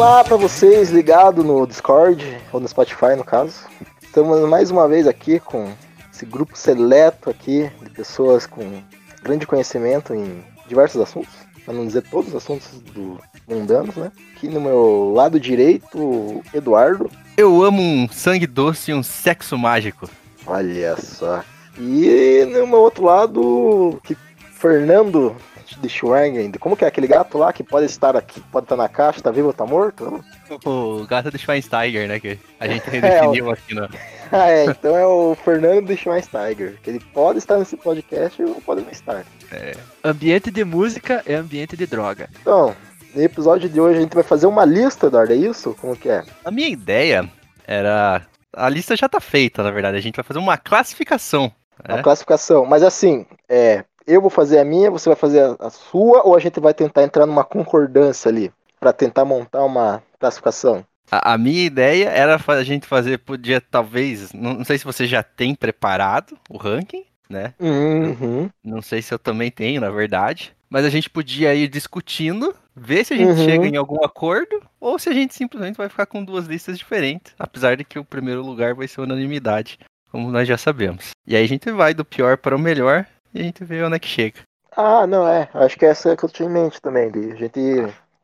Olá para vocês ligados no Discord, ou no Spotify no caso. Estamos mais uma vez aqui com esse grupo seleto aqui de pessoas com grande conhecimento em diversos assuntos, para não dizer todos os assuntos do mundanos, né? Aqui no meu lado direito, Eduardo. Eu amo um sangue doce e um sexo mágico. Olha só. E no meu outro lado, que Fernando de Schwargen. Como que é aquele gato lá que pode estar aqui, pode estar na caixa, tá vivo ou tá morto? O gato de Schweinsteiger, né? Que a gente redefiniu é, aqui, né? ah, é, então é o Fernando de Schweinsteiger, que ele pode estar nesse podcast ou pode não estar. É. Ambiente de música é ambiente de droga. Então, no episódio de hoje a gente vai fazer uma lista, Eduardo, é isso? Como que é? A minha ideia era. A lista já tá feita, na verdade. A gente vai fazer uma classificação. Uma né? classificação. Mas assim, é, eu vou fazer a minha, você vai fazer a, sua, ou a gente vai tentar entrar numa concordância ali, para tentar montar uma classificação? A, a, minha ideia era a gente fazer, podia talvez, não, não sei se você já tem preparado o ranking, né? Uhum. Não sei se eu também tenho, na verdade. Mas a gente podia ir discutindo, ver se a gente uhum. chega em algum acordo, ou se a gente simplesmente vai ficar com duas listas diferentes. Apesar de que o primeiro lugar vai ser unanimidade, como nós já sabemos. E aí a gente vai do pior para o melhor e a gente vê onde é que chega. Ah, não, é. Acho que essa é que eu tinha em mente também, de a gente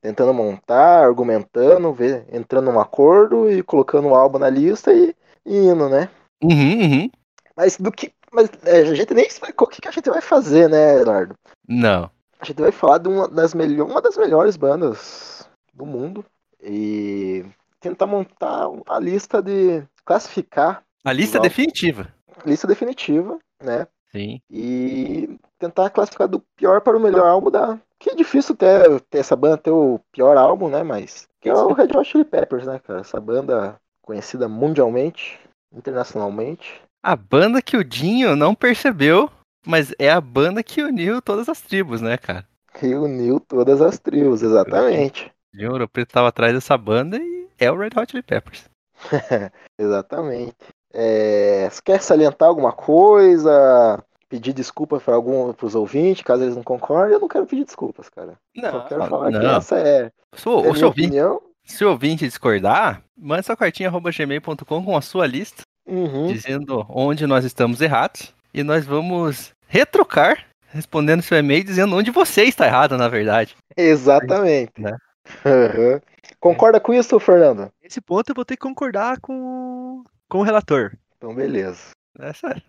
tentando montar, argumentando, ver, entrando num acordo e colocando o álbum na lista e, e indo, né? Uhum, uhum. Mas do que. Mas é, a gente nem explicou o que, que a gente vai fazer, né, Eduardo? Não. A gente vai falar de uma das, uma das melhores bandas do mundo e tentar montar uma lista de classificar. A lista definitiva. Lista definitiva, né? Sim. E tentar classificar do pior para o melhor álbum da. Que é difícil ter, ter essa banda ter o pior álbum, né? Mas. Que é o Red Hot Chili Peppers, né, cara? Essa banda conhecida mundialmente, internacionalmente. A banda que o Dinho não percebeu, mas é a banda que uniu todas as tribos, né, cara? Que uniu todas as tribos, exatamente. Dinho Ouro Preto estava atrás dessa banda e é o Red Hot Chili Peppers. exatamente. É, quer salientar alguma coisa? Pedir desculpa para algum os ouvintes, caso eles não concordem, eu não quero pedir desculpas, cara. Não, Só quero falar não. que essa é, se o, é a minha ouvinte, opinião. Se o ouvinte discordar, manda sua cartinha gmail.com com a sua lista, Uhum. dizendo onde nós estamos errados. E nós vamos retrocar, respondendo seu e-mail, dizendo onde você está errado, na verdade. Exatamente. Né? Uhum. Concorda com isso, Fernando? Nesse ponto eu vou ter que concordar com, com o relator. Então, beleza. Essa,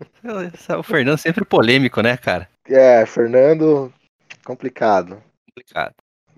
essa- o Fernando sempre polêmico, né, cara? É, Fernando, complicado. Complicado.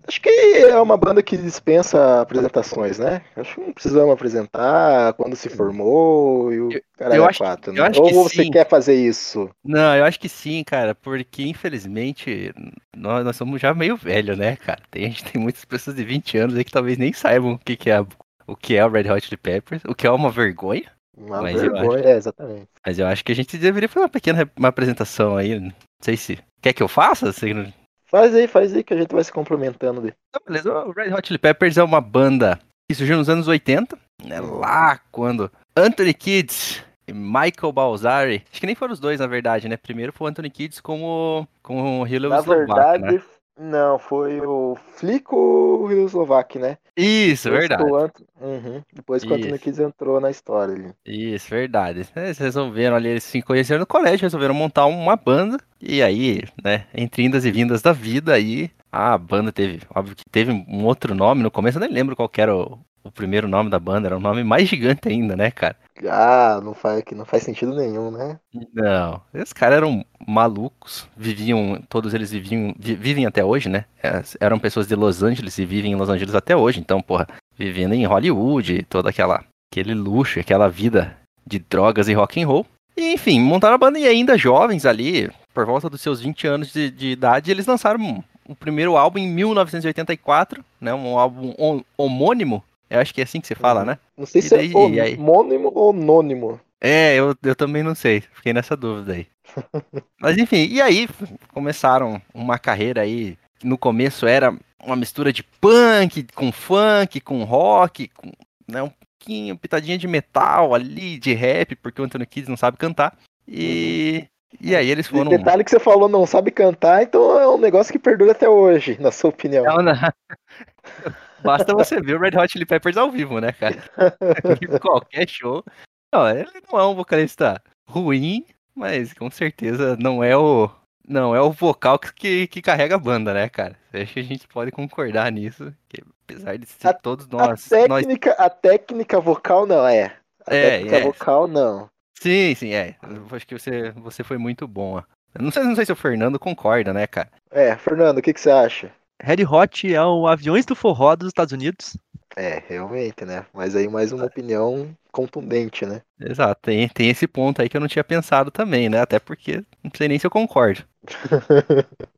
Acho que é uma banda que dispensa apresentações, né? Acho que não precisamos apresentar quando se formou e o cara eu é acho- quatro, né? Ou você sim. quer fazer isso? Não, eu acho que sim, cara, porque infelizmente nós, nós somos já meio velho, né, cara? Tem, a gente tem muitas pessoas de 20 anos aí que talvez nem saibam o que, que é o que é o Red Hot Chili Peppers, o que é uma vergonha. Uma Mas eu vergonha, é, exatamente. Mas eu acho que a gente deveria fazer uma pequena uma apresentação aí. Não sei se. Quer que eu faça? Não- Faz aí, faz aí que a gente vai se complementando. Não, beleza. O Red Hot Chili Peppers é uma banda que surgiu nos anos 80, né? Lá quando Anthony Kidd e Michael Balzari. Acho que nem foram os dois, na verdade, né? Primeiro foi o Anthony Kidd como, como Hilo Na Slovak, verdade, né? Não, foi o Flico Slovak, né? Isso, Depois verdade. o Ant- Uhum. Depois que o Anthony Isso. Kids entrou na história ali. Isso, verdade. Eles resolveram ali, eles se conheceram no colégio, resolveram montar uma banda. E aí, né, entre indas e vindas da vida, aí a banda teve, óbvio que teve um outro nome no começo, eu nem lembro qual que era o, o primeiro nome da banda, era um nome mais gigante ainda, né, cara? Ah, não faz, não faz sentido nenhum, né? Não, esses caras eram malucos, viviam, todos eles viviam, vi- vivem até hoje, né? É, Eram pessoas de Los Angeles e vivem em Los Angeles até hoje, então, porra, vivendo em Hollywood, toda aquela, aquele luxo, aquela vida de drogas e rock and roll. E, enfim, montaram a banda e ainda jovens ali, por volta dos seus 20 anos de, de idade, eles lançaram o primeiro álbum em 1984, né? Um álbum hom- homônimo, eu acho que é assim que se fala, né? Não sei E se daí, é e aí? homônimo ou anônimo. É, eu, eu também não sei, fiquei nessa dúvida aí. Mas enfim, e aí começaram uma carreira aí, no começo era uma mistura de punk com funk, com rock, com né, um pouquinho, pitadinha de metal ali, de rap, porque o Anthony Kids não sabe cantar. E, e aí eles E foram... detalhe que você falou não sabe cantar, então é um negócio que perdura até hoje, na sua opinião. Não, não. Basta você ver o Red Hot Chili Peppers ao vivo, né, cara? Qualquer show. Não, ele não é um vocalista ruim, mas com certeza não é o não é o vocal que, que carrega a banda, né, cara? Acho que a gente pode concordar nisso, que apesar de ser A- todos nós, a, nós técnica, a técnica vocal não é. A É, técnica é. vocal não. Sim, sim, é. Eu acho que você, você foi muito bom. ó. Não sei, não sei se o Fernando concorda, né, cara? É, Fernando, o que, que você acha? Red Hot é o aviões do forró dos Estados Unidos. É, realmente, né? Mas aí mais uma opinião contundente, né? Exato, tem, tem esse ponto aí que eu não tinha pensado também, né? Até porque não sei nem se eu concordo.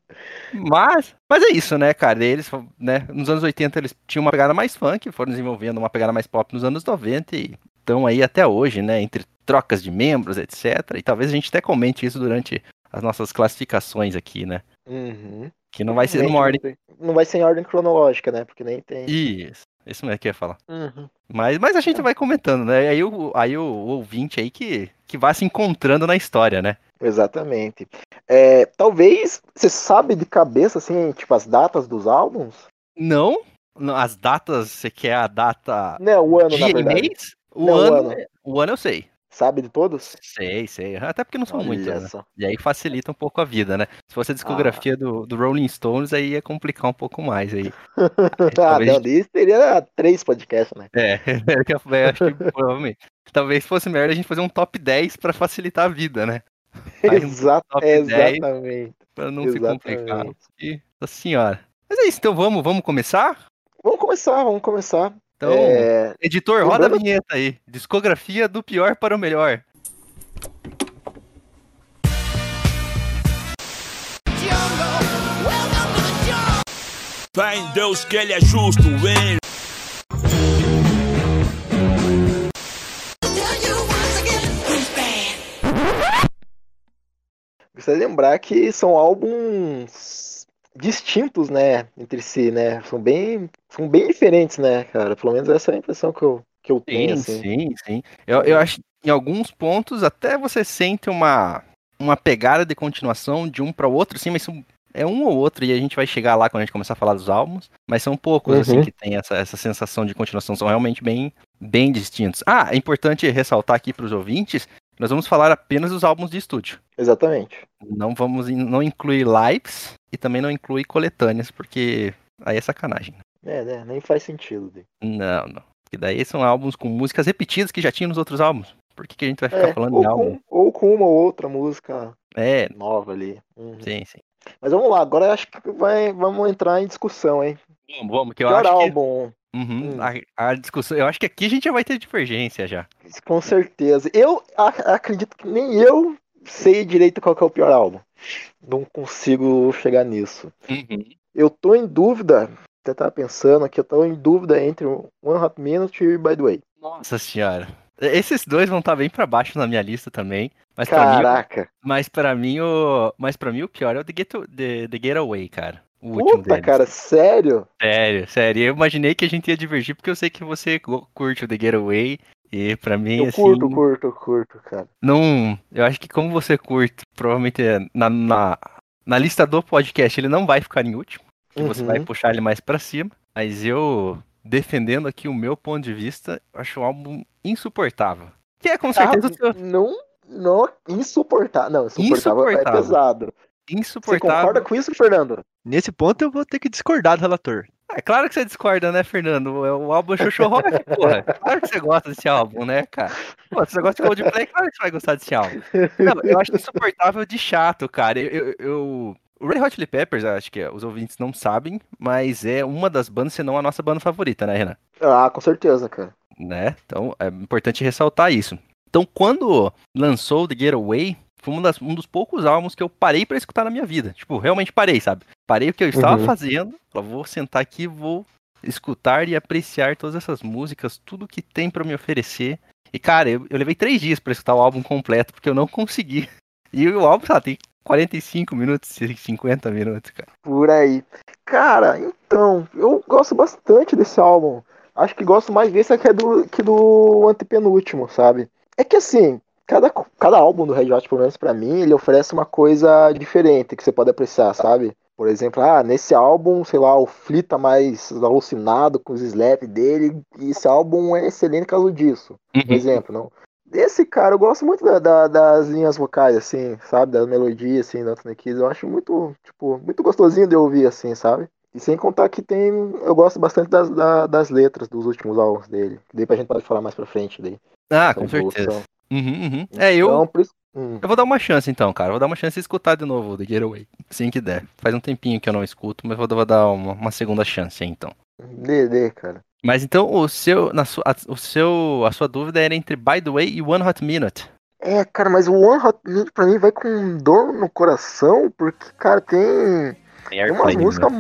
Mas, mas é isso, né, cara? Eles, né, nos anos 80 eles tinham uma pegada mais funk, foram desenvolvendo uma pegada mais pop nos anos 90 e estão aí até hoje, né, entre trocas de membros, etc. E talvez a gente até comente isso durante as nossas classificações aqui, né? Uhum. Que não vai ser numa ordem. Não, vai ser em ordem cronológica, né? Porque nem tem. Isso, isso mesmo que eu ia falar. Uhum. Mas, mas a gente vai comentando, né? Aí o, aí o, o ouvinte aí que, que vai se encontrando na história, né? Exatamente. É, talvez você sabe de cabeça, assim, tipo, as datas dos álbuns? Não, não, as datas, você quer a data Não, o ano, na dia verdade. mês? O Não, o ano, ano. o ano eu sei. Sabe de todos? Sei, sei. Até porque não são Olha muitos, né? E aí facilita um pouco a vida, né? Se fosse a discografia do, do Rolling Stones, aí ia complicar um pouco mais aí. ah, talvez- não, teria três podcasts, né? É, eu acho que provavelmente. Talvez fosse melhor a gente fazer um top 10 pra facilitar a vida, né? Um Exato, top 10. exatamente. Pra não se complicar. Exatamente. E, senhora. Mas é isso, então vamos, vamos começar? Vamos começar, vamos começar. Então, É, editor, roda a vinheta aí. Discografia do pior para o melhor. Fé em Deus que ele é justo, hein? Precisa lembrar que são álbuns distintos, né, entre si, né? São bem, são bem diferentes, né, cara? Pelo menos essa é a impressão que eu, que eu tenho, Sim, assim. sim, sim. Eu, eu acho que em alguns pontos até você sente uma, uma pegada de continuação de um para o outro, sim, mas é um ou outro, e a gente vai chegar lá quando a gente começar a falar dos álbuns, mas são poucos, assim, Uhum. que tem essa, essa sensação de continuação, são realmente bem, bem distintos. Ah, é importante ressaltar aqui para os ouvintes, nós vamos falar apenas dos álbuns de estúdio. Exatamente. Não vamos, não inclui lives e também não inclui coletâneas, porque aí é sacanagem. É, né? Nem faz sentido. Dê. Não, não. Porque daí são álbuns com músicas repetidas que já tinha nos outros álbuns. Por que, que a gente vai ficar É, falando em álbum? com, ou com uma ou outra música É, nova ali. Uhum. sim, sim. Mas vamos lá, agora eu acho que vai, vamos entrar em discussão, hein? Vamos, vamos, que eu Pior acho que. álbum, Uhum, Hum. a, a discussão. Eu acho que aqui a gente já vai ter divergência já. com certeza. Eu a- acredito que nem eu sei direito qual é o pior álbum. Não consigo chegar nisso. Eu tô em dúvida, até tava pensando aqui, eu tô em dúvida entre One Hot Minute e By The Way. Nossa senhora. Esses dois vão estar bem pra baixo na minha lista também. Mas pra mim, Caraca, mas para mim o, mas para mim o pior é o The, Get, The, The Getaway, cara. O último puta, cara, sério? Sério, sério. Eu imaginei que a gente ia divergir porque eu sei que você curte o The Getaway e pra mim Eu assim, curto, curto, curto, cara. não, eu acho que como você curte, provavelmente é na, na, na lista do podcast ele não vai ficar em último, que você Uhum. vai puxar ele mais pra cima, mas eu defendendo aqui o meu ponto de vista, eu acho o álbum insuportável. Que é com certeza o seu Ah, não, não, insuportável. Não, insuportável, Insuportável. é pesado. Você insuportável. concorda com isso, Fernando? Nesse ponto eu vou ter que discordar do relator. É claro que você discorda, né, Fernando? É o álbum Xoxô Rock, porra. Claro que você gosta desse álbum, né, cara? Pô, se você gosta de Coldplay, claro que você vai gostar desse álbum. Não, eu acho insuportável de chato, cara. Eu, eu- eu- O Red Hot Chili Peppers, acho que os ouvintes não sabem, mas é uma das bandas, se não a nossa banda favorita, né, Renan? Ah, com certeza, cara. Né? Então é importante ressaltar isso. Então, quando lançou The Getaway, foi um, das- um dos poucos álbuns que eu parei pra escutar na minha vida. Tipo, realmente parei, sabe? Parei o que eu estava Uhum. fazendo, falei, vou sentar aqui, vou escutar e apreciar todas essas músicas, tudo que tem pra me oferecer. E, cara, eu, eu levei três dias pra escutar o álbum completo, porque eu não consegui. E o álbum, sei lá, tem 45 minutos, 50 minutos, cara. Por aí. Cara, então, eu gosto bastante desse álbum. Acho que gosto mais desse que, é do, que do antepenúltimo, sabe? É que assim, cada, cada álbum do Red Hot, pelo menos pra mim, ele oferece uma coisa diferente que você pode apreciar, sabe? Por exemplo, ah, nesse álbum, sei lá, o Flea tá mais alucinado com os slap dele, e esse álbum é excelente por causa disso. Por Uhum. exemplo, não. Esse cara, eu gosto muito da- da- das linhas vocais, assim, sabe? Da melodia, assim, da Anthony Kids. Eu acho muito, tipo, muito gostosinho de ouvir, assim, sabe? E sem contar que tem. Eu gosto bastante das, da- das letras dos últimos álbuns dele. Daí pra gente pode falar mais pra frente daí. Ah, com certeza. Uhum, uhum. É, eu, Então, por isso. hum. eu vou dar uma chance então, cara. Vou dar uma chance de escutar de novo o The Getaway. Assim que der. Faz um tempinho que eu não escuto, mas vou, vou dar uma, uma segunda chance aí, então. Dê, dê, cara. Mas então o seu, na sua, a, o seu, a sua dúvida era entre By the Way e One Hot Minute. É, cara, mas o One Hot Minute pra mim vai com dor no coração, porque, cara, tem. Tem umas músicas.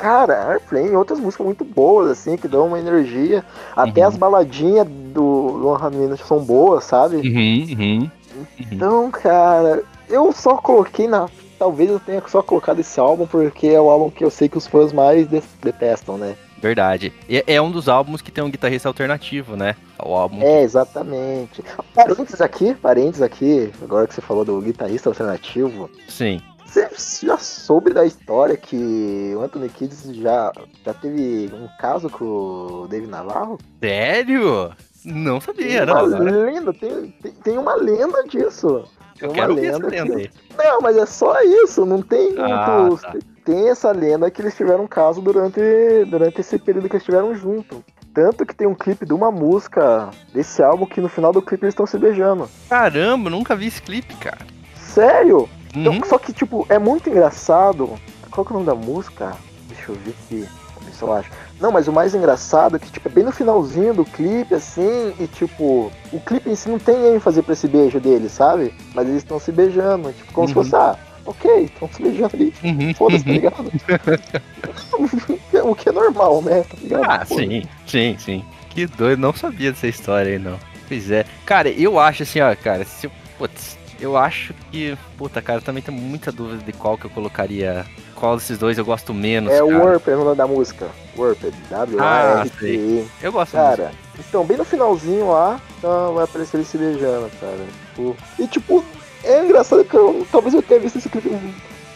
Cara, Airplane e outras músicas muito boas, assim, que dão uma energia. Até Uhum. as baladinhas do Hot Minute são boas, sabe? Uhum, uhum. Então, cara, eu só coloquei na. Talvez eu tenha só colocado esse álbum porque é o álbum que eu sei que os fãs mais de- detestam, né? Verdade. E é um dos álbuns que tem um guitarrista alternativo, né? O álbum. É, exatamente. Parênteses aqui, parênteses aqui, agora que você falou do guitarrista alternativo. Sim. Você já soube da história que o Anthony Kids já, já teve um caso com o David Navarro? Sério? Não sabia, não. uma Agora lenda, tem, tem, tem uma lenda disso. Tem Eu uma quero ver essa lenda que-. Não, mas é só isso, não tem Ah, muito. tá. Tem essa lenda que eles tiveram um caso durante, durante esse período que eles estiveram juntos. Tanto que tem um clipe de uma música desse álbum que no final do clipe eles estão se beijando. Caramba, nunca vi esse clipe, cara. Sério? Então, Uhum. só que, tipo, é muito engraçado. Qual que é o nome da música? Deixa eu ver aqui. Se eu acho. Não, mas o mais engraçado é que, tipo, é bem no finalzinho do clipe, assim, e tipo, o clipe em si não tem ênfase pra esse beijo deles, sabe? Mas eles estão se beijando, tipo, como se Uhum. fosse, ah, ok, estão se beijando ali, Uhum, foda-se, tá ligado? o que é normal, né? Tá ligado? Ah, Pô, sim, sim, sim. Que doido, não sabia dessa história aí, não. Pois é. Cara, eu acho assim, ó, cara, se. Putz, eu acho que. Puta, cara, eu também tenho muita dúvida de qual que eu colocaria. Qual desses dois eu gosto menos. É o. Warped, o nome da música. Warped, W-A-R-P-E. Eu gosto. Cara, então, bem no finalzinho lá, então, vai aparecer eles se beijando, cara. Tipo, e tipo, é engraçado que eu, talvez eu tenha visto esse clipe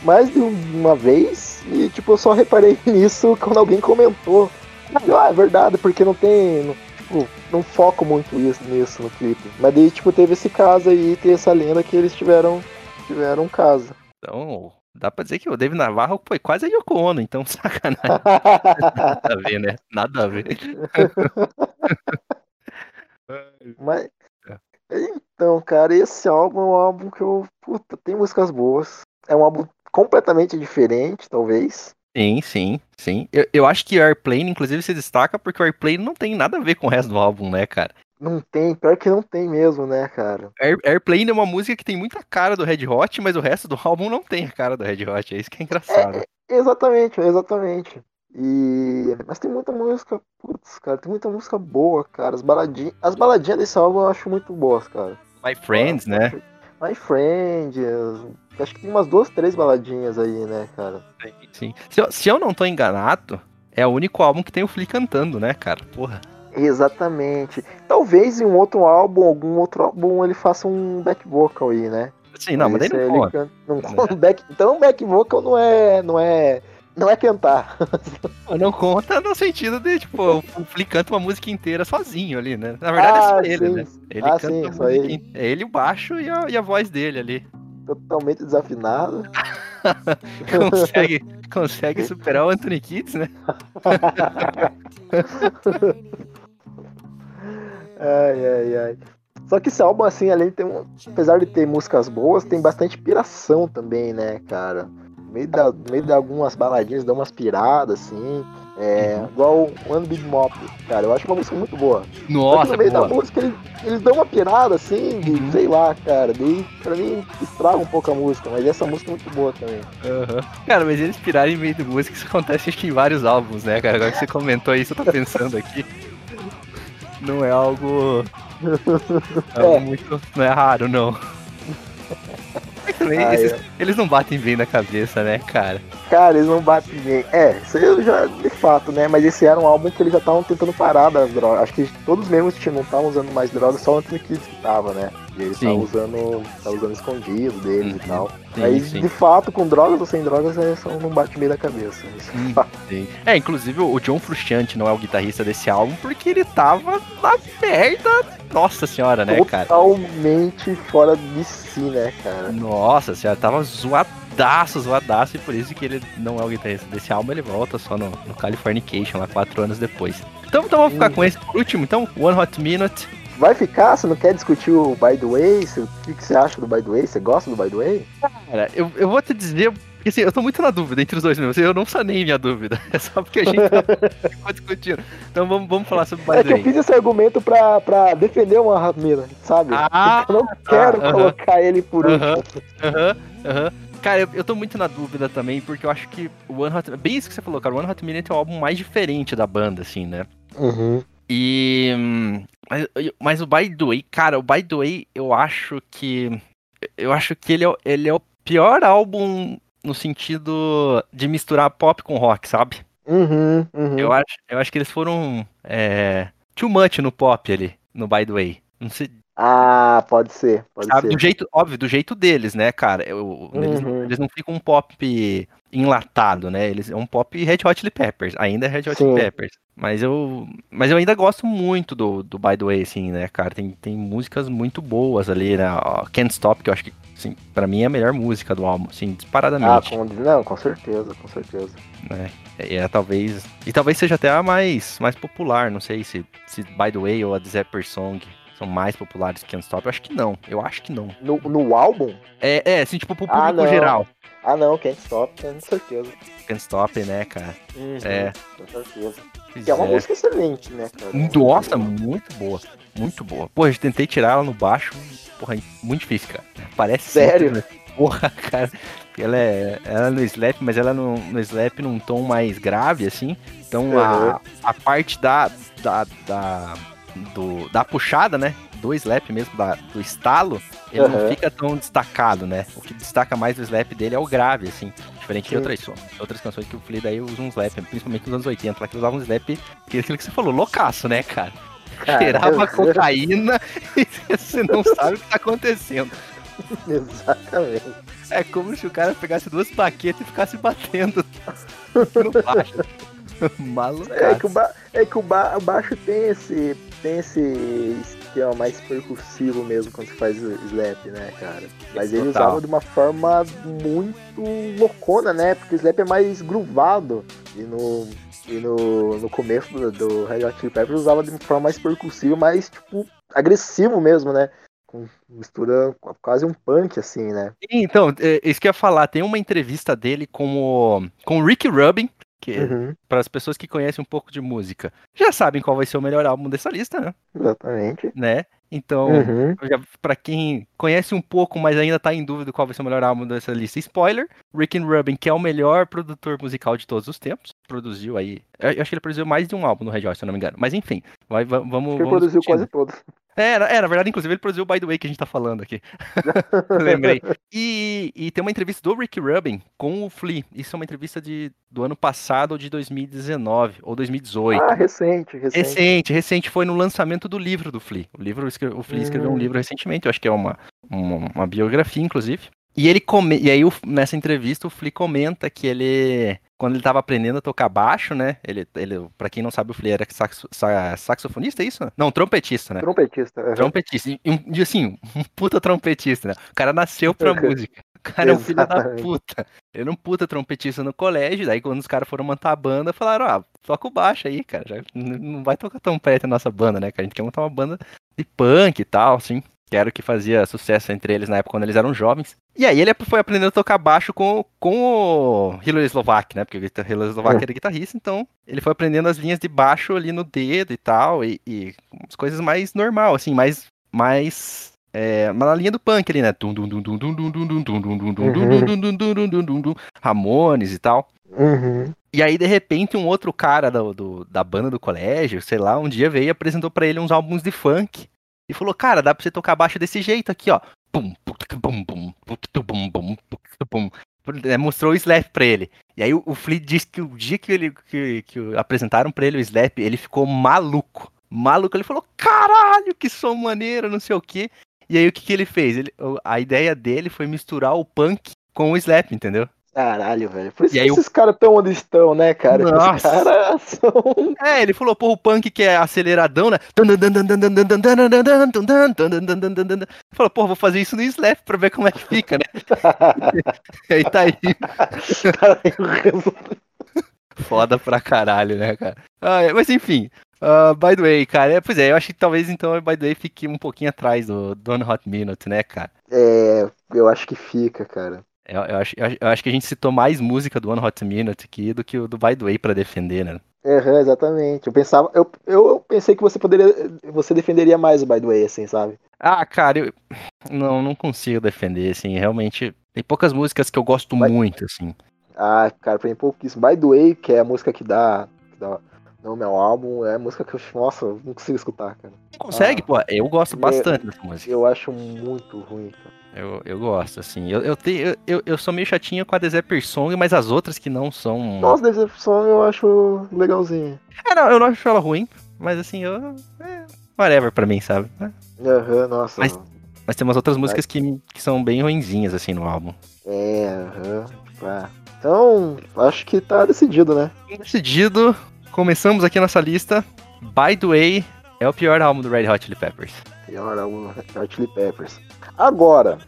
mais de uma vez, e tipo, eu só reparei nisso quando alguém comentou. Ah, é verdade, porque não tem. Não- tipo, não foco muito isso, nisso no clipe. Mas daí, tipo, teve esse caso aí, tem essa lenda que eles tiveram, tiveram um caso. Então, dá pra dizer que o David Navarro foi quase a Yoko Ono, então sacanagem. Nada a ver, né? Nada a ver. Mas. É. Então, cara, esse álbum é um álbum que eu. Puta, tem músicas boas. É um álbum completamente diferente, talvez. Sim, sim, sim. Eu, eu acho que o Airplane, inclusive, se destaca porque o Airplane não tem nada a ver com o resto do álbum, né, cara? Não tem, pior que não tem mesmo, né, cara? Air, Airplane é uma música que tem muita cara do Red Hot, mas o resto do álbum não tem a cara do Red Hot. É isso que é engraçado. Exatamente, exatamente. E. Mas tem muita música. Putz, cara, tem muita música boa, cara. As baladinhas, as baladinhas desse álbum eu acho muito boas, cara. My Friends, né? My Friend. Acho que tem umas duas, três baladinhas aí, né, cara? Sim. Se eu, se eu não tô enganado, é o único álbum que tem o Flea cantando, né, cara? Porra. Exatamente. Talvez em um outro álbum, algum outro álbum, ele faça um back vocal aí, né? Sim, não, mas daí esse não conta. canta- não conta. Back, então back vocal não é. não é. não é cantar. Não conta no sentido de, tipo, o Flea canta uma música inteira sozinho ali, né? Na verdade é só Ah, ele, sim. né? Ele Ah, canta sim, só ele. É ele o baixo e a, e a voz dele ali. Totalmente desafinado. Consegue, consegue superar o Anthony Kids, né? Ai, ai, ai. Só que esse álbum, assim, além de ter um. Apesar de ter músicas boas, tem bastante piração também, né, cara? No meio, da, no meio de algumas baladinhas dá umas piradas, assim. É, Uhum. igual One Big Mop, cara. Eu acho uma música muito boa. Nossa, no meio boa. da música eles, eles dão uma pirada, assim, de, Uhum. sei lá, cara. Daí, pra mim, estraga um pouco a música. Mas essa música é muito boa também. Aham. Cara, mas eles pirarem em meio de música, isso acontece acho que em vários álbuns, né, cara? Agora que você comentou isso, eu tô pensando aqui. Não é algo. é algo É. muito. Não é raro, não. Mas também, Ah, esses- é. eles não batem bem na cabeça, né, cara? Cara, eles não batem bem. É, isso eu já, de fato, né? Mas esse era um álbum que eles já estavam tentando parar das drogas. Acho que todos mesmos tinham- não estavam usando mais drogas, só o Anthony Kids que tava, né? E ele tá usando, tá usando escondido deles Uhum. e tal. Sim, Aí, sim. de fato, com drogas ou sem drogas, é só não bate meio da cabeça. Hum. É, inclusive o John Frusciante não é o guitarrista desse álbum porque ele tava na merda. Nossa senhora, né, cara? Totalmente fora de si, né, cara? Nossa senhora, tava zoadaço, zoadaço, e por isso que ele não é o guitarrista desse álbum, ele volta só no, no Californication, lá quatro anos depois. Então, então vamos ficar com esse por último, então, One Hot Minute. Vai ficar? Você não quer discutir o By the Way? Você- O que, que você acha do By the Way? Você gosta do By the Way? Cara, eu, eu vou te dizer, porque assim, eu tô muito na dúvida entre os dois mesmo, assim, eu não sanei minha dúvida, é só porque a gente tá, ficou discutindo. Então vamos, vamos falar sobre o É By que the eu Way. fiz esse argumento pra, pra defender o Minute, sabe? Ah, eu não quero aham. colocar ele por último. Aham, aham. Cara, eu, eu tô muito na dúvida também, porque eu acho que o One Hot... Bem isso que você falou, cara, o One Hot Minute é o álbum mais diferente da banda, assim, né? Uhum. E... Mas, mas o By The Way, cara, o By The Way, eu acho que... Eu acho que ele é, o- ele é o pior álbum no sentido de misturar pop com rock, sabe? Uhum, uhum. Eu, acho, eu acho que eles foram é, too much no pop ali, no By The Way. Não sei, Ah, pode ser, pode Sabe, ser. do jeito, óbvio, do jeito deles, né, cara? Eu- eles, não, Uhum. eles não ficam um pop enlatado, né? Eles é um pop Red Hot Chili Peppers, ainda é Red Hot Chili. Peppers. Mas eu, mas eu ainda gosto muito do, do By The Way, assim, né, cara? Tem, tem músicas muito boas ali, né? Can't Stop, que eu acho que, assim, pra mim é a melhor música do álbum, assim, Ah, disparadamente, com, não, com certeza, com certeza. né? E é talvez, e talvez seja até a mais, mais popular, não sei se, se By The Way ou a Zapper Song são mais populares que Can't Stop, eu acho que não, eu acho que não. No, no álbum? É, é, assim, tipo, pro Ah, público não. geral. Ah, não, Can't Stop, com certeza. Can't Stop, né, cara? Uhum, É. Com certeza. Que é uma é. música excelente, né, cara? Nossa, muito boa. Muito boa. Pô, eu tentei tirar ela no baixo. Porra, muito difícil, cara. Parece Sério? simples, né? Porra, cara. Ela é, ela é no slap, mas ela é no, no slap num tom mais grave, assim. Então a, a parte da, da, da, do, da puxada, né? Do slap mesmo, da, do estalo, ele não Aham. fica tão destacado, né? O que destaca mais do slap dele é o grave, assim. Diferente de Sim. outras, so- outras canções que o Flea daí usa um slap, principalmente nos anos 80, lá que usava um slap, que é aquilo que você falou, loucaço, né, cara? Cara, Cheirava cocaína e você não sabe o que tá acontecendo. Exatamente. É como se o cara pegasse duas baquetas e ficasse batendo no baixo. Maluco. É que, o, ba é que o, ba o baixo tem esse, tem esse esquema mais percussivo mesmo quando você faz o slap, né, cara? Mas ele Total. usava de uma forma muito loucona, né? Porque o slap é mais groovado. E no, e no, no começo do, do Red Hot Chili Peppers usava de uma forma mais percussiva, mais, tipo, agressivo mesmo, né? Com mistura quase um punk, assim, né? Então, é, isso que eu ia falar, tem uma entrevista dele com o, com o Rick Rubin, que Uhum, para as pessoas que conhecem um pouco de música, já sabem qual vai ser o melhor álbum dessa lista, né? exatamente. né? Então, Uhum. pra quem conhece um pouco, mas ainda tá em dúvida qual vai ser o melhor álbum dessa lista, spoiler, Rick and Rubin, que é o melhor produtor musical de todos os tempos, produziu aí, eu acho que ele produziu mais de um álbum no Red Hot, se eu não me engano, mas enfim, vai, va- vamos... Ele vamos produziu discutindo. quase todos. É, é, na verdade, inclusive, ele produziu o By The Way que a gente tá falando aqui. Lembrei. E, e tem uma entrevista do Rick Rubin com o Flea. Isso é uma entrevista de, do ano passado ou de 2019, ou 2018. Ah, recente, recente. Recente, recente, foi no lançamento do livro do Flea. O, livro, o Flea escreveu um Hum. livro recentemente, eu acho que é uma, uma, uma biografia, inclusive. E ele come... e aí, nessa entrevista, o Flea comenta que ele, quando ele tava aprendendo a tocar baixo, né? Ele, ele pra quem não sabe, o Flea era saxo- sa- saxofonista, é isso? Não, trompetista, né? Trompetista. aham. Trompetista. E, e assim, um puta trompetista, né? O cara nasceu pra Uhum. música. O cara é um filho da puta. Ele era um puta trompetista no colégio, daí quando os caras foram montar a banda, falaram, ah, toca o baixo aí, cara. Já não vai tocar trompete na nossa banda, né, cara? A gente quer montar uma banda de punk e tal, assim que era o que fazia sucesso entre eles na época quando eles eram jovens. E aí ele foi aprendendo a tocar baixo com, com o Hilary Slovak, né? Porque o Hilary Slovak era guitarrista, então ele foi aprendendo as linhas de baixo ali no dedo e tal, e, e umas coisas mais normal, assim, mais. mais é, mas na linha do punk ali, né? Ramones e tal. Uhum. E aí, de repente, um outro cara do, do, da banda do colégio, sei lá, um dia veio e apresentou para ele uns álbuns de funk. E falou, cara, dá pra você tocar baixo desse jeito aqui, ó. Mostrou o slap pra ele. E aí o, o Flea disse que o dia que ele que, que apresentaram pra ele o slap, ele ficou maluco. Maluco, ele falou, caralho, que som maneiro, não sei o quê. E aí o que, que ele fez? Ele, a ideia dele foi misturar o punk com o slap, entendeu? Caralho, velho. Por isso E que esses caras tão onde estão, né, cara? Esses Nossa. caras são. É, ele falou, pô, o punk que é aceleradão, né? Falou, pô, vou fazer isso no slap pra ver como é que fica, né? E aí tá aí. Caralho, Foda pra caralho, né, cara? Ah, é, mas enfim, ah, by the way, cara, é, pois é, eu acho que talvez então o by the way fique um pouquinho atrás do Don Hot Minute, né, cara? É, eu acho que fica, cara. Eu, eu acho, eu, acho- eu que a gente citou mais música do One Hot Minute aqui do que o do By the Way pra defender, né? Aham, exatamente. Eu pensava, eu, eu pensei que você poderia, você defenderia mais o By the Way, assim, sabe? Ah, cara, eu não, não consigo defender, assim, realmente. Tem poucas músicas que eu gosto Vai- muito, assim. Ah, cara, pra mim pouquíssimo. By the Way, que é a música que dá, que dá nome ao álbum, é a música que eu, nossa, eu não consigo escutar, cara. Consegue, Ah. pô? Eu gosto Eu- bastante dessa música. Eu acho muito ruim, cara. Eu, eu gosto, assim. Eu, eu, tenho, eu- eu, sou meio chatinho com a Desert Song, mas as outras que não são. Nossa, Decepção eu acho legalzinho. É, não, eu não acho ela ruim, mas assim, eu. É, whatever pra mim, sabe? Aham, nossa. Mas- Mas tem umas outras músicas que, que são bem ruinzinhas, assim, no álbum. É, aham. Tá. Então, acho que tá decidido, né? Decidido, começamos aqui nossa lista. By the Way é o pior álbum do Red Hot Chili Peppers. Pior álbum do Hot Chili Peppers. Agora,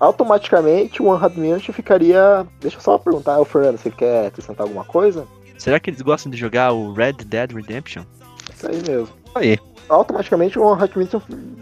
automaticamente o One Minute ficaria. Deixa eu só perguntar, o Fernando, você quer acrescentar alguma coisa? Será que eles gostam de jogar o Red Dead Redemption? Isso aí mesmo. Aí. Automaticamente o One Hot Minute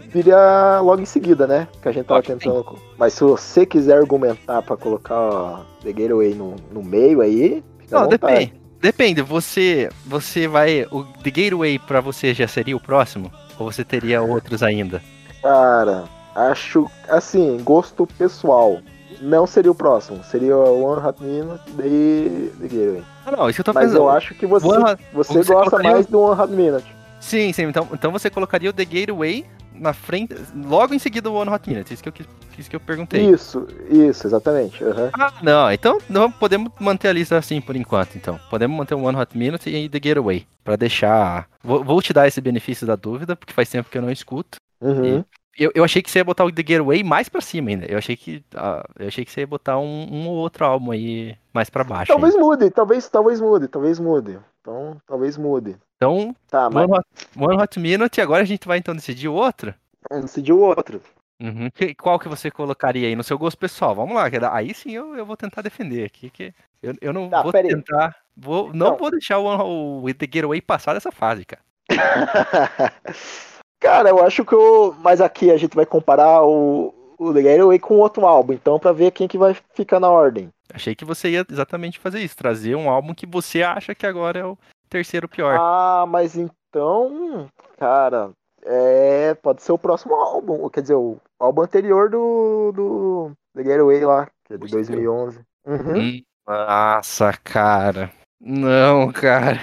viria logo em seguida, né? Que a gente tava tentando. Mas se você quiser argumentar pra colocar ó, The Gateway no, no meio aí, Não, depende. Depende, você você vai. O The Gateway pra você já seria o próximo? Ou você teria outros ainda? Cara, acho assim, gosto pessoal. Não seria o próximo, seria o One Hot Minute e The Gateway. Ah, não, isso que eu tô Mas pensando. eu acho que você, One você, você gosta mais do One Hot Minute. Sim, sim. Então, então você colocaria o The Gateway na frente. Logo em seguida o One Hot Minute. Isso que eu, quis- isso que eu perguntei. Isso, isso, exatamente. aham. Ah, não. Então não podemos manter a lista assim por enquanto, então. Podemos manter o One Hot Minute e The Getaway. Pra deixar. Vou, vou te dar esse benefício da dúvida, porque faz tempo que eu não escuto. Uhum. Eu, eu achei que você ia botar o The Getaway mais pra cima ainda. Eu achei que. ah, eu achei que você ia botar um, um ou outro álbum aí mais pra baixo. Talvez mude, talvez, talvez mude, talvez mude. Então, talvez mude. Então, Tá, mas One Hot, One Hot Minute, agora a gente vai então decidir o outro. vamos decidir o outro. Uhum. Qual que você colocaria aí no seu gosto pessoal? Vamos lá, aí sim eu, eu vou tentar defender aqui, que eu, eu não Tá, vou tentar, vou, não Não. vou deixar o, o The Getaway passar dessa fase, cara. Cara, eu acho que o. Mas aqui a gente vai comparar o, o The Getaway com outro álbum, então pra ver quem que vai ficar na ordem. Achei que você ia exatamente fazer isso, trazer um álbum que você acha que agora é o terceiro pior. Ah, mas então, cara, é, pode ser o próximo álbum, quer dizer, o álbum anterior do, do The Getaway lá, que é de Ui, 2011. Uhum. Hum, Nossa, cara. Não, cara.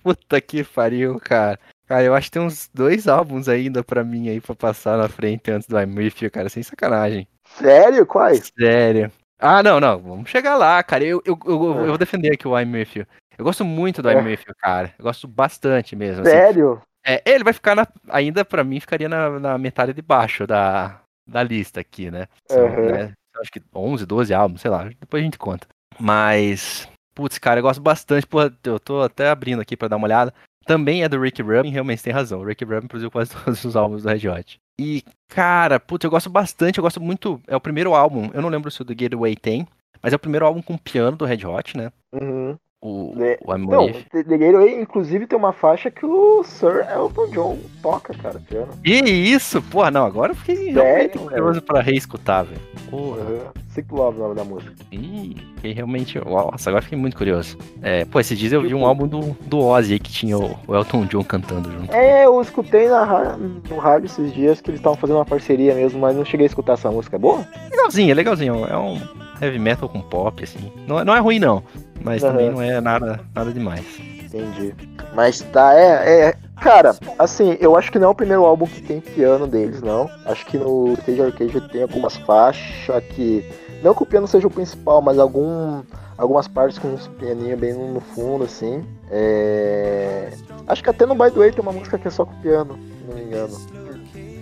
Puta que pariu, cara. Cara, eu acho que tem uns dois álbuns ainda pra mim aí pra passar na frente antes do I'm With You, cara. Sem sacanagem. Sério? Quais? Sério. Ah, não, não. Vamos chegar lá, cara. Eu, eu, eu, eu vou defender aqui o I'm With You. Eu gosto muito do É. I'm With You, cara. Eu gosto bastante mesmo. assim. Sério? É, ele vai ficar na, ainda pra mim ficaria na, na metade de baixo da, da lista aqui, né? São, Uhum. né, Acho que 11, 12 álbuns, sei lá. Depois a gente conta. Mas, putz, cara, eu gosto bastante. Porra, eu tô até abrindo aqui pra dar uma olhada. Também é do Rick Rubin, realmente tem razão. O Rick Rubin produziu quase todos os álbuns do Red Hot. E, cara, putz, eu gosto bastante. Eu gosto muito. É o primeiro álbum. Eu não lembro se o The Gateway tem. Mas é o primeiro álbum com piano do Red Hot, né? Uhum. O, É, o I'm Não, With. The Gateway, inclusive, tem uma faixa que o Sir Elton John toca, cara, piano. Que isso? Porra, não, agora eu fiquei realmente curioso pra reescutar, velho. Porra. Uhum. Sick Love, o nome da música. Ih, fiquei realmente. Nossa, agora fiquei muito curioso. É, pô, esses dias eu vi um Tipo- álbum do, do Ozzy aí que tinha o, o Elton John cantando junto. É, eu escutei na, no rádio esses dias que eles estavam fazendo uma parceria mesmo, mas não cheguei a escutar essa música. É boa? Legalzinho, é legalzinho. É um heavy metal com pop, assim. Não, é- não é ruim, não. Mas Aham. também não é nada, nada demais. Entendi. Mas tá, é, é. Cara, assim, eu acho que não é o primeiro álbum que tem piano deles, não. Acho que no Stage Arcade tem algumas faixas que. Não que o piano seja o principal, mas algum, algumas partes com uns pianinhos bem no fundo, assim. É... Acho que até no By the Way tem uma música que é só com piano, se não me engano.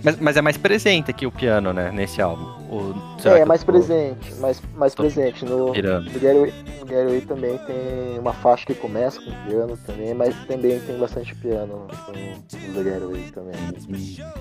Mas, mas é mais presente aqui o piano, né? Nesse álbum. Ou, É, que mais presente, mais, mais presente. No, no Getaway também tem uma faixa que começa com piano também, mas também tem bastante piano no, The Getaway também.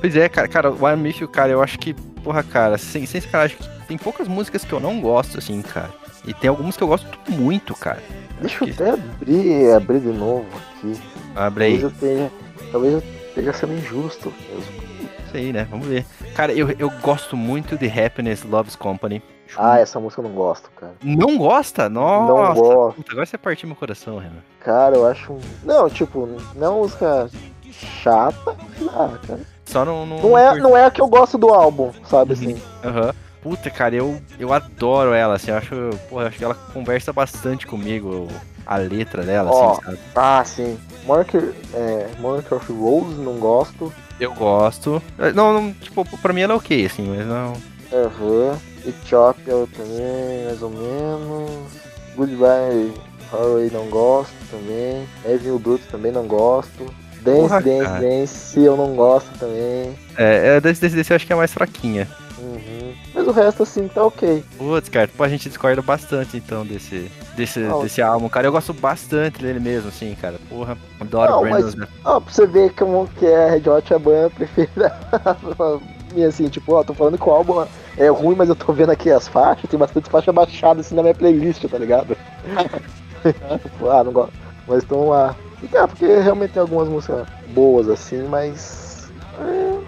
Pois é, cara, cara, o I'm With cara, eu acho que, porra, cara, sem, sem sacanagem, tem poucas músicas que eu não gosto, assim, cara. E tem algumas que eu gosto muito, cara. Deixa eu até abrir, abrir de novo aqui. Abre Talvez aí, eu tenha. Talvez eu esteja sendo injusto mesmo. Isso aí, né? Vamos ver. Cara, eu, eu gosto muito de Happiness Loves Company. Ah, essa música eu não gosto, cara. Não gosta? Nossa! Não gosto. Puta, agora você partiu meu coração, Renan. Cara, eu acho. Não, tipo, não é uma música chata. Ah, cara. Só não. Não, Não é, não é a que eu gosto do álbum, sabe Uhum. assim? Aham. Puta, cara, eu, eu adoro ela, assim, eu acho, porra, eu acho que ela conversa bastante comigo, a letra dela, Ó. assim, sabe? Ah, sim. Marker, é, Marker of Rose, não gosto. Eu gosto. Não, não, tipo, pra mim ela é ok, assim, mas não. Aham. Ethiopia eu também, mais ou menos. Goodbye Highway não gosto também. Avenue Bruto também não gosto. Dance, Porra, Dance, cara. Dance eu não gosto também. É, é desse, desse, desse eu acho que é a mais fraquinha. Uhum. Mas o resto assim tá ok. Putz, cara, tipo, a gente discorda bastante, então, desse, desse, desse álbum, cara. Eu gosto bastante dele mesmo, assim, cara. Porra, adoro Não, o Brandon. mas- Ó, pra você ver como que é a Red Hot é a banda preferida. minha assim, tipo, ó, tô falando que o álbum é ruim, mas eu tô vendo aqui as faixas, tem bastante faixa baixada assim na minha playlist, tá ligado? tipo, ah, não gosto. Mas estão lá. E tá, porque realmente tem algumas músicas boas assim, mas. É,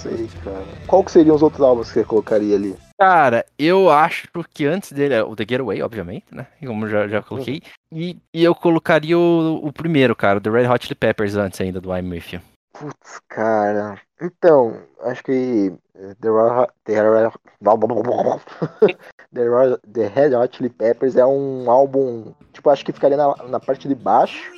sei, cara. Qual que seriam os outros álbuns que você colocaria ali? Cara, eu acho que antes dele é o The Getaway, obviamente, né? Como eu já, já coloquei. E, e eu colocaria o, o primeiro, cara, o The Red Hot Chili Peppers antes ainda do I'm With You. Putz, cara. Então, acho que The Red Hot- The Red- Hot Chili Peppers é um álbum, tipo, acho que ficaria na, na parte de baixo,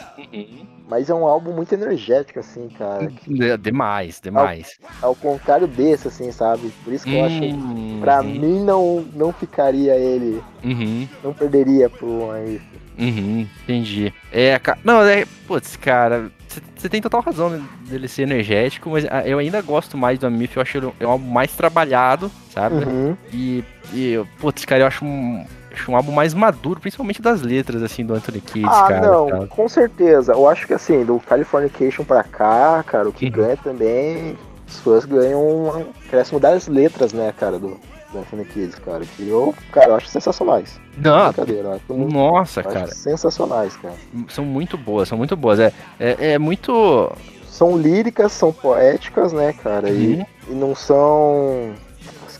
mas é um álbum muito energético, assim, cara. que- De- Demais, demais. Ao contrário desse, assim, sabe? Por isso que eu acho que Hum, pra uhum, mim não, não ficaria ele, Uhum, não perderia pro aí. uhum, entendi. É, cara. Não, é. Putz, cara. Você tem total razão dele ser energético, mas ah, eu ainda gosto mais do Amif, eu acho ele um álbum mais trabalhado, sabe? Uhum. E, e, putz, cara, eu acho um, acho um álbum mais maduro, principalmente das letras, assim, do Anthony Kidd, Ah, cara. não, sabe? com certeza. Eu acho que assim, do Californication pra cá, cara, o que Uhum. ganha também, os fãs ganham um acréscimo das letras, né, cara, do, do Anthony Kids, cara. Que eu, cara, eu acho sensacionais. Não, Brincadeira, eu nossa, eu cara. sensacionais, cara. São muito boas, são muito boas. É, é, é muito. São líricas, são poéticas, né, cara, e, Uhum. e não são.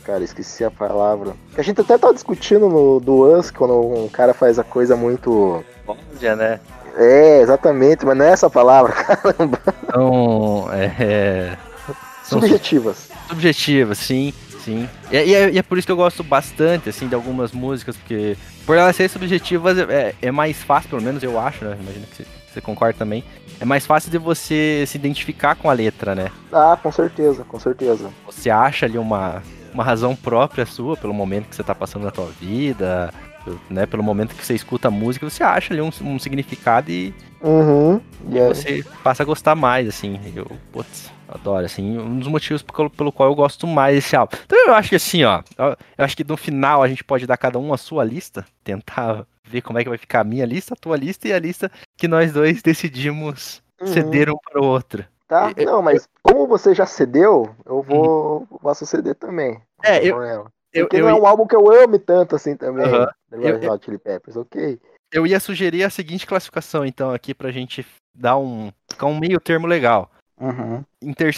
Cara, esqueci a palavra. A gente até tá discutindo no do Us, quando um cara faz a coisa muito. Óbvia, né? É, exatamente, mas não é essa palavra, caramba. São. É, é, Subjetivas. subjetivas, sim, sim. E, e é, e é por isso que eu gosto bastante, assim, de algumas músicas, porque por elas serem subjetivas é, é mais fácil, pelo menos eu acho, né? Imagino que você, você concorda também. É mais fácil de você se identificar com a letra, né? Ah, com certeza, com certeza. Você acha ali uma, uma razão própria sua, pelo momento que você tá passando na tua vida, né? Pelo momento que você escuta a música, você acha ali um, um significado e, Uhum. É- você passa a gostar mais, assim. Eu, putz, adoro, assim. Um dos motivos pelo, pelo qual eu gosto mais desse álbum. Então eu acho que assim, ó. Eu eu acho que no final a gente pode dar cada um a sua lista, tentar ver como é que vai ficar a minha lista, a tua lista e a lista que nós dois decidimos Uhum. ceder um para o outro. Tá? Eu- Não, mas como você já cedeu, eu vou. Posso ceder também. É, eu-. Eu, Porque eu, não é um álbum que eu ame tanto assim também. Red Eu- Hot Chili Peppers, ok. eu ia sugerir a seguinte classificação, então, aqui pra gente dar um. ficar um meio termo legal. Uhum. Em, ter-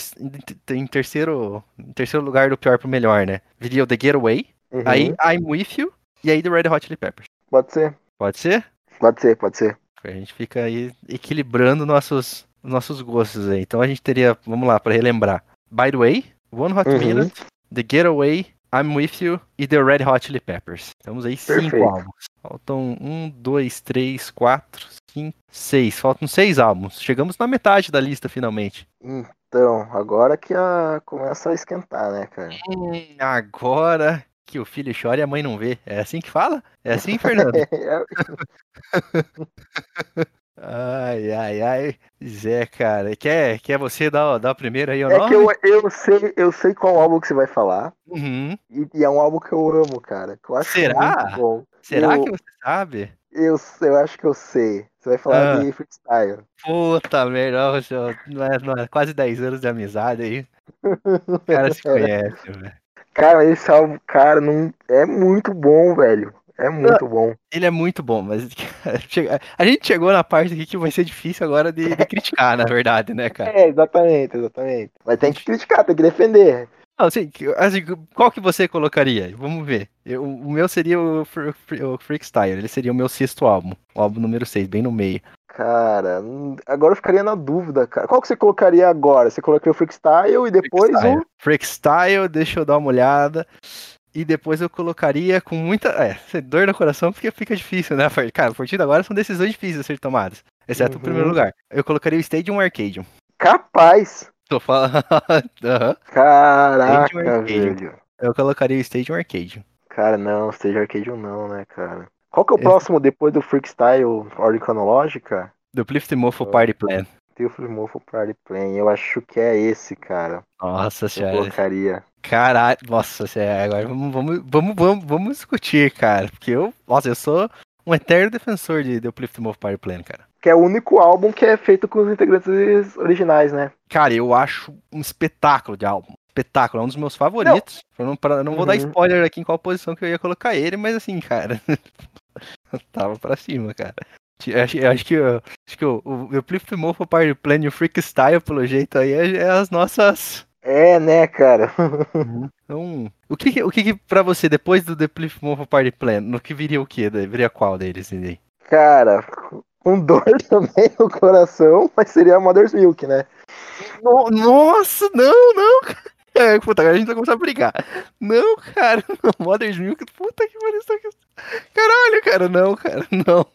em terceiro, em terceiro lugar do pior pro melhor, né? Viria o The Getaway, Uhum. aí I'm With You e aí The Red Hot Chili Peppers. Pode ser, Pode ser? pode ser, pode ser. A gente fica aí equilibrando nossos, nossos gostos aí. Então a gente teria, vamos lá, pra relembrar. By the Way, One Hot Uhum. Minute, The Getaway, I'm With You e The Red Hot Chili Peppers. Temos aí cinco Perfeito. álbuns. Faltam um, dois, três, quatro, cinco, seis. Faltam seis álbuns. Chegamos na metade da lista finalmente. Então, agora que a... começa a esquentar, né, cara? Hum, agora que o filho chora e a mãe não vê. É assim que fala? É assim, Fernando? Ai, ai, ai. Zé, cara. Quer, quer você dar, dar o primeiro aí o É que eu, eu, sei, eu sei qual álbum que você vai falar. Uhum. E, e é um álbum que eu amo, cara. Que eu acho Será? Será Eu- que você sabe? Eu, eu acho que eu sei. Você vai falar Ah. de freestyle. Puta merda, não é, não é, quase 10 anos de amizade aí. O cara se conhece, velho. Cara, esse álbum, cara, não, é muito bom, velho. É muito bom. Ele é muito bom, mas a gente chegou na parte aqui que vai ser difícil agora de, de criticar, na verdade, né, cara? É, exatamente, exatamente. Mas tem que criticar, tem que defender. Não, assim, assim, qual que você colocaria? Vamos ver. Eu- o meu seria o, o Freakstyle, ele seria o meu sexto álbum, o álbum número 6, bem no meio. Cara, hum, agora eu ficaria na dúvida, cara. Qual que você colocaria agora? Você colocaria o Freakstyle e depois Freakstyle. o. Freakstyle, deixa eu dar uma olhada. E depois eu colocaria com muita. É, dor no coração, porque fica difícil, né? Cara, a partir de agora são decisões difíceis a ser tomadas. Exceto o Uhum. primeiro lugar. Eu colocaria o Stadium Arcadium. Capaz! Tô falando. Aham. Caraca, Stadium velho. Eu colocaria o Stadium Arcadium. Cara, não, Stage Arcadium não, né, cara? Qual que é o Esse- próximo depois do Freakstyle ordem cronológica? Do Plift Ah. Party Plan. Tem o Freemorpho Party Plan. Eu acho que é esse, cara. Nossa Eu senhora. colocaria. Caralho, nossa senhora. Agora vamos, vamos, vamos, vamos, discutir, cara. Porque eu. Nossa, eu sou um eterno defensor de The Uplift Mofo Party Plan, cara. Que é o único álbum que é feito com os integrantes originais, né? Cara, eu acho um espetáculo de álbum. Espetáculo, é um dos meus favoritos. Eu não, pra- não vou dar Uhum. spoiler aqui em qual posição que eu ia colocar ele, mas assim, cara. tava pra cima, cara. Acho, acho que, acho que o, o, o Uplift Mofo Party Plan e o Freakstyle, pelo jeito aí, é, é as nossas. É, né, cara? Então, o que, que- o que, que pra você, depois do The Uplift Mofo Party Plan, no que viria o quê? daí? Viria qual deles? aí? Cara, com dor também no coração, mas seria a Mother's Milk, né? No- nossa, não, não, cara. É, puta, agora a gente vai começar a brigar. Não, cara, não, Mother's Milk, puta que pariu. Caralho, cara, não, cara, não.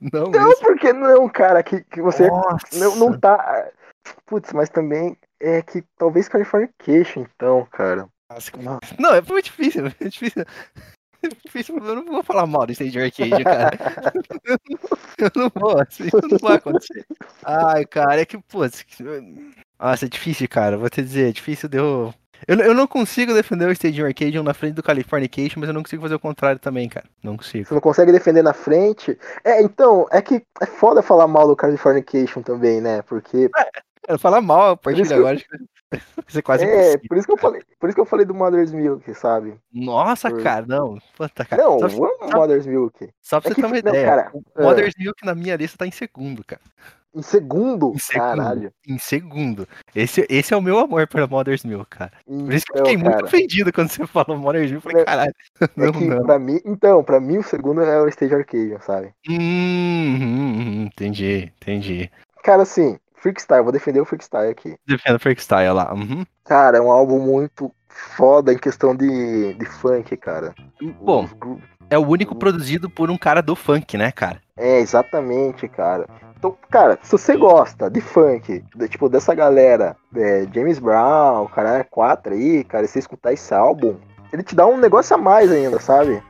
Não, Não, mesmo. por que não, cara? Que, que você Nossa. não, não tá. Putz, mas também é que talvez Californication, então, cara. Não, é muito difícil, é difícil. É difícil, eu não vou falar mal do Stage Arcade, cara. Eu não vou, assim, isso não vai acontecer. Ai, cara, é que, putz. Nossa, é difícil, cara. Vou te dizer, é difícil de eu. Eu, eu não consigo defender o Stadium Arcadium na frente do Californication, mas eu não consigo fazer o contrário também, cara. Não consigo. Você não consegue defender na frente. É, então, é que é foda falar mal do Californication também, né? Porque. Eu falar mal a partir de eu- agora, ser quase é, por isso que eu falei. Por isso que eu falei do Mother's Milk, sabe? Nossa, por- cara, não. Puta, cara. Não, amo Mother's Milk. só pra É você que, ter uma não, ideia. cara, o é. Mother's Milk na minha lista tá em segundo, cara. Em segundo? Em segundo. Caralho. Em segundo. Esse, esse é o meu amor pela Mother's Milk, cara. Por isso que eu fiquei Então, muito cara, ofendido quando você falou Mother's Milk. Eu falei, É- caralho. É Não, que não. pra mim. Então, pra mim o segundo é o Stage Arcadium, sabe? Hum, entendi, entendi. Cara, assim, Freakstyle, vou defender o Freakstyle aqui. Defenda Freakstyle lá. Uhum. Cara, é um álbum muito foda em questão de, de funk, cara. Bom, Os é o único produzido por um cara do funk, né, cara? É, exatamente, cara. Então, cara, se você gosta de funk, de- tipo, dessa galera, é, James Brown, cara, é 4 aí, cara, e você escutar esse álbum, ele te dá um negócio a mais ainda, sabe?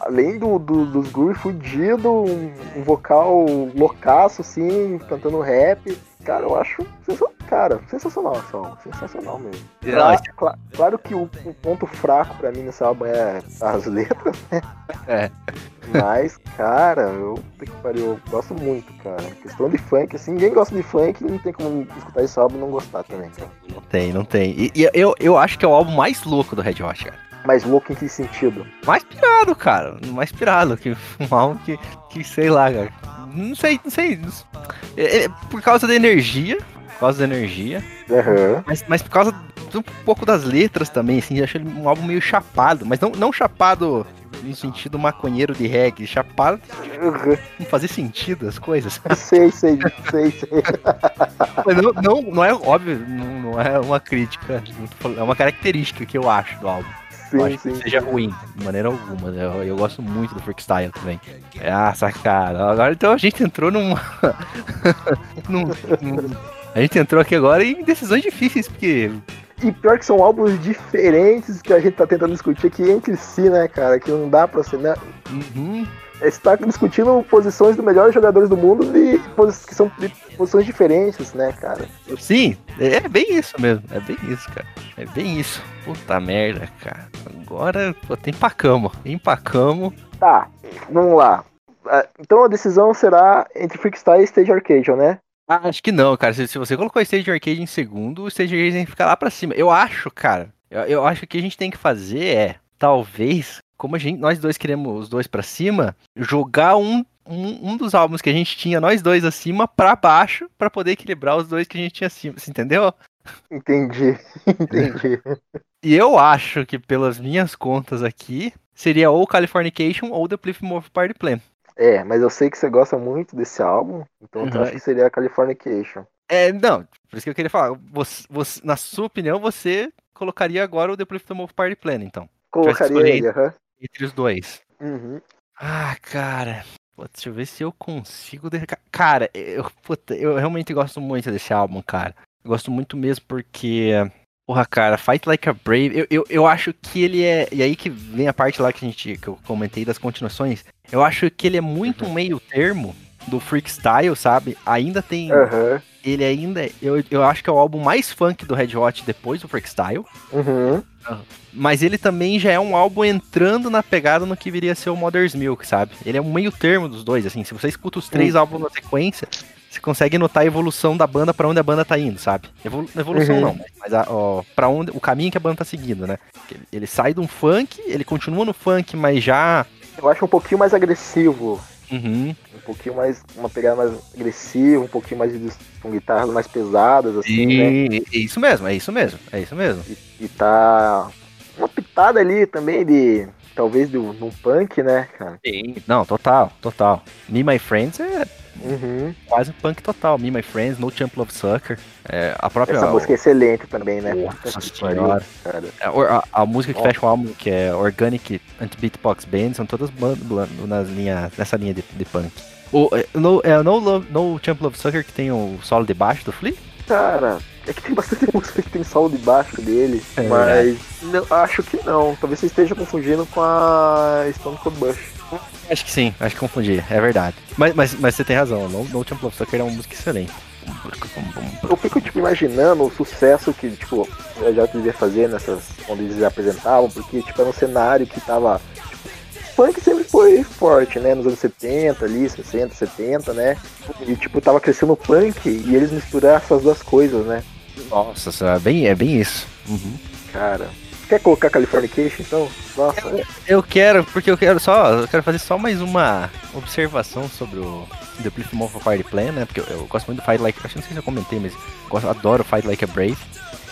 Além do, do- dos groove fudido, um, um vocal loucaço, assim, cantando rap. Cara, eu acho sensacional, cara, sensacional álbum, sensacional mesmo. Cla- cla- claro que o, o ponto fraco pra mim nesse álbum é as letras, né? É. Mas, cara, eu, eu gosto muito, cara. Questão de funk, assim, ninguém gosta de funk, não tem como escutar esse álbum e não gostar também, cara. Não tem, não tem. E, e eu, eu acho que é o álbum mais louco do Red Hot, cara. Mas louco em que sentido? Mais pirado, cara. Mais pirado. Que um álbum que, que sei lá, cara. Não sei, não sei. não. É- é por causa da energia. Por causa da energia. Aham. Mas, mas por causa de um pouco das letras também, assim, eu acho ele um álbum meio chapado, mas não, não chapado no sentido maconheiro de reggae, chapado Aham. em fazer sentido as coisas. Sei, sei, sei, sei. Mas não, não, não é óbvio, não, não é uma crítica, é uma característica que eu acho do álbum. Eu Sim, acho que sim. seja ruim, de maneira alguma. né? Eu, eu gosto muito do freestyle também. Ah, sacada. Agora então a gente entrou num. num- num- A gente entrou aqui agora em decisões difíceis, porque E pior que são álbuns diferentes que a gente tá tentando discutir aqui entre si, né, cara? Que não dá pra ser. Né? Uhum. Está discutindo posições dos melhores jogadores do mundo de que são de posições diferentes, né, cara? Sim, é bem isso mesmo. É bem isso, cara. É bem isso. Puta merda, cara. Agora, pô, tem empacamos. Empacamos. Tá, vamos lá. Ah, Então a decisão será entre Freakstyle e Stage Arcadian, né? Ah, acho que não, cara. Se, se você colocou o Stage Arcade em segundo, o Stage Arcade tem que ficar lá pra cima. Eu acho, cara. Eu, eu acho que o que a gente tem que fazer é, talvez, como a gente, nós dois queremos os dois pra cima, jogar um, um, um dos álbuns que a gente tinha, nós dois acima, pra baixo, pra poder equilibrar os dois que a gente tinha acima. Você entendeu? Entendi, entendi. E eu acho que, pelas minhas contas aqui, seria ou Californication ou The Plymouth Party Plan. É, mas eu sei que você gosta muito desse álbum, então eu Uhum. acho que seria a Californication. É, não, por isso que eu queria falar. Você, você- na sua opinião, você colocaria agora o The Plymouth Party Plan, então. Colocaria ele, aham. Entre os dois. Uhum. Ah, cara. Pô, deixa eu ver se eu consigo. de- ca- Cara, eu, puta, eu realmente gosto muito desse álbum, cara. Eu gosto muito mesmo porque. Porra, cara, Fight Like a Brave, eu, eu, eu acho que ele é. E aí que vem a parte lá que a gente que eu comentei das continuações. Eu acho que ele é muito um meio termo do freakstyle, sabe? Ainda tem. Aham. Ele ainda. Eu, eu acho que é o álbum mais funk do Red Hot depois do freakstyle. Uhum. Mas ele também já é um álbum entrando na pegada no que viria a ser o Mother's Milk, sabe? Ele é um meio termo dos dois, assim. Se você escuta os três álbuns na sequência, você consegue notar a evolução da banda pra onde a banda tá indo, sabe? Evolu evolução Uhum. não, mas a, ó, pra onde, o caminho que a banda tá seguindo, né? Ele, ele sai de um funk, ele continua no funk, mas já. Eu acho um pouquinho mais agressivo. Uhum. Um pouquinho mais. Uma pegada mais agressiva, um pouquinho mais de, com guitarras mais pesadas, assim, né? E, é isso mesmo, é isso mesmo, é isso mesmo. E, e tá. Uma pitada ali também de. Talvez de um de um punk, né, cara? Não, total, total. Me My Friends é Uhum. quase um punk total. Me My Friends, No Champ Love Sucker. É, a própria. Essa música é excelente também, né? Nossa pariu, senhora. cara. É, A, a música que fecha o álbum, que é Organic Anti-Beatbox Band, são todas nas linha, nessa linha de, de punk. O, é, no, é no, Love, no Champ Love Sucker que tem o solo de baixo do Flea? Cara, é que tem bastante música que tem solo de baixo dele, É mas não, acho que não. Talvez você esteja confundindo com a Stone Cold Bush. Acho que sim, acho que confundi, é verdade. Mas, mas, mas você tem razão, no, no Champ Love Sucker é uma música excelente. Eu fico, tipo, imaginando o sucesso que, tipo, eu já devia fazer nessas. onde eles apresentavam, porque, tipo, era um cenário que tava. Tipo, funk sempre foi forte, né? Nos anos 70 ali, 60, 70, né? E, tipo, tava crescendo o punk e eles misturaram essas duas coisas, né? Nossa, é bem, é bem isso. Uhum. Cara. Quer colocar Californication, então? Nossa. Eu quero, porque eu quero só, eu quero fazer só mais uma observação sobre o The Plymouth Party Plan, né? Porque eu, eu gosto muito do Fight Like, acho que não sei se eu comentei, mas eu gosto, adoro Fight Like a Brave.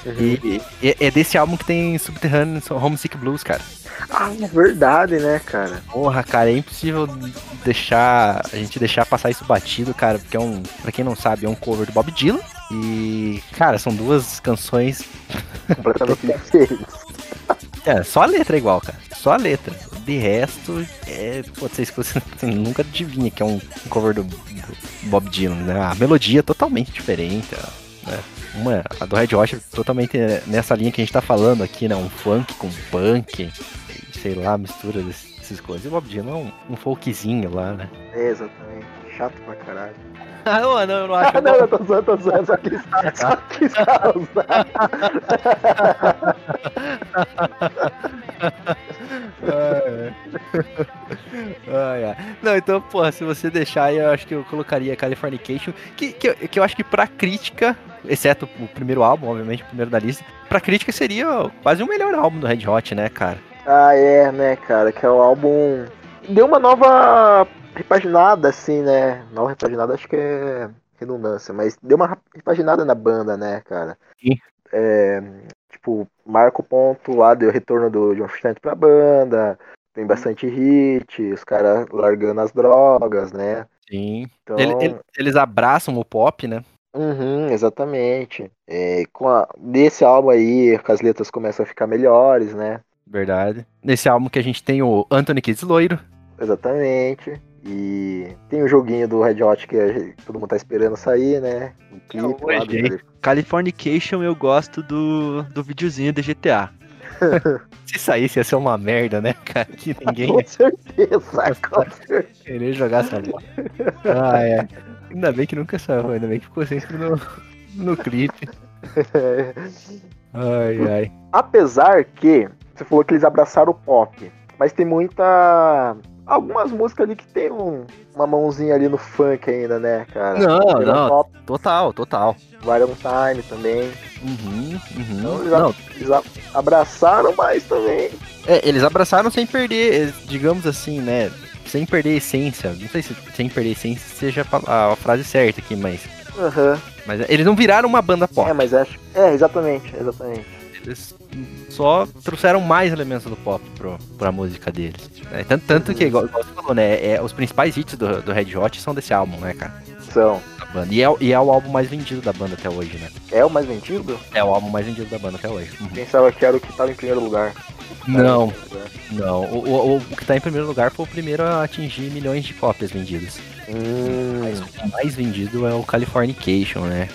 Uhum. E, e- é desse álbum que tem Subterranean Homesick Blues, cara. Ah, é verdade, né, cara? Porra, cara, é impossível deixar a gente deixar passar isso batido, cara, porque é um, pra quem não sabe, é um cover do Bob Dylan. E, cara, são duas canções Completamente diferentes. É, só a letra é igual, cara. Só a letra. De resto, é. Pode ser que você nunca adivinha que é um cover do, Bob Dylan, né? A melodia é totalmente diferente. Né? Uma, a do Red Hot é totalmente nessa linha que a gente tá falando aqui, né? Um funk com punk, sei lá, mistura dessas coisas. E o Bob Dylan é um, um folkzinho lá, né? É, exatamente. Chato pra caralho. Ah, não, não, eu não acho. Ah, não, eu tô zoando, tô zoando, só quis, só quis causar. Ai, ai. Ai, Não, então, porra, se você deixar, aí, eu acho que eu colocaria Californication, que, que, eu- que eu acho que pra crítica, exceto o primeiro álbum, obviamente, o primeiro da lista, pra crítica seria quase o melhor álbum do Red Hot, né, cara? Ah, é, né, cara, que é o álbum... Deu uma nova repaginada, assim, né? Nova repaginada acho que é redundância, mas deu uma repaginada na banda, né, cara? Sim. É, tipo, marca o ponto lá, deu retorno do John Frusciante pra banda, tem bastante hit, os caras largando as drogas, né? Sim. Então, Ele- ele- eles abraçam o pop, né? Uhum, exatamente. É, com a, desse álbum aí, as letras começam a ficar melhores, né? Verdade. Nesse álbum que a gente tem o Anthony Kids loiro. Exatamente. E tem o joguinho do Red Hot que todo mundo tá esperando sair, né? O clipe o lá do. Californication eu gosto do, do videozinho do GTA. Se saísse ia ser uma merda, né, cara? Que ninguém Com certeza, com certeza. querer jogar essa bola. Ah, é. Ainda bem que nunca saiu, ainda bem que ficou sempre no, no clipe. Ai, ai. Apesar que você falou que eles abraçaram o pop, mas tem muita. Algumas músicas ali que tem um- uma mãozinha ali no funk ainda, né, cara? Não, não. Pop, Total, total. Valentine também. Uhum, Então, uhum. eles, a- Não, eles abraçaram, mas também. é, eles abraçaram sem perder, digamos assim, né? Sem perder a essência. Não sei se sem perder a essência seja a a frase certa aqui, mas. Aham. Mas eles não viraram uma banda pop. É, mas acho. É, exatamente, exatamente. Eles só trouxeram mais elementos do pop pro, pra música deles. né? Tanto, tanto que, igual, igual você falou, né? É, os principais hits do, do Red Hot são desse álbum, né, cara? São. E, é, e é o álbum mais vendido da banda até hoje, né? É o mais vendido? É o álbum mais vendido da banda até hoje. Uhum. Pensava que era o que tava em primeiro lugar. Não, não. O, o, o- que tá em primeiro lugar foi o primeiro a atingir milhões de cópias vendidas. Hum, Mas o mais vendido é o Californication, né?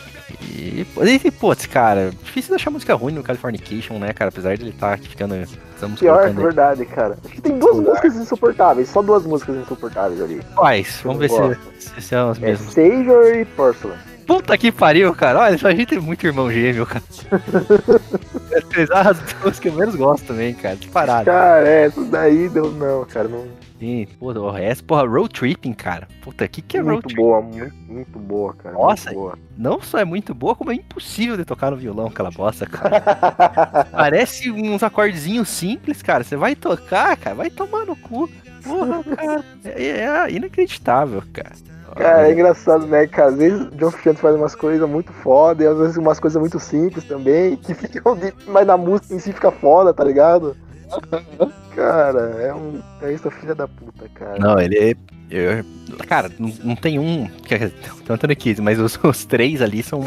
E, e putz, cara, difícil achar música ruim no Californication, né, cara? Apesar de ele estar aqui ficando. Estamos pior, é aí. verdade, cara. Acho que tem duas músicas insuportáveis, só duas músicas insuportáveis ali. Quais? Vamos ver se, se são as É mesmas. Savior e Porcelain. Puta que pariu, cara. Olha, a gente é muito irmão gêmeo, cara. As duas que eu menos gosto também, cara. Disparado. Cara, essas daí deu não, cara. Não, Sim, porra, resto, porra, road tripping, cara. Puta, que que é road muito tripping? boa, muito, muito boa, cara. Nossa. muito boa. Não só é muito boa, como é impossível de tocar no violão aquela bosta, cara. Parece uns acordezinhos simples, cara. Você vai tocar, cara, vai tomar no cu. Porra, cara. É, é inacreditável, cara. Cara, é engraçado, né? Que às vezes o John Frusciante faz umas coisas muito foda e às vezes umas coisas muito simples também, que ficam. Mas na música em si fica foda, tá ligado? Cara, é um. É isso, filha da puta, cara. Não, ele é. eu- cara, não, não tem um. Tanto no Kids, mas os, os três ali são.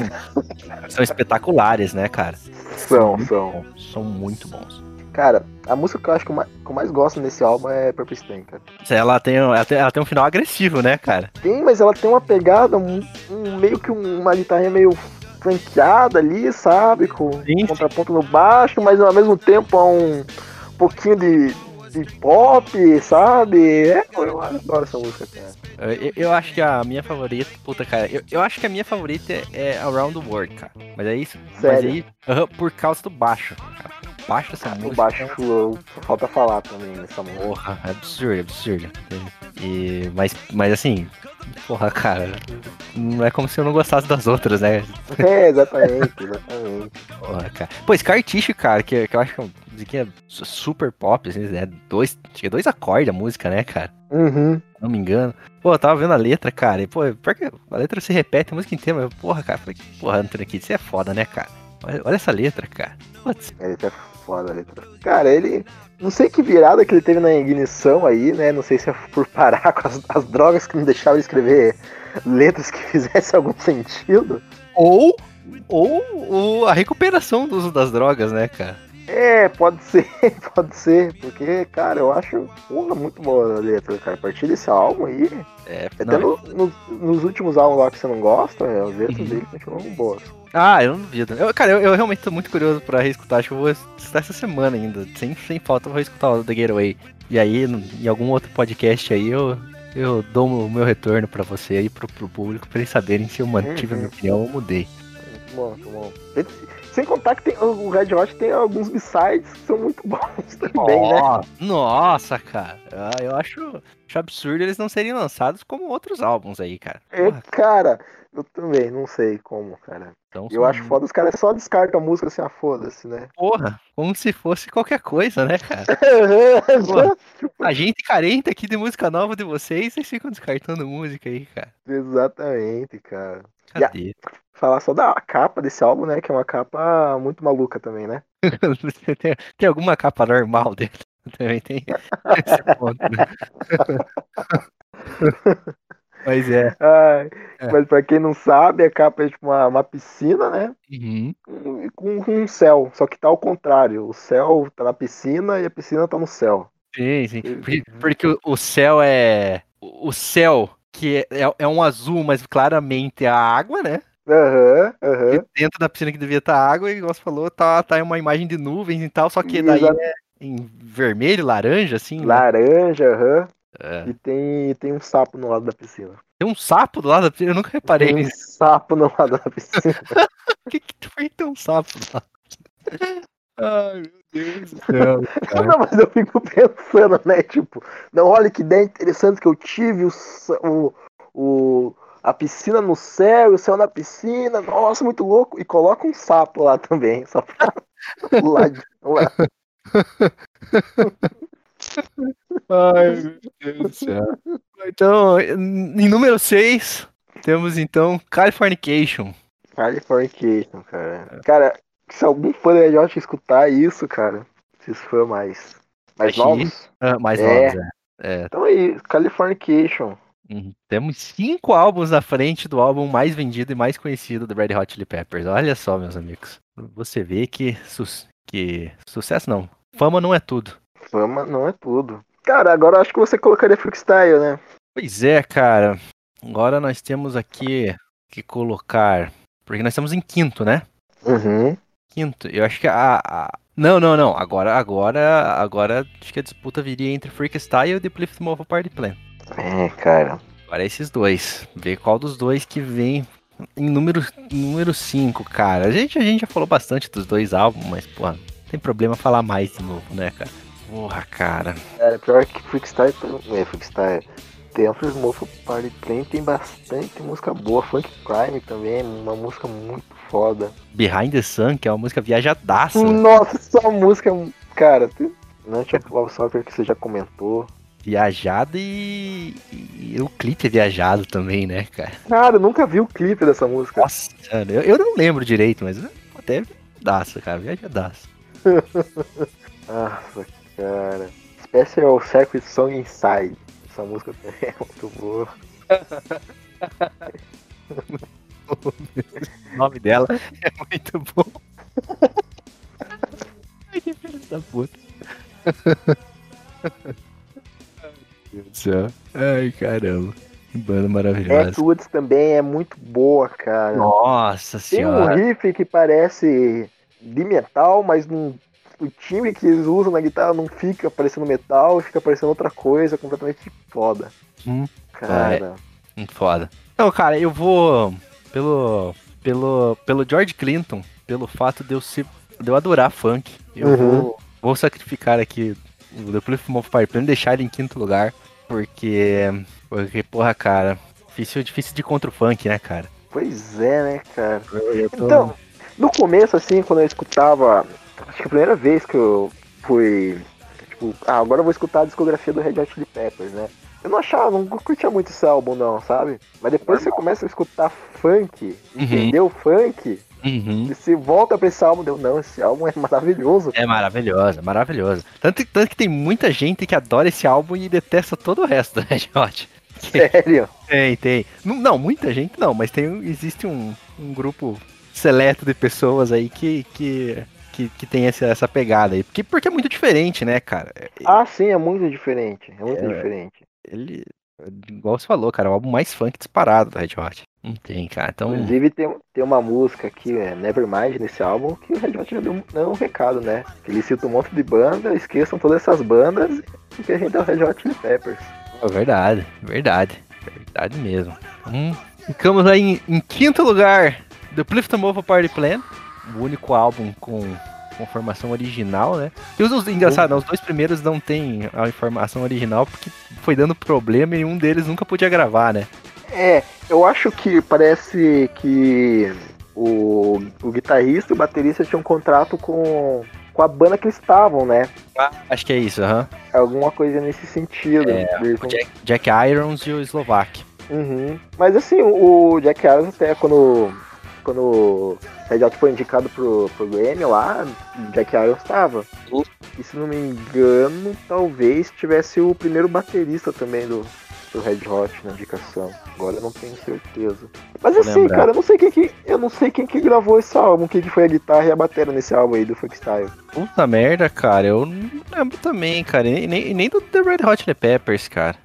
são espetaculares, né, cara? São, muito são. bons, São muito bons. Cara, a música que eu acho que eu mais, que eu mais gosto nesse álbum é Purple Stain, cara. Ela tem, ela, tem, ela tem um final agressivo, né, cara? Tem, mas ela tem uma pegada, um, um- meio que um- uma guitarra meio franqueada ali, sabe? Com Sim, sim. contraponto no baixo, mas ao mesmo tempo há um pouquinho de, de pop, sabe? É, eu adoro essa música, cara. Eu, eu acho que a minha favorita, puta, cara, eu, eu acho que a minha favorita é, é Around the World, cara. Mas é isso. Mas Sério. aí, aham, por causa do baixo. Cara. Baixo dessa música. O baixo, é eu- falta falar também nessa música. Porra, é absurdo, absurdo. E, mas, mas assim, porra, cara, não é como se eu não gostasse das outras, né? É, exatamente, exatamente. Porra, cara. Pô, Scar Tissue, cara, que, que eu acho que é musiquinha su- super pop, assim, né? Dois, é dois acordes a música, né, cara? Uhum. Não me engano. Pô, eu tava vendo a letra, cara, e, pô, pior que a letra se repete a música inteira, mas, porra, cara, falei, porra, Anthony Kidd, você é foda, né, cara? Olha, olha essa letra, cara. Putz, Ele tá foda a letra. Cara, ele. Não sei que virada que ele teve na ignição aí, né? Não sei se é por parar com as, as drogas que não deixavam ele escrever letras que fizessem algum sentido. ou, ou, ou a recuperação do uso das drogas, né, cara? É, pode ser, pode ser. Porque, cara, eu acho porra, muito boa a letra, cara. A partir desse álbum aí. É, Até não, no- no- nos últimos álbuns lá que você não gosta, as letras Uhum. dele continuam boas. Ah, eu não duvido. Eu, cara, eu, eu realmente tô muito curioso pra reescutar. Acho que eu vou escutar essa semana ainda. Sem, sem falta, eu vou escutar o The Getaway. E aí, em algum outro podcast aí, eu, eu dou o meu retorno pra você aí, pro, pro público, pra eles saberem se eu mantive a minha opinião ou mudei. Muito bom, muito bom. Sem contar que tem, o Red Hot tem alguns b-sides que são muito bons também, né? Nossa, cara. Ah, eu acho, acho absurdo eles não serem lançados como outros álbuns aí, cara. É, cara, eu também não sei como, cara. então Eu acho foda, os caras só descartam a música assim, ah, foda-se, né? Porra, como se fosse qualquer coisa, né, cara? A gente carente aqui de música nova de vocês, vocês ficam descartando música aí, cara. Exatamente, cara. Cadê? Falar só da capa desse álbum, né? Que é uma capa muito maluca também, né? Tem, tem alguma capa normal dele? Também tem esse ponto, né? Mas é. Ai, É. Mas pra quem não sabe, a capa é tipo uma, uma piscina, né? Uhum. Com, com um céu, só que tá ao contrário. O céu tá na piscina e a piscina tá no céu. Sim, sim. Porque, porque o- o céu é. O céu, que é, é um azul, mas claramente é a água, né? Aham, aham. E dentro da piscina que devia estar água, e igual você falou, tá, tá uma imagem de nuvens e tal, só que daí Exato. é em vermelho, laranja, assim. né? Laranja, aham. É. E tem, tem um sapo no lado da piscina. Tem um sapo do lado da piscina, eu nunca reparei Tem um nisso. sapo no lado da piscina. Por que, que foi ter um sapo lá? Ai, meu Deus do céu. cara. Não, mas eu fico pensando, né? Tipo, não, olha que ideia interessante que eu tive, o, o, o, a piscina no céu, o céu na piscina, nossa, muito louco. E coloca um sapo lá também, só pra lá, lá. Ai, meu Deus do céu. Então, em número 6, temos então Californication. Californication, cara. Cara, se algum fã da Hot escutar isso, cara, esses fãs mais, mais novos, Ah, mais É. novos, é. É, então aí, Californication. Uhum. Temos cinco álbuns à frente do álbum mais vendido e mais conhecido do Red Hot Chili Peppers. Olha só, meus amigos. Você vê que, sus- que sucesso não. Fama não é tudo. Fama não é tudo. Cara, agora eu acho que você colocaria freestyle, né? Pois é, cara. Agora nós temos aqui que colocar. Porque nós estamos em quinto, né? Uhum. Quinto. Eu acho que a. a- Não, não, não. Agora, agora, agora acho que a disputa viria entre Freakstyle e The Plymouth Mobile Party Plan. É, cara. Agora é esses dois. Ver qual dos dois que vem em número 5, número cinco, cara. A gente, a gente já falou bastante dos dois álbuns, mas, porra, não tem problema falar mais de novo, né, cara? Porra, cara. Cara, pior que Freakstyle. É, Freakstyle. Temples Mofo Party Plan tem bastante música boa. Funk Crime também, uma música muito foda. Behind the Sun, que é uma música viajadaça. Nossa, essa música, cara. Não tinha Love Soccer que você já comentou. Viajada e... e o clipe é viajado também, né, cara? Cara, eu nunca vi o clipe dessa música. Nossa, mano, eu, eu não lembro direito, mas até viajadaça, cara, viajadaça. Nossa, cara. Special Circuit Song Inside. Essa música também é muito boa. O nome dela é muito bom. Ai, que filho da puta. Deus do céu. Ai, caramba. Que banda maravilhosa. Backwoods também é muito boa, cara. Nossa Tem um senhora. riff que parece de metal, mas não, o timbre que eles usam na guitarra não fica parecendo metal, fica parecendo outra coisa completamente foda. Hum. Cara, Muito foda. Não, cara, eu vou pelo pelo pelo George Clinton, pelo fato de eu ser de eu adorar funk, eu Uhum. vou, vou sacrificar aqui o The Plymouth of Fire pra deixar ele em quinto lugar, porque porque porra, cara, difícil difícil de contra o funk, né, cara? pois é, né, cara? Tô- Então, no começo, assim, quando eu escutava, acho que a primeira vez que eu fui, tipo, ah, agora eu vou escutar a discografia do Red Hot Chili Peppers, né? Eu não achava, não curtia muito esse álbum, não, sabe? Mas depois você começa a escutar funk, Uhum. entendeu o funk, Uhum. você volta pra esse álbum, deu, não, esse álbum é maravilhoso. É maravilhosa, maravilhosa. Tanto, tanto que tem muita gente que adora esse álbum e detesta todo o resto do Red Hot. Sério. Tem, tem. Não, não, muita gente não, mas tem, existe um, um grupo seleto de pessoas aí que, que, que, que tem essa, essa pegada aí. Porque, porque é muito diferente, né, cara? Ah, sim, é muito diferente. É muito É. diferente. Ele, igual você falou, cara, é o álbum mais funk disparado do Red Hot. Não tem, cara. Então, Inclusive tem, tem uma música aqui, é Nevermind, nesse álbum, que o Red Hot já deu, um- deu um recado, né? Que ele cita um monte de banda, esqueçam todas essas bandas, porque a gente é o Red Hot Chili Peppers. é verdade, verdade. Verdade mesmo. Então, ficamos aí em, em quinto lugar do Clifton Mova Party Plan, o único álbum com, com formação original, né? E os, os engraçado, né, os dois primeiros não tem a informação original porque foi dando problema e um deles nunca podia gravar, né? É, eu acho que parece que o, o guitarrista e o baterista tinham um contrato com, com a banda que eles estavam, né? Acho que é isso, aham. Alguma coisa nesse sentido. É, O Jack, Jack Irons e o Slovak. Uhum. Mas assim, o Jack Irons até quando, quando o Red Hot foi indicado pro, pro Grammy lá, Jack Irons estava. Uhum. E se não me engano, talvez tivesse o primeiro baterista também do, do Red Hot na indicação. Agora eu não tenho certeza. Mas Vou assim, lembrar. cara, eu não sei quem que. Eu não sei quem que gravou esse álbum, quem que foi a guitarra e a bateria nesse álbum aí do Funkstyle. Puta merda, cara. Eu não lembro também, cara. E nem, nem, nem do The Red Hot Chili Peppers, cara.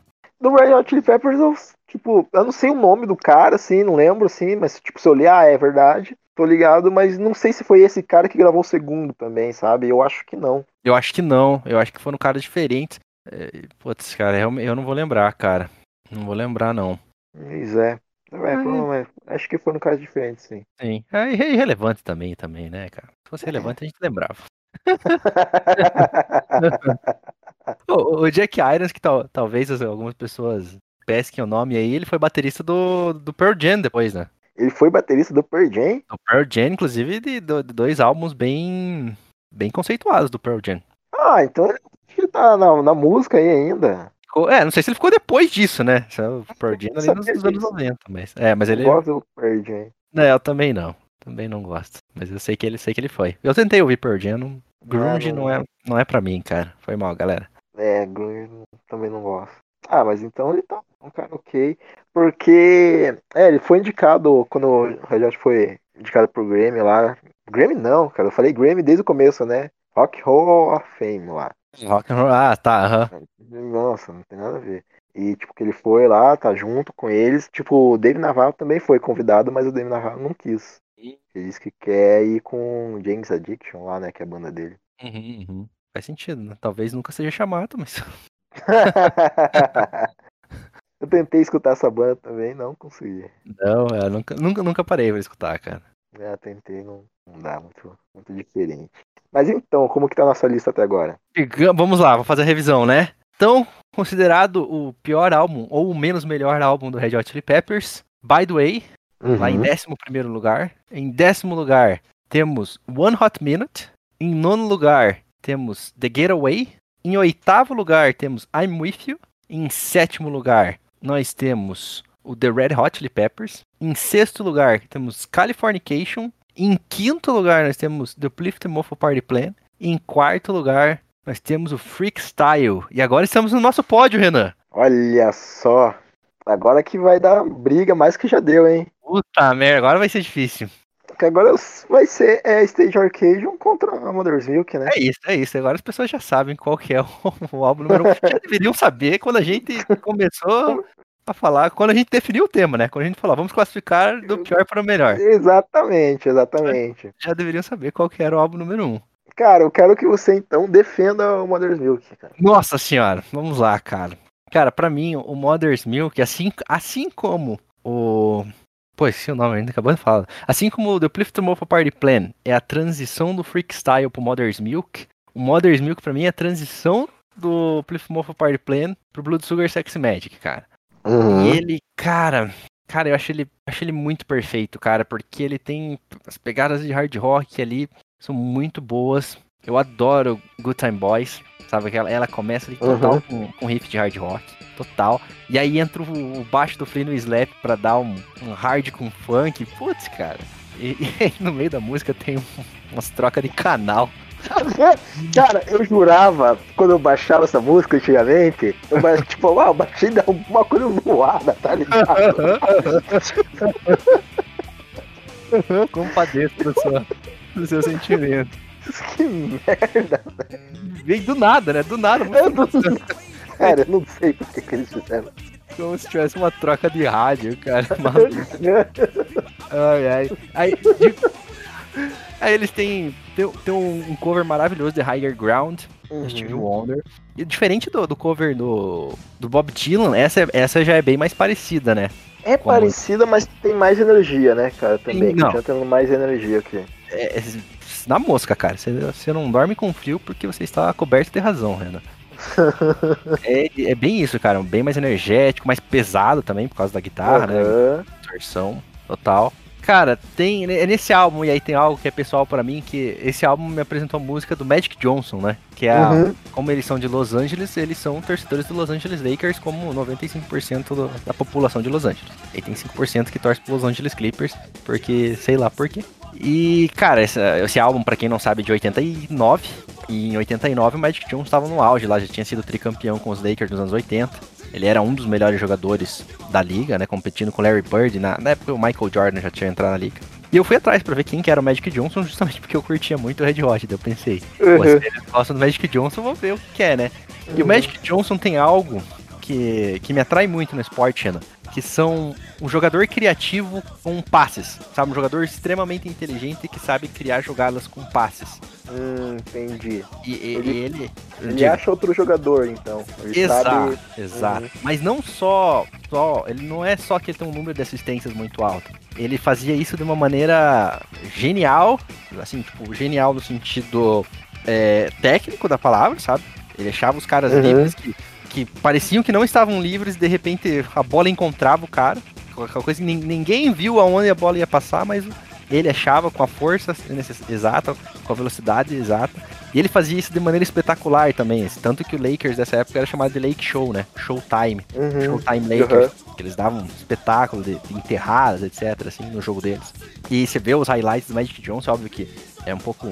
Do Red Hot Chili Peppers eu tipo, eu não sei o nome do cara, assim, não lembro, assim, mas, tipo, se eu olhar, ah, é verdade, tô ligado, mas não sei se foi esse cara que gravou o segundo também, sabe? Eu acho que não. Eu acho que não. Eu acho que foram caras diferentes. É, putz, cara, eu, eu não vou lembrar, cara. Não vou lembrar, não. Pois é. É, acho que foram caras diferentes, sim. Sim. É irre- irrelevante também, também, né, cara? Se fosse relevante, a gente lembrava. O, o Jack Irons, que tal, talvez as- algumas pessoas pesquem o nome aí, ele foi baterista do, do Pearl Jam depois, né? Ele foi baterista do Pearl Jam? Do Pearl Jam, inclusive, de, do- de dois álbuns bem, bem conceituados do Pearl Jam. Ah, então ele- ele tá na, na música aí ainda. Ficou- é, não sei se ele ficou depois disso, né? É O Pearl Jam ali nos, anos disso. 90, mas... É, mas ele... Eu gosto do Jam. Não, eu também não. Também não gosto. Mas eu sei que ele, sei que ele foi. Eu tentei ouvir Jam, não... Grunge não- não, é, não é pra mim, cara. Foi mal, galera. É, Grunge também não gosto. Ah, mas então ele tá um cara ok. Porque, é, ele foi indicado quando o Hot foi indicado pro Grammy lá. Grammy não, cara, eu falei Grammy desde o começo, né? Rock Hall of Fame lá. Rock and roll. Ah, tá, aham. Nossa, não tem nada a ver. E, tipo, que ele foi lá, tá junto com eles. Tipo, o Dave Navarro também foi convidado, mas o Dave Navarro não quis. Ele disse que quer ir com o James Addiction lá, né? Que é a banda dele. Uhum, uhum. Faz sentido, né? Talvez nunca seja chamado, mas. eu tentei escutar essa banda também, não consegui. Não, eu nunca, nunca, nunca parei pra escutar, cara. É, tentei, não, não dá muito, muito diferente. Mas então, como que tá a nossa lista até agora? Vamos lá, vou fazer a revisão, né? Então, considerado o pior álbum, ou o menos melhor álbum do Red Hot Chili Peppers, By the Way, lá em Uhum. 11 lugar. Em décimo lugar, temos One Hot Minute. Em nono lugar, temos The Getaway. Em oitavo lugar, temos I'm With You. Em sétimo lugar, nós temos o The Red Hot Chili Peppers. Em sexto lugar, temos Californication. Em quinto lugar, nós temos The Plift Mofo Party Plan. Em quarto lugar, nós temos o Freak Style. E agora estamos no nosso pódio, Renan. Olha só. Agora que vai dar briga mais que já deu, hein? Puta merda, agora vai ser difícil. Porque agora vai ser é, Stage Arcadium contra a Mother's Milk, né? É isso, é isso. Agora as pessoas já sabem qual que é o, o álbum número 1. Já deveriam saber quando a gente começou a falar, quando a gente definiu o tema, né? Quando a gente falou, vamos classificar do pior para o melhor. Exatamente, exatamente. Já deveriam saber qual que era o álbum número 1. Cara, eu quero que você então defenda o Mother's Milk, cara. Nossa senhora, vamos lá, cara. Cara, pra mim, o Mother's Milk, assim, assim como o. Pô, esse é o nome ainda acabou de falar. Assim como o The Plift Mofo Party Plan é a transição do Freakstyle pro Mother's Milk, o Mother's Milk pra mim é a transição do Plift Mofo Party Plan pro Blood Sugar Sex Magic, cara. Uhum. E ele, cara, cara, eu acho ele, acho ele muito perfeito, cara, porque ele tem as pegadas de hard rock ali são muito boas. Eu adoro Good Time Boys, sabe que ela, ela começa ali total Uhum. com, com riff de hard rock, total. E aí entra o, o baixo do Flea no slap pra dar um, um hard com funk. Putz, cara. E, e aí no meio da música tem um- umas trocas de canal. Cara, eu jurava, quando eu baixava essa música antigamente, eu ba- tipo, ah, eu baixei da- uma coisa zoada, tá ligado? Compadeço do seu, do seu sentimento. que merda. Vem do nada, né? Do nada. Eu não... Cara, eu não sei por que, que eles fizeram. Como se tivesse uma troca de rádio, cara. Maluco. Ai, ai. Aí, de- aí eles têm, tem, tem um cover maravilhoso de Higher Ground, Uhum. Steve Wonder. E diferente do, do cover do, do Bob Dylan, essa, essa já é bem mais parecida, né? É Como- parecida, mas tem mais energia, né, cara? Também. Não. Já tendo mais energia aqui. É, é na mosca, cara. Você, você não dorme com frio porque você está coberto de razão, Renan. é, é bem isso, cara. Bem mais energético, mais pesado também por causa da guitarra, né? Aham. distorção total. Cara, tem é nesse álbum, e aí tem algo que é pessoal pra mim, que esse álbum me apresentou a música do Magic Johnson, né? Que é, a- Uhum. como eles são de Los Angeles, eles são torcedores do Los Angeles Lakers, como 95% do- da população de Los Angeles. E tem 5% que torce pro Los Angeles Clippers, porque sei lá por quê. E, cara, essa- esse álbum, pra quem não sabe, é de 89. E em 89 o Magic Johnson estava no auge lá, já tinha sido tricampeão com os Lakers nos anos 80. Ele era um dos melhores jogadores da liga, né? Competindo com o Larry Bird. Na, na época o Michael Jordan já tinha entrado na liga. E eu fui atrás pra ver quem que era o Magic Johnson, justamente porque eu curtia muito o Red Hot. Daí eu pensei, pô, Uhum. se eles gostam do Magic Johnson, vou ver o que é, né? E o Magic Johnson tem algo que, que me atrai muito no esporte, Renan. Que são um jogador criativo com passes, sabe? Um jogador extremamente inteligente que sabe criar jogadas com passes. Hum, entendi. E, e- Ele- ele. Ele acha outro jogador, então. Ele Exato, sabe. exato. Uhum. Mas não só, só. Ele não é só que ele tem um número de assistências muito alto. Ele fazia isso de uma maneira genial, assim, tipo, genial no sentido é, técnico da palavra, sabe? Ele achava os caras Uhum. livres que, que pareciam que não estavam livres, de repente a bola encontrava o cara. Aquela coisa que nin- ninguém viu aonde a bola ia passar, mas ele achava com a força exata, com a velocidade exata. E ele fazia isso de maneira espetacular também. Tanto que o Lakers dessa época era chamado de Lake Show, né? Showtime. Uhum. Showtime Lakers. Que eles davam um espetáculo de, de enterradas, etc., assim, no jogo deles. E você vê os highlights do Magic Johnson, óbvio que é um pouco.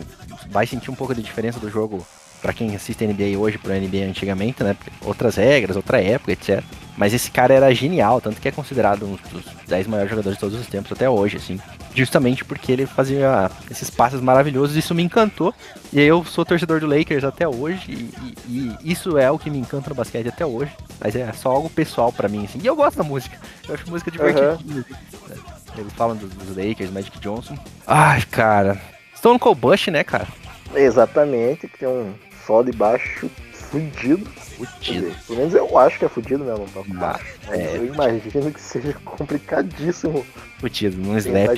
Vai sentir um pouco de diferença do jogo pra quem assiste NBA hoje pro NBA antigamente, né? Outras regras, outra época, etc. Mas esse cara era genial, tanto que é considerado um dos 10 maiores jogadores de todos os tempos até hoje, assim. Justamente porque ele fazia esses passes maravilhosos, isso me encantou. E aí eu sou torcedor do Lakers até hoje, e, e- e isso é o que me encanta no basquete até hoje. Mas é só algo pessoal pra mim, assim. E eu gosto da música. Eu acho música divertidinha. assim. Eles falam dos, dos Lakers, Magic Johnson. Ai, cara. Stone Cold Bush, né, cara? Exatamente, que tem um sol de baixo fudido. Fudido. dizer, Pelo menos eu acho que é fudido mesmo, Ah, baixo. É. Eu imagino que seja complicadíssimo Fudido. Num slap,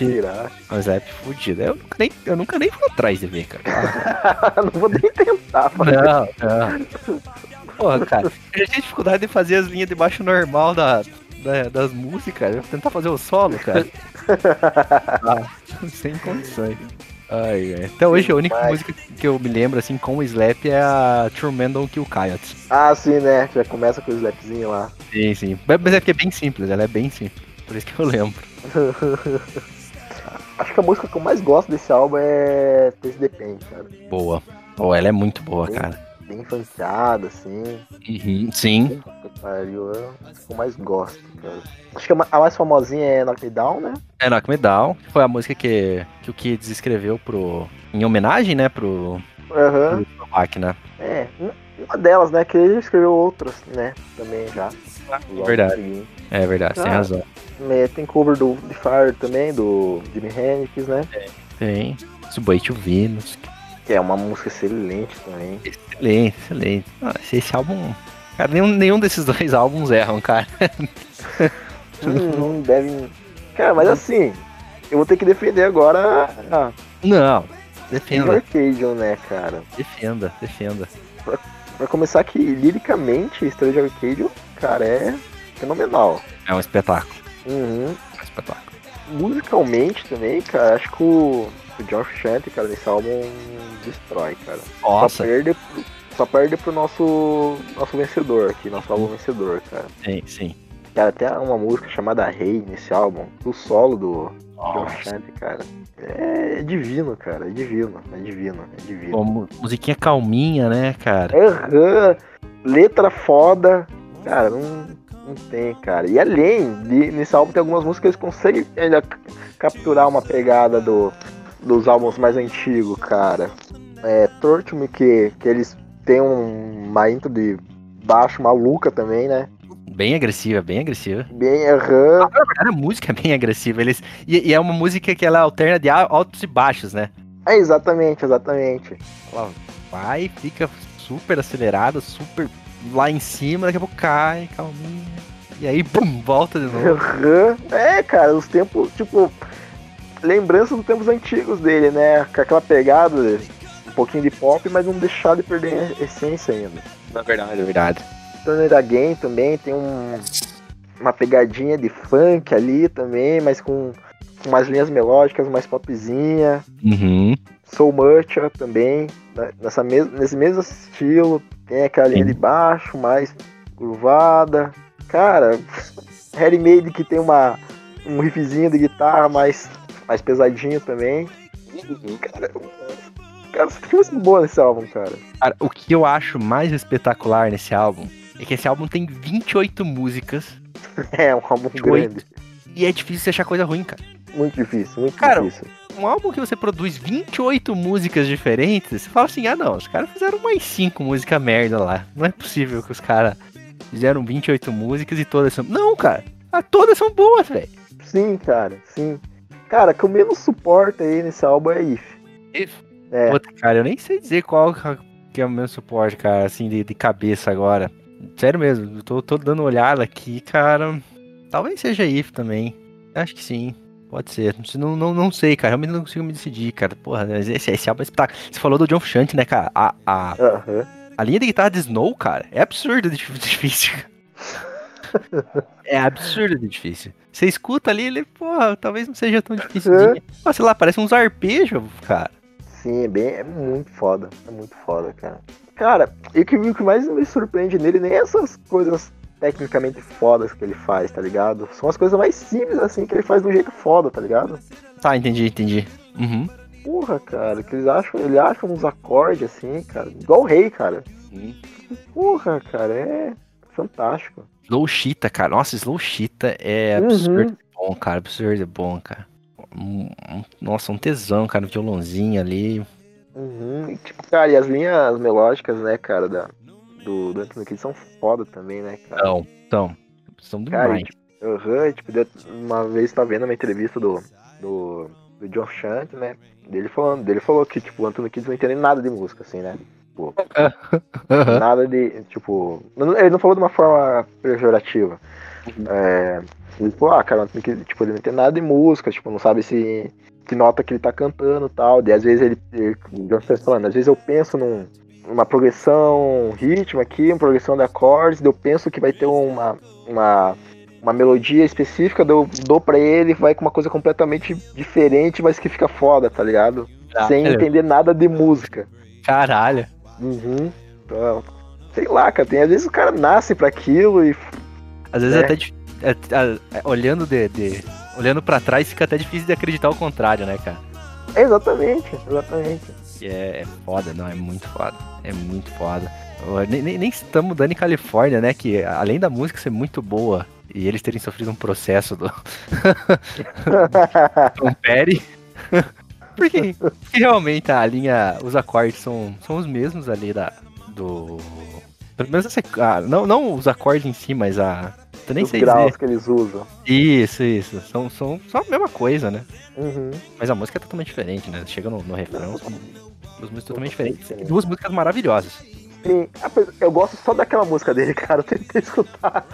um slap fudido. Eu nunca nem, eu nunca nem fui atrás de ver, cara. não vou nem tentar. Não, não. Porra, cara. Eu tinha dificuldade de fazer as linhas de baixo normal da, da- das músicas. Eu vou tentar fazer o solo, cara. Ah, sem condições. Ai, ai. Até hoje a única Demais. música que eu me lembro, assim, com o slap é a True Man Don't Kill Coyotes. Ah, sim, né? Já começa com o slapzinho lá. Sim, sim. Mas é porque é bem simples, ela é bem simples. Por isso que eu lembro. Acho que a música que eu mais gosto desse álbum é Taste the Pain, cara. Boa. Pô, ela é muito boa, cara. Bem funkeada, assim. Uhum, sim. Pariu, é que eu mais gosto, cara. Acho que a ma- a mais famosinha é Knock Me Down, né? É Knock Me Down. Foi a música que, que o Kids escreveu pro. Em homenagem, né, pro, Aham. pro Tupac, né? É, uma delas, né? Que ele escreveu outras, né? Também já. Verdade. seguinte. É verdade, tem Ah. razão. É, tem cover do The Fire também, do Jimi Hendrix, né? Tem. Subway to Venus. Que é uma música excelente também. Excelente, excelente. Ah, esse, álbum. Cara, nenhum, nenhum desses dois álbuns erram, cara. Hum, não devem. Cara, mas assim, eu vou ter que defender agora Não. Defenda, Arcadian, né, cara? defenda, defenda. Pra começar que, liricamente, Steve Arcadian, cara, é fenomenal. É um espetáculo. Uhum. É um espetáculo. Musicalmente também, cara, acho que o, o John Frusciante, cara, nesse álbum destrói, cara. Só Nossa, perde, pro- só perde pro nosso, nosso vencedor aqui, nosso álbum vencedor, cara. sim, sim. Cara, tem uma música chamada Rei nesse álbum, o solo do John Nossa. Frusciante, cara. É divino, cara, é divino, é divino, é divino. Mu- musiquinha calminha, né, cara? Aham, letra foda, cara, não, não tem, cara. E além de, nesse álbum tem algumas músicas que eles conseguem ainda capturar uma pegada do, dos álbuns mais antigos, cara. É, Torture Me, que, que eles têm um- uma intro de baixo maluca também, né? Bem agressiva, bem agressiva. Bem aham. Na verdade, a música é bem agressiva. Eles, e, e é uma música que ela alterna de altos e baixos, né? É, exatamente, exatamente. Ela vai, fica super acelerada, super lá em cima, daqui a pouco cai, calminha. E aí, bum, volta de novo. Aham. É, cara, os tempos, tipo, lembrança dos tempos antigos dele, né? Com aquela pegada, um pouquinho de pop, mas não deixar de perder a essência ainda. Na verdade, é verdade. Turner Again também tem um, uma pegadinha de funk ali também, mas com, com umas linhas melódicas mais popzinha. Uhum. Soul Much também, né, nessa mes nesse mesmo estilo, tem aquela linha Sim. de baixo mais curvada. Cara, Harry Made que tem uma, um riffzinho de guitarra mais, mais pesadinho também. Cara, cara, você tem música boa nesse álbum, cara. Cara, o que eu acho mais espetacular nesse álbum é que esse álbum tem 28 músicas É um álbum Oito. grande. e é difícil você achar coisa ruim, cara. Muito difícil, muito Cara, difícil. Um álbum que você produz 28 músicas diferentes, você fala assim, ah não, os caras fizeram mais 5 músicas merda lá. Não é possível que os caras fizeram 28 músicas e todas são. Não, cara. Todas são boas, velho. Sim, cara, sim. Cara, que eu menos suporto aí nesse álbum é If. If? É. Puta, cara, eu nem sei dizer qual que é o meu suporte, cara, assim, de, de cabeça agora. Sério mesmo, eu tô, tô dando uma olhada aqui, cara. Talvez seja If também. Acho que sim. Pode ser. Não, não, não sei, cara. Realmente não consigo me decidir, cara. Porra, esse, esse álbum é espetáculo. Você falou do John Frusciante, né, cara? A, a, a linha de guitarra de Snow, cara, é absurdo de dif- difícil. É absurdo de difícil. Você escuta ali, ele, porra, talvez não seja tão difícil. Uhum. Pô, sei lá, parece uns arpejos, cara. Sim, é bem. É muito foda. É muito foda, cara. Cara, e o que, o que mais me surpreende nele nem é essas coisas tecnicamente fodas que ele faz, tá ligado? São as coisas mais simples, assim, que ele faz de um jeito foda, tá ligado? Tá, entendi, entendi. Uhum. Porra, cara, que eles acham, ele acha uns acordes assim, cara. Igual o rei, cara. Porra, cara, é fantástico. Slow Cheetah, cara. Nossa, Slow Cheetah é Uhum. absurdo de bom, cara. Absurdo bom, cara. Um- um- Nossa, um tesão, cara. Um violãozinho ali. Uhum. E, tipo, cara, e as linhas melódicas, né, cara, da, do, do Anthony Kidd são foda também, né, cara? Então, então. São Cara, demais. e, tipo, e, tipo, uma vez tá vendo uma entrevista do, do, do John Shank, né? Dele falando, dele falou que, tipo, o Anthony Kidd não entende nada de música, assim, né? Tipo, Aham. nada de, tipo, ele não falou de uma forma pejorativa. É, ele falou, ah, cara, Kidd, tipo, ele não entende nada de música, tipo, não sabe se que nota que ele tá cantando e tal. E às vezes ele, ele falando, às vezes eu penso num, uma progressão, ritmo aqui, uma progressão de acordes, eu penso que vai ter uma, uma, uma melodia específica, eu dou pra ele, vai com uma coisa completamente diferente, mas que fica foda, tá ligado? Sem Caralho. entender nada de música. Caralho. Uhum. Então, sei lá, cara, tem às vezes o cara nasce pra aquilo e. Às vezes É. até dif- é, é, é, olhando de, de- olhando para trás fica até difícil de acreditar o contrário, né, cara? Exatamente, exatamente. É, é foda, não, é muito foda. É muito foda. Nem, nem, nem estamos dando em Califórnia, né? Que além da música ser muito boa e eles terem sofrido um processo do Tom Petty. Porque, porque realmente a linha, os acordes são, são os mesmos ali da. Do. Pelo menos a sequ- ah, não, não os acordes em si, mas a. Eu nem Os sei graus dizer. que eles usam. Isso, isso. São, são só a mesma coisa, né? Uhum. Mas a música é totalmente diferente, né? Chega no, no refrão, são duas músicas totalmente diferentes. diferente. Duas músicas maravilhosas. Eu gosto só daquela música dele, cara. Eu tentei escutar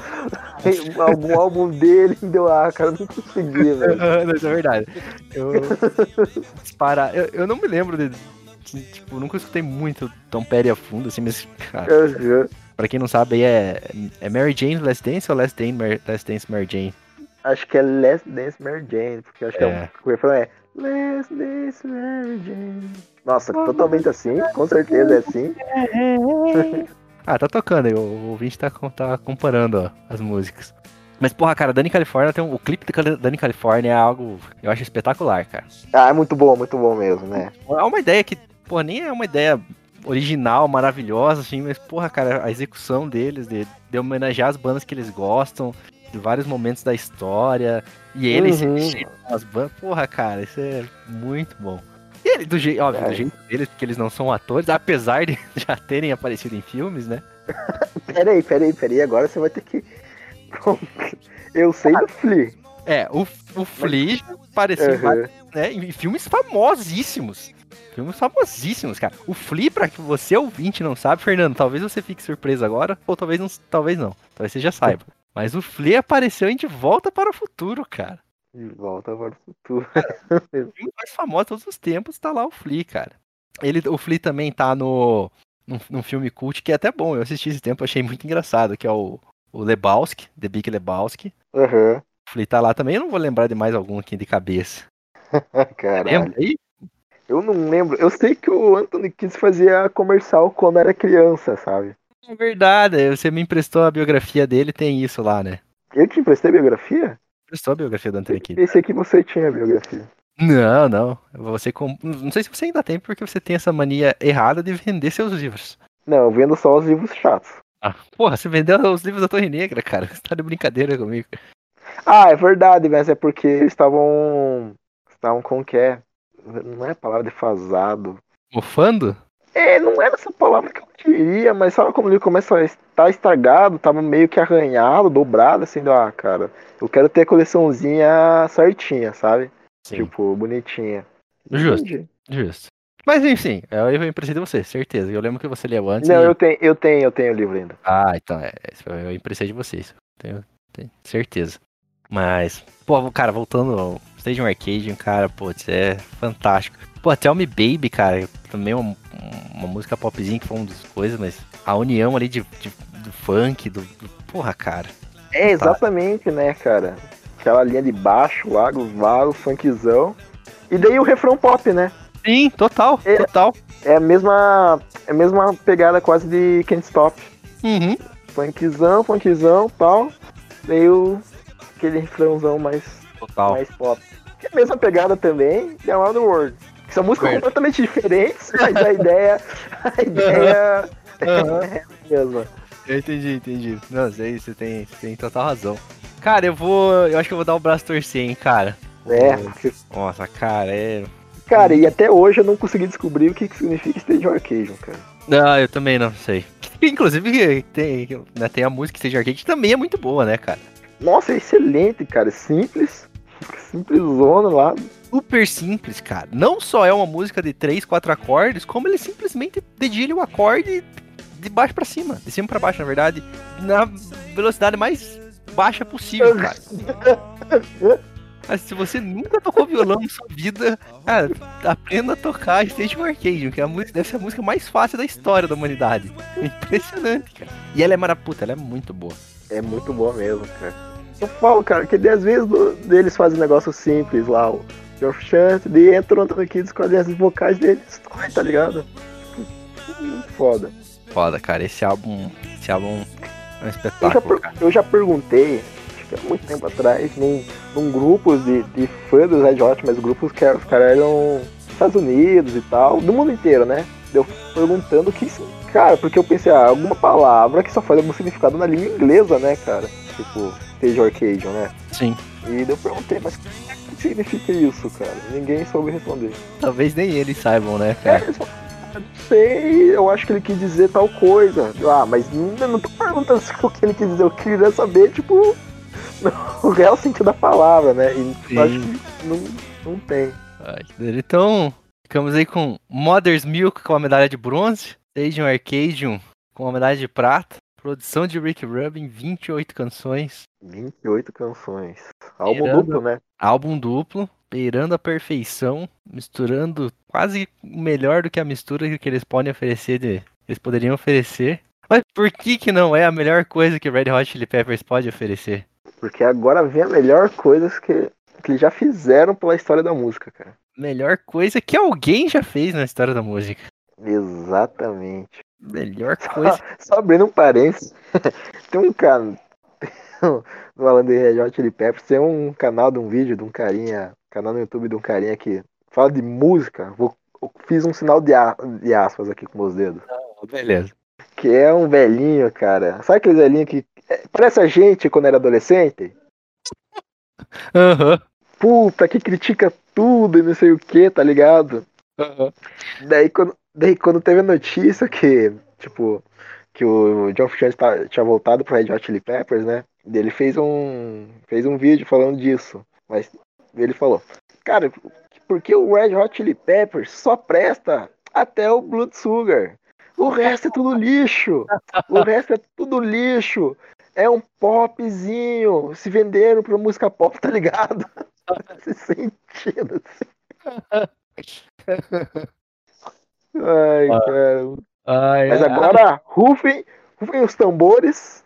algum álbum dele e deu, ah, cara, eu não consegui, velho. Não, Isso é verdade. Eu, dispara, eu, eu não me lembro de. de, Tipo, nunca escutei muito Tom Petty a fundo, assim, mas, cara, pra quem não sabe, aí é, é Mary Jane Last Dance ou Last Dance, Mary, Last Dance Mary Jane? Acho que é Last Dance Mary Jane, porque acho que é É. um. O refrão é Last Dance Mary Jane. Nossa, totalmente assim, com certeza é assim. Ah, tá tocando aí, o, ouvinte tá, tá comparando ó, as músicas. Mas, porra, cara, Dani California tem um, o clipe de Dani California é algo, eu acho espetacular, cara. Ah, é muito bom, muito bom mesmo, né? É uma ideia que, porra, nem é uma ideia original, maravilhosa, assim, mas, porra, cara, a execução deles, de, de homenagear as bandas que eles gostam, de vários momentos da história, e eles se Uhum. as bandas, porra, cara, isso é muito bom. E ele, do jeito, óbvio, É. do jeito deles, porque eles não são atores, apesar de já terem aparecido em filmes, né? Peraí, peraí, peraí, agora você vai ter que. Eu sei do Flea. É, o, o Flea apareceu em Uhum. né, em filmes famosíssimos. Filmes famosíssimos, cara. O Flea, pra que você ouvinte não sabe, Fernando, talvez você fique surpreso agora, ou talvez não, talvez não. Talvez você já saiba. Mas o Flea apareceu em De Volta para o Futuro, cara. De volta para o futuro. O filme mais famoso de todos os tempos tá lá o Flea, cara. Ele, o Flea também tá no num, num filme cult que é até bom. Eu assisti esse tempo, achei muito engraçado, que é o, o Lebowski, The Big Lebowski. Aham. O Flea tá lá também, eu não vou lembrar de mais algum aqui de cabeça. Caralho. Lembra aí? Eu não lembro. Eu sei que o Anthony Kidd fazia comercial quando era criança, sabe? É verdade, você me emprestou a biografia dele, tem isso lá, né? Eu te emprestei biografia? Emprestou a biografia do Anthony Kidd. Pensei que você tinha biografia. Não, não. Você com... Não sei se você ainda tem, porque você tem essa mania errada de vender seus livros. Não, eu vendo só os livros chatos. Ah, porra, você vendeu os livros da Torre Negra, cara. Você tá de brincadeira comigo. Ah, é verdade, mas é porque eles estavam. Estavam com o que? Não é a palavra defasado. Mofando? É, não era essa palavra que eu queria, mas sabe como ele começa a estar estragado, tava meio que arranhado, dobrado, assim, do, ah, cara, eu quero ter a coleçãozinha certinha, sabe? Tipo, bonitinha. Justo. Entendi. Justo. Mas enfim, eu eu emprestei de você, certeza. Eu lembro que você leu antes. Não, e- eu tenho, eu tenho, eu tenho o livro ainda. Ah, então, é, eu emprestei de vocês. Tenho, tenho certeza. Mas, pô, cara, voltando ao Stadium Arcade, cara, putz, é fantástico. Pô, Tell Me Baby, cara, também uma, uma música popzinha que foi uma das coisas, mas a união ali de, de- do funk, do, do- Porra, cara. É, exatamente, né, cara? Aquela linha de baixo lá, varo, funkzão. E daí o refrão pop, né? Sim, total, É. total. É a mesma, é a mesma pegada quase de Can't Stop. Uhum. Funkzão, funkzão, tal. Daí o, aquele refrãozão mais, Total. mais pop. Que é a mesma pegada também de the World. Que são músicas completamente diferentes, mas a ideia, a ideia Aham. é a mesma. Eu entendi, entendi. Não, sei, você tem, você tem total razão. Cara, eu vou. Eu acho que eu vou dar o braço torcer, hein, cara. É, Nossa, cara, é. cara, e até hoje eu não consegui descobrir o que, que significa Stadium Arcadium, cara. Não, eu também não sei. Inclusive, tem, né, tem a música Stage Arcade que também é muito boa, né, cara? Nossa, é excelente, cara. Simples. Simplesona lá. Super simples, cara. Não só é uma música de três, quatro acordes, como ele simplesmente dedilha o acorde de baixo pra cima. De cima pra baixo, na verdade. Na velocidade mais baixa possível, cara. Mas se você nunca tocou violão na sua vida, cara, aprenda a tocar Stage Arcade, que é a música, deve ser a música mais fácil da história da humanidade. Impressionante, cara. E ela é maraputa, ela é muito boa. É muito boa mesmo, cara. Eu falo, cara, que às vezes eles fazem um negócio simples lá, o Geoff Chant, daí entra no aqui, escolhe as vocais deles, tá ligado? Tipo, foda. Foda, cara. Esse álbum. Esse álbum é um Eu já, espetáculo, per- cara. eu já perguntei, acho que há muito tempo atrás, num, num grupo de, de fã dos Red Hot, mas grupos que os caras eram dos Estados Unidos e tal, do mundo inteiro, né? Eu perguntando o que. Cara, porque eu pensei, ah, alguma palavra que só faz algum significado na língua inglesa, né, cara? Tipo, Stage Arcadium, né? Sim. E eu perguntei, mas o que significa isso, cara? Ninguém soube responder. Talvez nem eles saibam, né, É, cara? "Ah, não sei, eu acho que ele quis dizer tal coisa. Ah, mas não, eu não tô perguntando o que ele quis dizer, eu queria saber, tipo, o real sentido da palavra, né? E acho que não, não tem. Ai. Então, ficamos aí com Mother's Milk com a medalha de bronze, Stadium Arcadium com a medalha de prata, produção de Rick Rubin, 28 canções, 28 canções. Álbum Miranda. duplo, né? álbum duplo, beirando a perfeição, misturando quase melhor do que a mistura que eles podem oferecer, de, eles poderiam oferecer. Mas por que que não é a melhor coisa que Red Hot Chili Peppers pode oferecer? Porque agora vem a melhor coisa que, que eles já fizeram pela história da música, cara. Melhor coisa que alguém já fez na história da música. Exatamente. Melhor coisa. Só abrindo um parênteses, tem um cara no Alan de Red Hot Chili Peppers, tem um canal de um vídeo de um carinha, canal no YouTube de um carinha que fala de música. Vou, eu fiz um sinal de, a- de aspas aqui com meus dedos. Beleza. Que é um velhinho, cara. Sabe aquele velhinho que é, parece a gente quando era adolescente? Aham. Puta, que critica tudo e não sei o que, tá ligado? aham. Daí quando, daí quando teve a notícia que, tipo, que o John Frusciante tá- tinha voltado pro Red Hot Chili Peppers, né? Ele fez um fez um vídeo falando disso, mas ele falou: "Cara, porque o Red Hot Chili Peppers só presta até o Blood Sugar. O resto é tudo lixo. O resto é tudo lixo. É um popzinho. Se venderam pra música pop, tá ligado? Esse sentido. assim. Ai, cara. Ai, Mas ai, agora, rufem, rufem os tambores.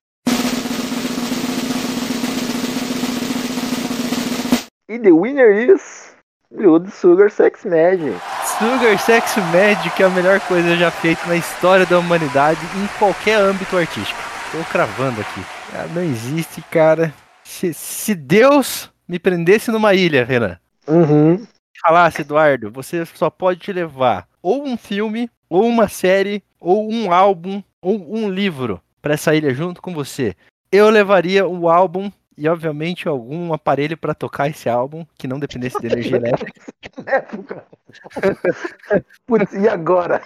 E the winner is Blood Sugar Sex Magic. Sugar Sex Magic é a melhor coisa já feita na história da humanidade em qualquer âmbito artístico. Tô cravando aqui. Ah, Não existe, cara. Se, se Deus me prendesse numa ilha, Renan, Uhum. falasse, Eduardo, você só pode te levar ou um filme, ou uma série, ou um álbum, ou um livro pra essa ilha junto com você. Eu levaria o álbum e obviamente algum aparelho pra tocar esse álbum que não dependesse de energia elétrica. Putz, e agora?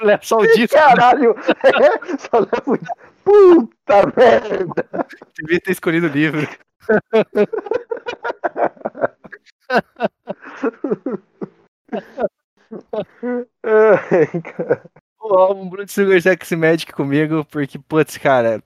Leva só o disco, Caralho! É, só leva o... Puta merda! devia ter escolhido o livro. O álbum Blood Sugar Sex Magic comigo, porque, putz, cara,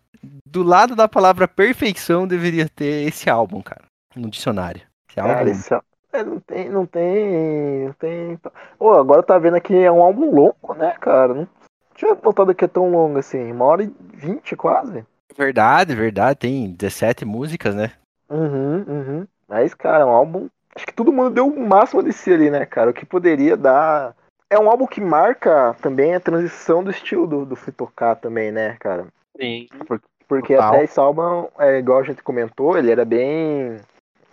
do lado da palavra perfeição deveria ter esse álbum, cara, no dicionário. Esse álbum, Cara, esse é, não tem, não tem, não tem. Ô, agora tá vendo aqui é um álbum longo, né, cara? Não tinha notado que é tão longo assim, uma hora e vinte quase. verdade, verdade, tem 17 músicas, né? Uhum, uhum. Mas, cara, é um álbum. Acho que todo mundo deu o máximo de si ali, né, cara? O que poderia dar. É um álbum que marca também a transição do estilo do, do Fui tocar também, né, cara? Sim. Porque Total. até esse álbum, é, igual a gente comentou, ele era bem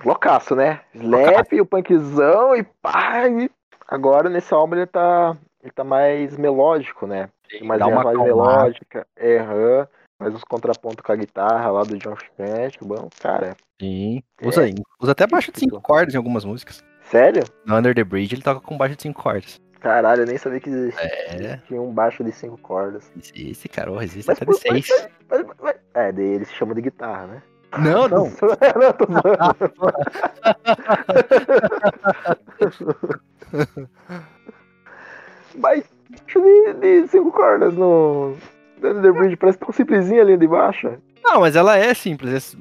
loucaço, né? Slap, o punkzão e pá. e Agora nesse álbum ele tá, ele tá mais melódico, né? Tem mais Dá uma mais acalmada. melódica, é, aham. mais uns contrapontos com a guitarra lá do John Frusciante, bom, cara. Sim. Usa, usa até baixo de 5 cordas em algumas músicas. Sério? No Under the Bridge ele toca com baixo de 5 cordas. Caralho, eu nem sabia que existia É, tinha um baixo de cinco cordas. esse, cara resiste Mas até de por- mas- 6. Mas- mas- é, daí eles chamam de guitarra, né? Não, não. não, tô. Mas de, de cinco cordas no no The Bridge parece tão simplesinha ali de baixo. Não, mas ela é simples. é-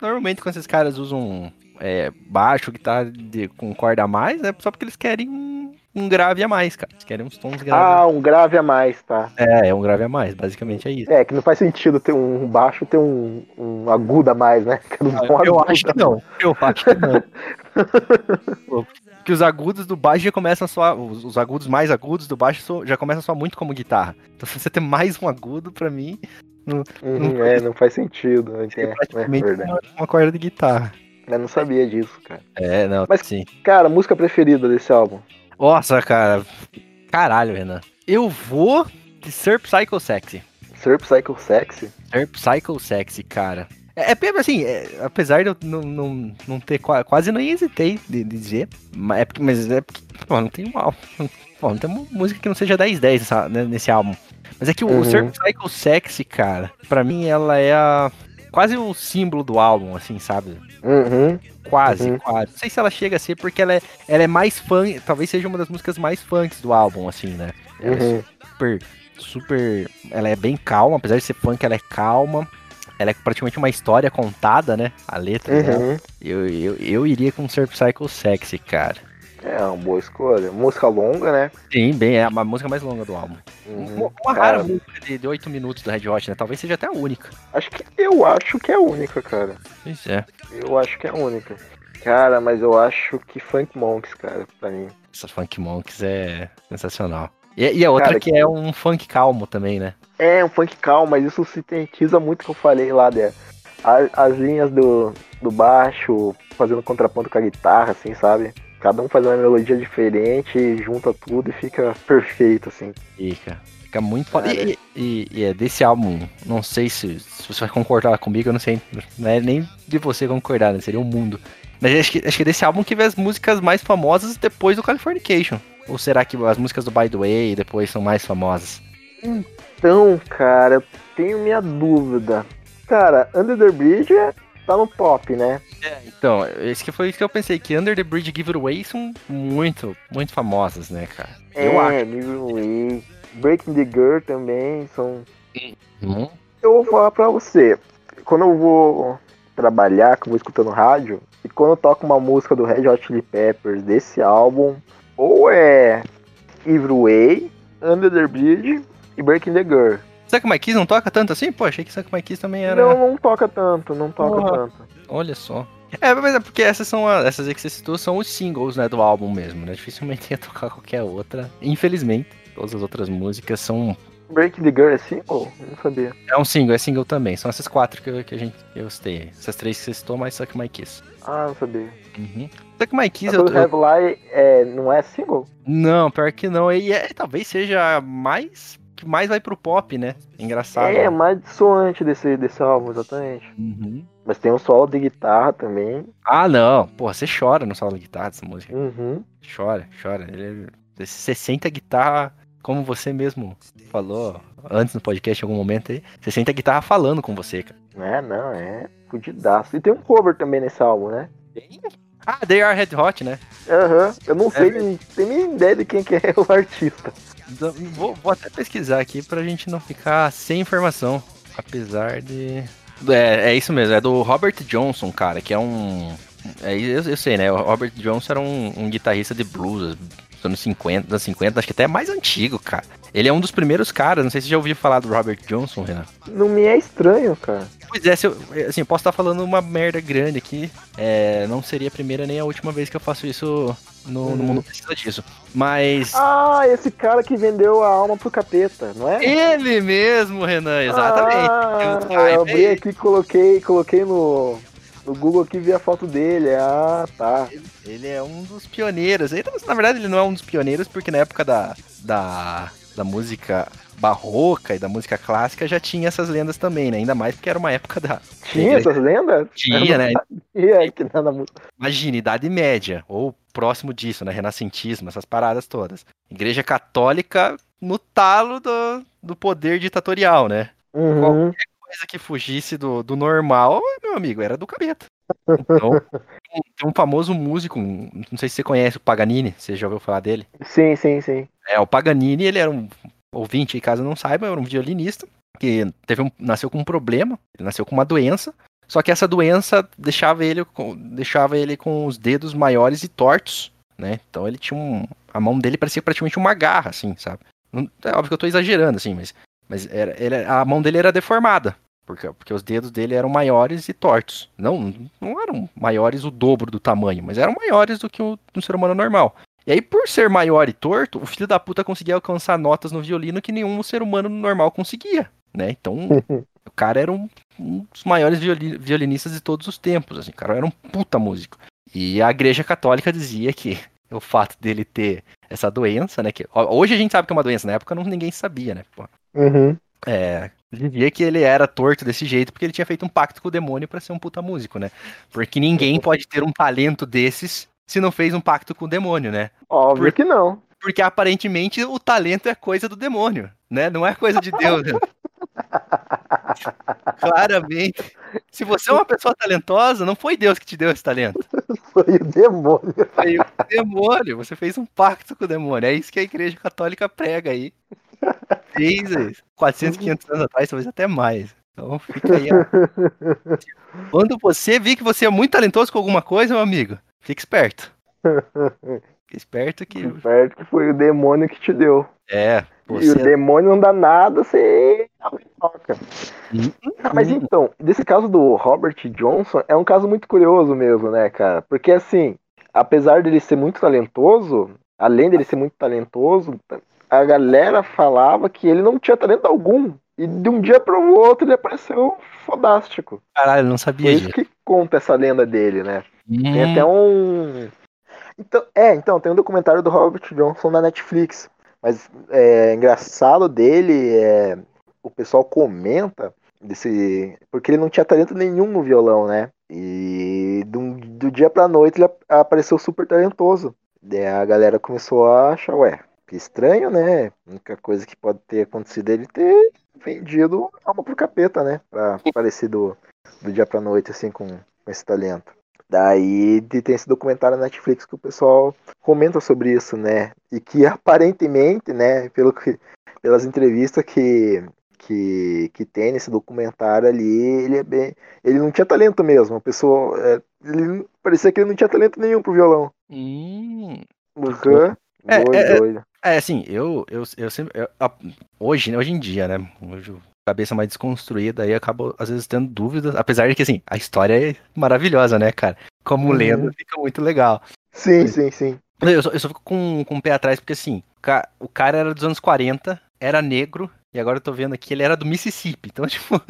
Normalmente quando esses caras usam é, baixo, guitarra de, com corda a mais, é só porque eles querem um, um grave a mais, cara. Eles querem uns tons graves. Ah, um grave a mais, tá? É, é um grave a mais, basicamente é isso. É, que não faz sentido ter um baixo ter um, um agudo a mais, né? Que não um Eu agudo acho que não. Eu acho que não. Porque os agudos do baixo já começam a soar. Os, os agudos mais agudos do baixo so- já começam a soar muito como guitarra. Então se você ter mais um agudo, pra mim, Uhum, é, não faz sentido. É, é é praticamente verdade. uma, uma corda de guitarra. Eu não sabia disso, cara. É, não, Mas- sim. Cara, música preferida desse álbum? Nossa, cara. Caralho, Renan. Eu vou de Sir Psycho Sexy. Sir Psycho Sexy? Sir Psycho Sexy, cara. É, é pena, assim, é, apesar de eu não, não, não ter qua- quase nem hesitei de, de dizer, mas é porque, mas é porque, pô, não tem um álbum. Pô, não tem uma música que não seja 10-10 nessa- né, nesse álbum. Mas é que o Uhum. Sir Psycho Sexy, cara, pra mim ela é a, quase o símbolo do álbum, assim, sabe? Uhum. Quase, Uhum. quase. Não sei se ela chega a ser porque ela é, ela é mais funk, talvez seja uma das músicas mais funks do álbum, assim, né? Ela é Uhum. super, super. Ela é bem calma, apesar de ser funk, ela é calma. Ela é praticamente uma história contada, né? A letra dela. Uhum. Eu, eu, eu iria com Surf Cycle Sexy, cara. É uma boa escolha. Música longa, né? Sim, bem, é a música mais longa do álbum. Uhum. Uma, rara Cara, música de, de 8 minutos do Red Hot, né? Talvez seja até a única. Acho que eu acho que é a única, cara. Pois é. Eu acho que é a única. Cara, mas eu acho que Funk Monks, cara, pra mim. Essa Funk Monks é sensacional. E, e a outra Cara, que é um funk calmo também, né? É um funk calmo, mas isso sintetiza muito o que eu falei lá, né? A- As linhas do, do baixo fazendo contraponto com a guitarra, assim, sabe? Cada um faz uma melodia diferente, junta tudo e fica perfeito, assim. Fica. Fica muito foda. E, e- e é desse álbum, não sei se, se você vai concordar comigo, eu não sei. Não é nem de você concordar, né? Seria o mundo. Mas acho que, acho que é desse álbum que vê as músicas mais famosas depois do Californication. Ou será que as músicas do By the Way depois são mais famosas? Então, cara, eu tenho minha dúvida. Cara, Under the Bridge é- tá no top, né? Então, esse que foi isso que eu pensei, que Under the Bridge e Give It Away são muito, muito famosas, né, cara? Eu acho. é, Giveaway. Breaking the Girl também são Hum, Eu vou falar pra você, quando eu vou trabalhar, que eu vou escutando rádio, e quando eu toco uma música do Red Hot Chili Peppers desse álbum, ou é Evil Way, Under the Bridge e Breaking the Girl. Suck My Kiss não toca tanto assim? Pô, achei que Suck My Kiss também era... Não, não toca tanto, não toca tanto. Olha só. É, mas é porque essas são a- essas aí que você citou são os singles, né, do álbum mesmo, né? Dificilmente ia tocar qualquer outra. Infelizmente, todas as outras músicas são. Breaking the Girl é single? Não sabia. É um single, é single também. São essas quatro que, eu- que a gente que eu citei. Essas três que você citou, mais Suck My Kiss. Ah, não sabia. Uhum. Suck My Kiss, A eu, eu- Have Lie é, não é single? Não, pior que não. E é, talvez seja a mais que mais vai pro pop, né? Engraçado. É, mais dissonante desse, desse álbum, exatamente. Uhum. Mas tem um solo de guitarra também. Ah, não. Porra, você chora no solo de guitarra dessa música. Uhum. Chora, chora. Ele, é- você sente a guitarra, como você mesmo falou antes no podcast em algum momento aí. Você sente a guitarra falando com você, cara. É, não, é fudidaço. E tem um cover também nesse álbum, né? Ah, They Are Red Hot, né? Aham. Eu não sei, É. não tenho nem ideia de quem que é o artista. Então, Vou, vou até pesquisar aqui pra gente não ficar sem informação. Apesar de. É, é isso mesmo, é do Robert Johnson, cara, que é um. É, eu, eu sei, né? O Robert Johnson era um, um guitarrista de blues dos anos 50, das 50, acho que até mais antigo, cara. Ele é um dos primeiros caras, não sei se você já ouviu falar do Robert Johnson, Renan. Não me é estranho, cara. Pois é, se eu, assim, eu posso estar falando uma merda grande aqui. É, não seria a primeira nem a última vez que eu faço isso no, no Uhum. mundo precisa disso. Mas. Ah, esse cara que vendeu a alma pro capeta, não é? Ele mesmo, Renan, exatamente. Ah, Eu- eu abri ele. aqui, coloquei, coloquei no, no Google aqui vi a foto dele. Ah, tá. Ele é um dos pioneiros. Ele, na verdade, ele não é um dos pioneiros, porque na época da, da, da música barroca e da música clássica já tinha essas lendas também, né? Ainda mais porque era uma época da. Tinha essas lendas? Tinha, né? Que nada. Imagina, Idade Média, ou próximo disso, né? Renascentismo, essas paradas todas. Igreja Católica no talo do, do poder ditatorial, né? Uhum. Coisa que fugisse do, do normal, meu amigo, era do capeta. Então, tem- tem um famoso músico, não sei se você conhece o Paganini, você já ouviu falar dele? Sim, sim, sim. É, o Paganini, ele era um ouvinte aí, caso não saiba, era um violinista que teve um, nasceu com um problema, ele nasceu com uma doença, só que essa doença deixava ele com, deixava ele com os dedos maiores e tortos, né? Então ele tinha um, a mão dele parecia praticamente uma garra, assim, sabe? Não- É óbvio que eu tô exagerando, assim, mas, mas era, ele- a mão dele era deformada, porque, porque os dedos dele eram maiores e tortos. Não, não eram maiores o dobro do tamanho, mas eram maiores do que o do ser humano normal. E aí, por ser maior e torto, o filho da puta conseguia alcançar notas no violino que nenhum ser humano normal conseguia, né? Então, o cara era um, um dos maiores violi- violinistas de todos os tempos, assim, o cara era um puta músico. E a igreja católica dizia que o fato dele ter essa doença, né, que hoje a gente sabe que é uma doença, na época não, ninguém sabia, né. Uhum. É, dizia que ele era torto desse jeito porque ele tinha feito um pacto com o demônio pra ser um puta músico, né? Porque ninguém pode ter um talento desses se não fez um pacto com o demônio, né? Óbvio Por- que não. Porque aparentemente o talento é coisa do demônio, né? Não é coisa de Deus. né? Claramente. Se você é uma pessoa talentosa, não foi Deus que te deu esse talento. Foi o demônio. Foi o demônio. Você fez um pacto com o demônio. É isso que a igreja católica prega aí. Desde 400, 500 anos atrás, talvez até mais. Então fica aí. ó. Quando você vir que você é muito talentoso com alguma coisa, meu amigo, fique esperto. Fique esperto que. Certo que foi o demônio que te deu. É, E o você. demônio não dá nada, você toca. Ah, mas então, desse caso do Robert Johnson, é um caso muito curioso mesmo, né, cara? Porque assim, apesar dele ser muito talentoso, além dele ser muito talentoso, a galera falava que ele não tinha talento algum. E de um dia para o outro ele apareceu fodástico. Caralho, eu não sabia isso disso. que conta essa lenda dele, né? Tem Hum. até um. Então, é, então, tem um documentário do Robert Johnson na Netflix. Mas é engraçado dele, é, o pessoal comenta desse. Porque ele não tinha talento nenhum no violão, né? E do, do dia pra noite ele ap- apareceu super talentoso. Daí a galera começou a achar, ué, que estranho, né? A única coisa que pode ter acontecido é ele ter vendido alma pro capeta, né? Pra aparecer do, do dia pra noite, assim, com, com esse talento. Daí de- tem esse documentário na Netflix que o pessoal comenta sobre isso, né? E que aparentemente, né, pelo que, pelas entrevistas que, que, que tem nesse documentário ali, ele é bem. Ele não tinha talento mesmo. A pessoa. é, ele parecia que ele não tinha talento nenhum pro violão. Hum. Uhum. É, doido, é, é. doido. É, assim, eu, eu, eu sempre. eu- hoje, né, hoje em dia, né? Hoje, cabeça mais desconstruída, aí acabo, às vezes, tendo dúvidas. Apesar de que, assim, a história é maravilhosa, né, cara? Como Uhum. lenda, fica muito legal. Sim, sim, sim. Eu só, eu só fico com, com o pé atrás, porque, assim, o ca- o cara era dos anos 40, era negro, e agora eu tô vendo aqui, ele era do Mississippi. Então, tipo,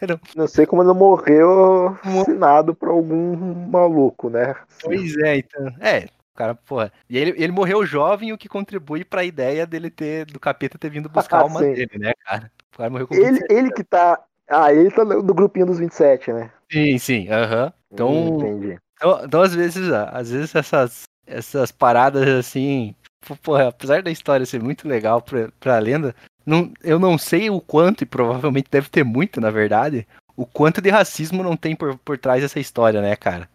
era, Não sei como ele não morreu assassinado por algum maluco, né? Pois é, então. É, cara, porra. E ele, ele morreu jovem, o que contribui pra ideia dele ter, do capeta ter vindo buscar a alma Sim. dele, né, cara? O cara morreu com Ele, 27. ele que tá. Ah, ele tá no no grupinho dos 27, né? Sim, sim, aham. Então, Hum, entendi. então, então, às vezes, ah, às vezes essas, essas paradas assim, porra, apesar da história ser muito legal pra, pra lenda, não, eu não sei o quanto, e provavelmente deve ter muito, na verdade, o quanto de racismo não tem por, por trás dessa história, né, cara?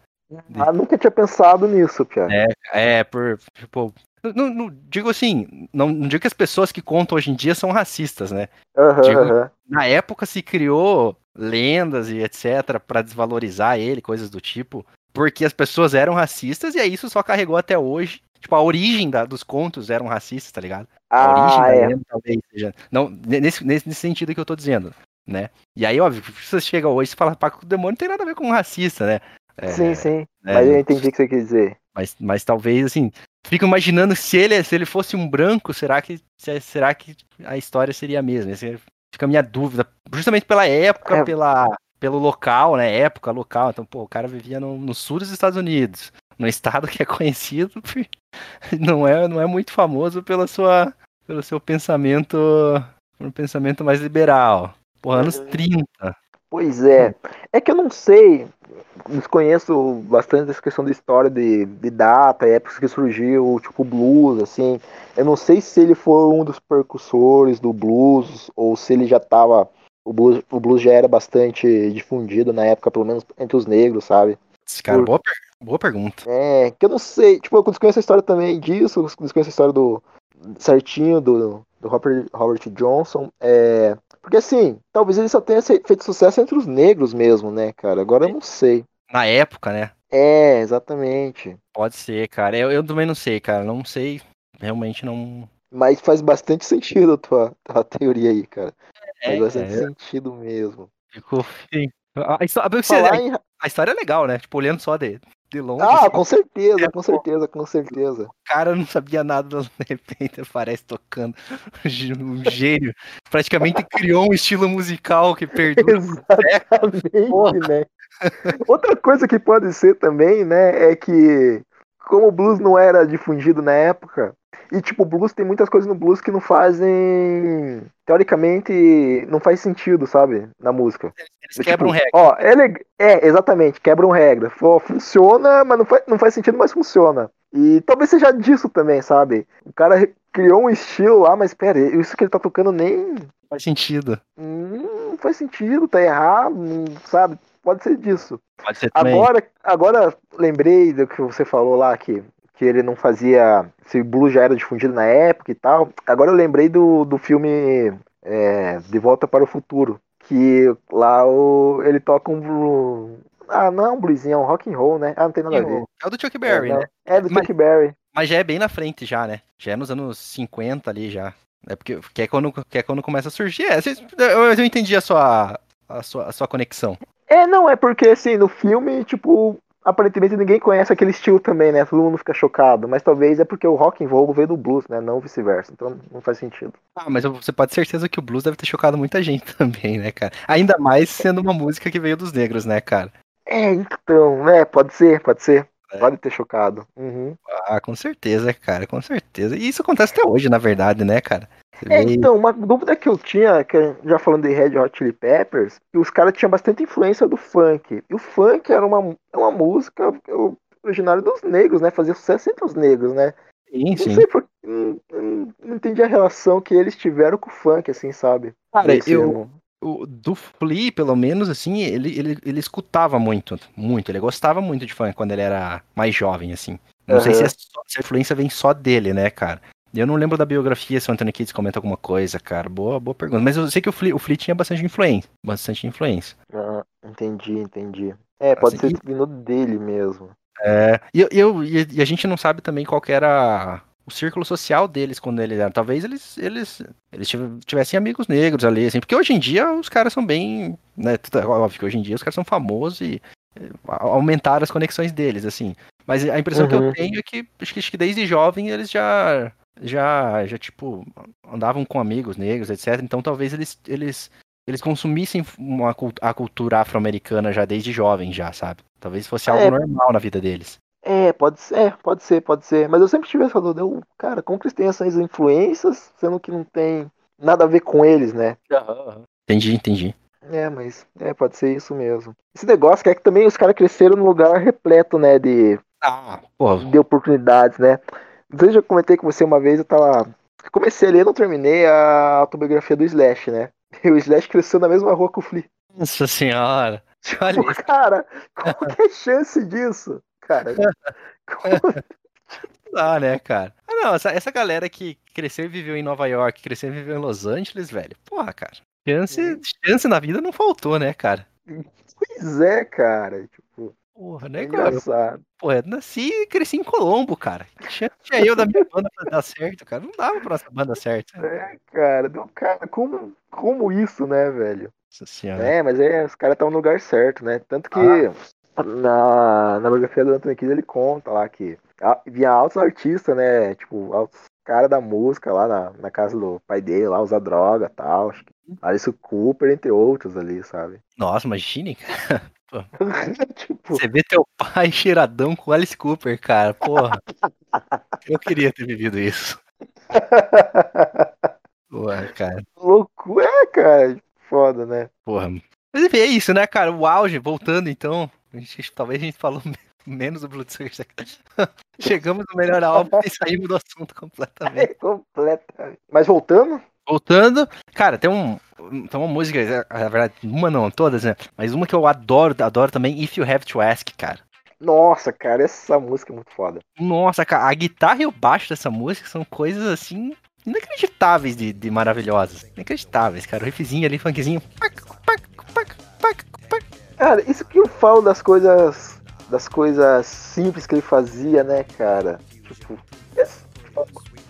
Ah, nunca tinha pensado nisso, Pia. É, é, por, tipo, não, não digo assim, não, não digo que as pessoas que contam hoje em dia são racistas, né? Aham, Digo- aham. Na época se criou lendas e etc pra desvalorizar ele, coisas do tipo, porque as pessoas eram racistas e aí isso só carregou até hoje. Tipo, a origem da- dos contos eram racistas, tá ligado? A origem Ah, da é. lenda talvez seja. Não, nesse, nesse, nesse sentido que eu tô dizendo, né? E aí, óbvio, você chega hoje e fala, pá, o demônio não tem nada a ver com um racista, né? É, Sim, sim. né? Mas eu entendi o que você quis dizer. Mas, mas talvez, assim, fico imaginando se ele, se ele fosse um branco, será que, se- será que a história seria a mesma? Essa fica a minha dúvida. Justamente pela época, É. pela, pelo local, né? Época, local. Então, pô, o cara vivia no, no sul dos Estados Unidos, num estado que é conhecido, não é, não é muito famoso pela sua, pelo seu pensamento, um pensamento mais liberal. Pô, anos Uhum. 30. Pois é. É que eu não sei. Desconheço bastante essa questão da história de, de data, épocas que surgiu, tipo, blues, assim. Eu não sei se ele foi um dos percussores do blues, ou se ele já tava. O blues, o blues já era bastante difundido na época, pelo menos entre os negros, sabe? Cara, Por- boa, per- boa pergunta. É, que eu não sei, tipo, eu desconheço a história também disso, desconheço a história do certinho do, do Robert, Robert Johnson. É, porque assim, talvez ele só tenha feito sucesso entre os negros mesmo, né, cara? Agora eu não sei. Na época, né? É, exatamente. Pode ser, cara. Eu, eu também não sei, cara. Não sei. Realmente não. Mas faz bastante sentido a tua, teoria aí, cara. Faz É, bastante é, sentido mesmo. ficou. A, a história, em... a história é legal, né? Tipo, olhando só de, de longe. Ah, assim, com certeza, É, com pô. certeza, com certeza. O cara não sabia nada, de repente aparece tocando. Um gênio. Praticamente criou um estilo musical que perdura. Exatamente, né? Outra coisa que pode ser também, né, é que como o blues não era difundido na época, e tipo, o blues tem muitas coisas no blues que não fazem, teoricamente, não faz sentido, sabe, na música. Eles Tipo, quebram regra. Ó, é, leg- é, exatamente, quebram regra. Ó, funciona, mas não faz, não faz sentido, mas funciona. E talvez seja disso também, sabe? O cara criou um estilo lá, mas pera, isso que ele tá tocando nem Faz sentido. Hum, não faz sentido, tá errado, não- sabe? Pode ser disso. Pode ser também. Agora, agora lembrei do que você falou lá, que, que ele não fazia. Se o blues já era difundido na época e tal. Agora eu lembrei do, do filme é, De Volta para o Futuro. Que lá o, ele toca um blues. Ah, não é um bluesinho, é um rock and roll, né? Ah, não tem nada a ver. É o do Chuck Berry, é, não. né? É do Mas- Chuck Berry. Mas já é bem na frente já, né? Já é nos anos 50 ali já. É porque que é quando, que é quando começa a surgir. É, eu, eu entendi a sua, a sua, a sua conexão. É, não, é porque assim, no filme, tipo, aparentemente ninguém conhece aquele estilo também, né? Todo mundo fica chocado. Mas talvez é porque o rock and roll veio do blues, né? Não vice-versa. Então não faz sentido. Ah, mas você pode ter certeza que o blues deve ter chocado muita gente também, né, cara? Ainda mais sendo uma música que veio dos negros, né, cara? É, então, né? Pode ser, pode ser. É. Pode ter chocado. Uhum. Ah, com certeza, cara, com certeza. E isso acontece até hoje, na verdade, né, cara? É, então, uma dúvida que eu tinha, que já falando de Red Hot Chili Peppers, que os caras tinham bastante influência do funk. E o funk era uma, é uma música eu- originária dos negros, né? Fazia sucesso entre os negros, né? Sim, Não sim. sei por não, não, não entendi a relação que eles tiveram com o funk, assim, sabe? Cara, eu, o, do Flea, pelo menos, assim, ele, ele, ele escutava muito, muito. Ele gostava muito de funk quando ele era mais jovem, assim. Não sei se, é só- se a influência vem só dele, né, cara? Eu não lembro da biografia se o Anthony Kids comenta alguma coisa, cara. Boa, boa pergunta. Mas eu sei que o Flea, o Flea tinha bastante influência. Bastante influência. Ah, entendi, entendi. É, pode Assim, ser vindo dele mesmo. É, e, eu- e, e a gente não sabe também qual que era o círculo social deles quando eles eram. Talvez eles, eles, eles tiv- tivessem amigos negros ali, assim, porque hoje em dia os caras são bem. Né, é óbvio que hoje em dia os caras são famosos e eh, aumentaram as conexões deles, assim. Mas a impressão que eu Uhum. tenho é que acho, que acho que desde jovem eles já. Já, já, tipo, andavam com amigos negros, etc. Então talvez eles, eles, eles consumissem uma, a cultura afro-americana já desde jovem, já, sabe? Talvez fosse algo É. normal na vida deles. É, pode ser, pode ser, pode ser. Mas eu sempre tive essa dúvida. Eu, cara, como que eles têm essas influências, sendo que não tem nada a ver com eles, né? Entendi, entendi. É, mas é, pode ser isso mesmo. Esse negócio que é que também os caras cresceram num lugar repleto, né, de, Ah, de oportunidades, né? Não sei se eu já comentei com você uma vez, eu tava. Comecei a ler, não terminei a autobiografia do Slash, né? E o Slash cresceu na mesma rua que o Flea. nossa senhora. Olha Pô, cara, qual que é a chance disso? Cara, como- Ah, né, cara? Ah, não, essa, essa galera que cresceu e viveu em Nova York, cresceu e viveu em Los Angeles, velho. Porra, cara. Chance, chance na vida não faltou, né, cara? pois é, cara. Porra, né, cara? engraçado. Eu nasci e cresci em Colombo, cara. Chance tinha eu da minha banda pra dar certo, cara? Não dava pra nossa banda certo. É, cara, deu, cara, como, como isso, né, velho? Nossa senhora. É, mas é, os caras estão no lugar certo, né? Tanto que Ah. na, na biografia do Anthony Kidd ele conta lá que vinha altos artistas, né? Tipo, altos caras da música lá na, na casa do pai dele, lá, usar droga e tal. Acho que Alice Cooper, entre outros ali, sabe? Nossa, imagine, tipo, Você vê teu pai cheiradão com Alice Cooper, cara. Porra. Eu queria ter vivido isso. Porra, cara. loucura, é, cara. Foda, né? Porra. Mas enfim, é isso, né, cara? O auge, voltando então. A gente, talvez a gente falou me- menos do Blood. Chegamos no melhor álbum e saímos do assunto completamente. É completa. Mas voltando, Voltando, cara, tem um. Tem uma música, na verdade, uma não, todas, né? Mas uma que eu adoro, adoro também, If You Have to Ask, cara. nossa, cara, essa música é muito foda. Nossa, cara, a guitarra e o baixo dessa música são coisas assim. Inacreditáveis de, de maravilhosas. Inacreditáveis, cara. O riffzinho ali, funkzinho. Pac, pac, pac, pac, pac. Cara, isso que eu falo das coisas. Das coisas simples que ele fazia, né, cara? Tipo, é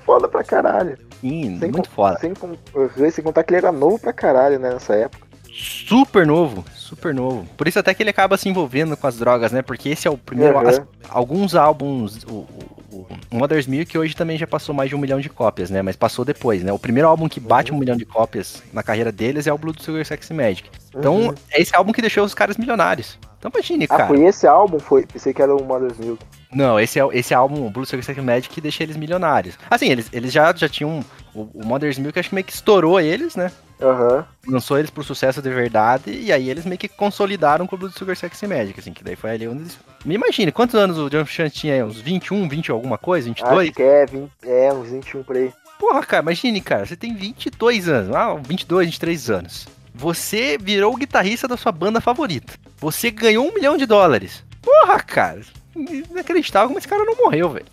foda pra caralho. Sim, Sem, muito con- foda. Sem, sem contar que ele era novo pra caralho, né, nessa época. Super novo, super novo. Por isso até que ele acaba se envolvendo com as drogas, né? Porque esse é o primeiro. Aham. as- alguns álbuns, o, o, o Mother's Milk hoje também já passou mais de um milhão de cópias, né? Mas passou depois, né? O primeiro álbum que bate Uhum. um milhão de cópias na carreira deles é o Blood Sugar Sex Magic. Então, Uhum. é esse álbum que deixou os caras milionários. Então imagine, Ah, cara. foi esse álbum? Foi. Pensei que era o Mother's Milk. Não, esse é esse álbum, o Blue Sugar Sex Magic, que deixa eles milionários. Assim, eles, eles já, já tinham. O, o Mother's Milk acho que meio que estourou eles, né? Aham. lançou eles pro sucesso de verdade, e aí eles meio que consolidaram com o Blood Sugar Sex Magic, assim, que daí foi ali onde eles... Me imagine, quantos anos o Jump Chance tinha aí? Uns 21, 20 alguma coisa? 22? Acho que é, 20, é, uns 21 por aí. Porra, cara, imagine, cara, você tem 22 anos, ah, 22, 23 anos. Você virou o guitarrista da sua banda favorita. Você ganhou um milhão de dólares. Porra, cara, inacreditável como esse cara não morreu, velho.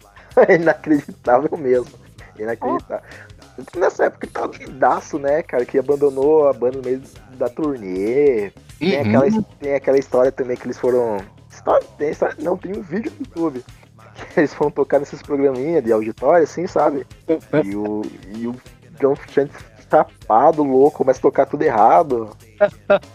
É inacreditável mesmo. Inacreditável. Nessa época ele tava doidaço, né, cara? Que abandonou a banda no meio da turnê. Tem, Uhum. aquela, tem aquela história também que eles foram. História, tem história, não, tem um vídeo no YouTube. Eles foram tocar nesses programinhas de auditório, assim, sabe? E o, e o John Frusciante chapado, louco, começa a tocar tudo errado.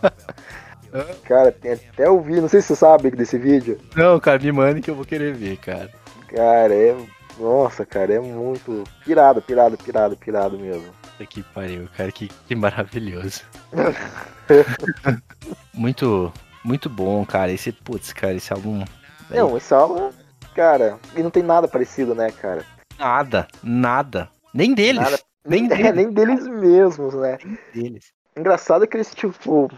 Cara, tem até o vídeo, não sei se você sabe desse vídeo. Não, cara, me mande que eu vou querer ver, cara. Cara, é. Nossa, cara, é muito. Pirado, pirado, pirado, pirado mesmo. Que pariu, cara, que, que maravilhoso. muito, muito bom, cara. Esse, putz, cara, esse álbum. Não, esse álbum, cara, e não tem nada parecido, né, cara? Nada, nada. Nem deles. Nada. Nem É, deles. nem deles mesmos, né? deles. Engraçado que eles, tipo,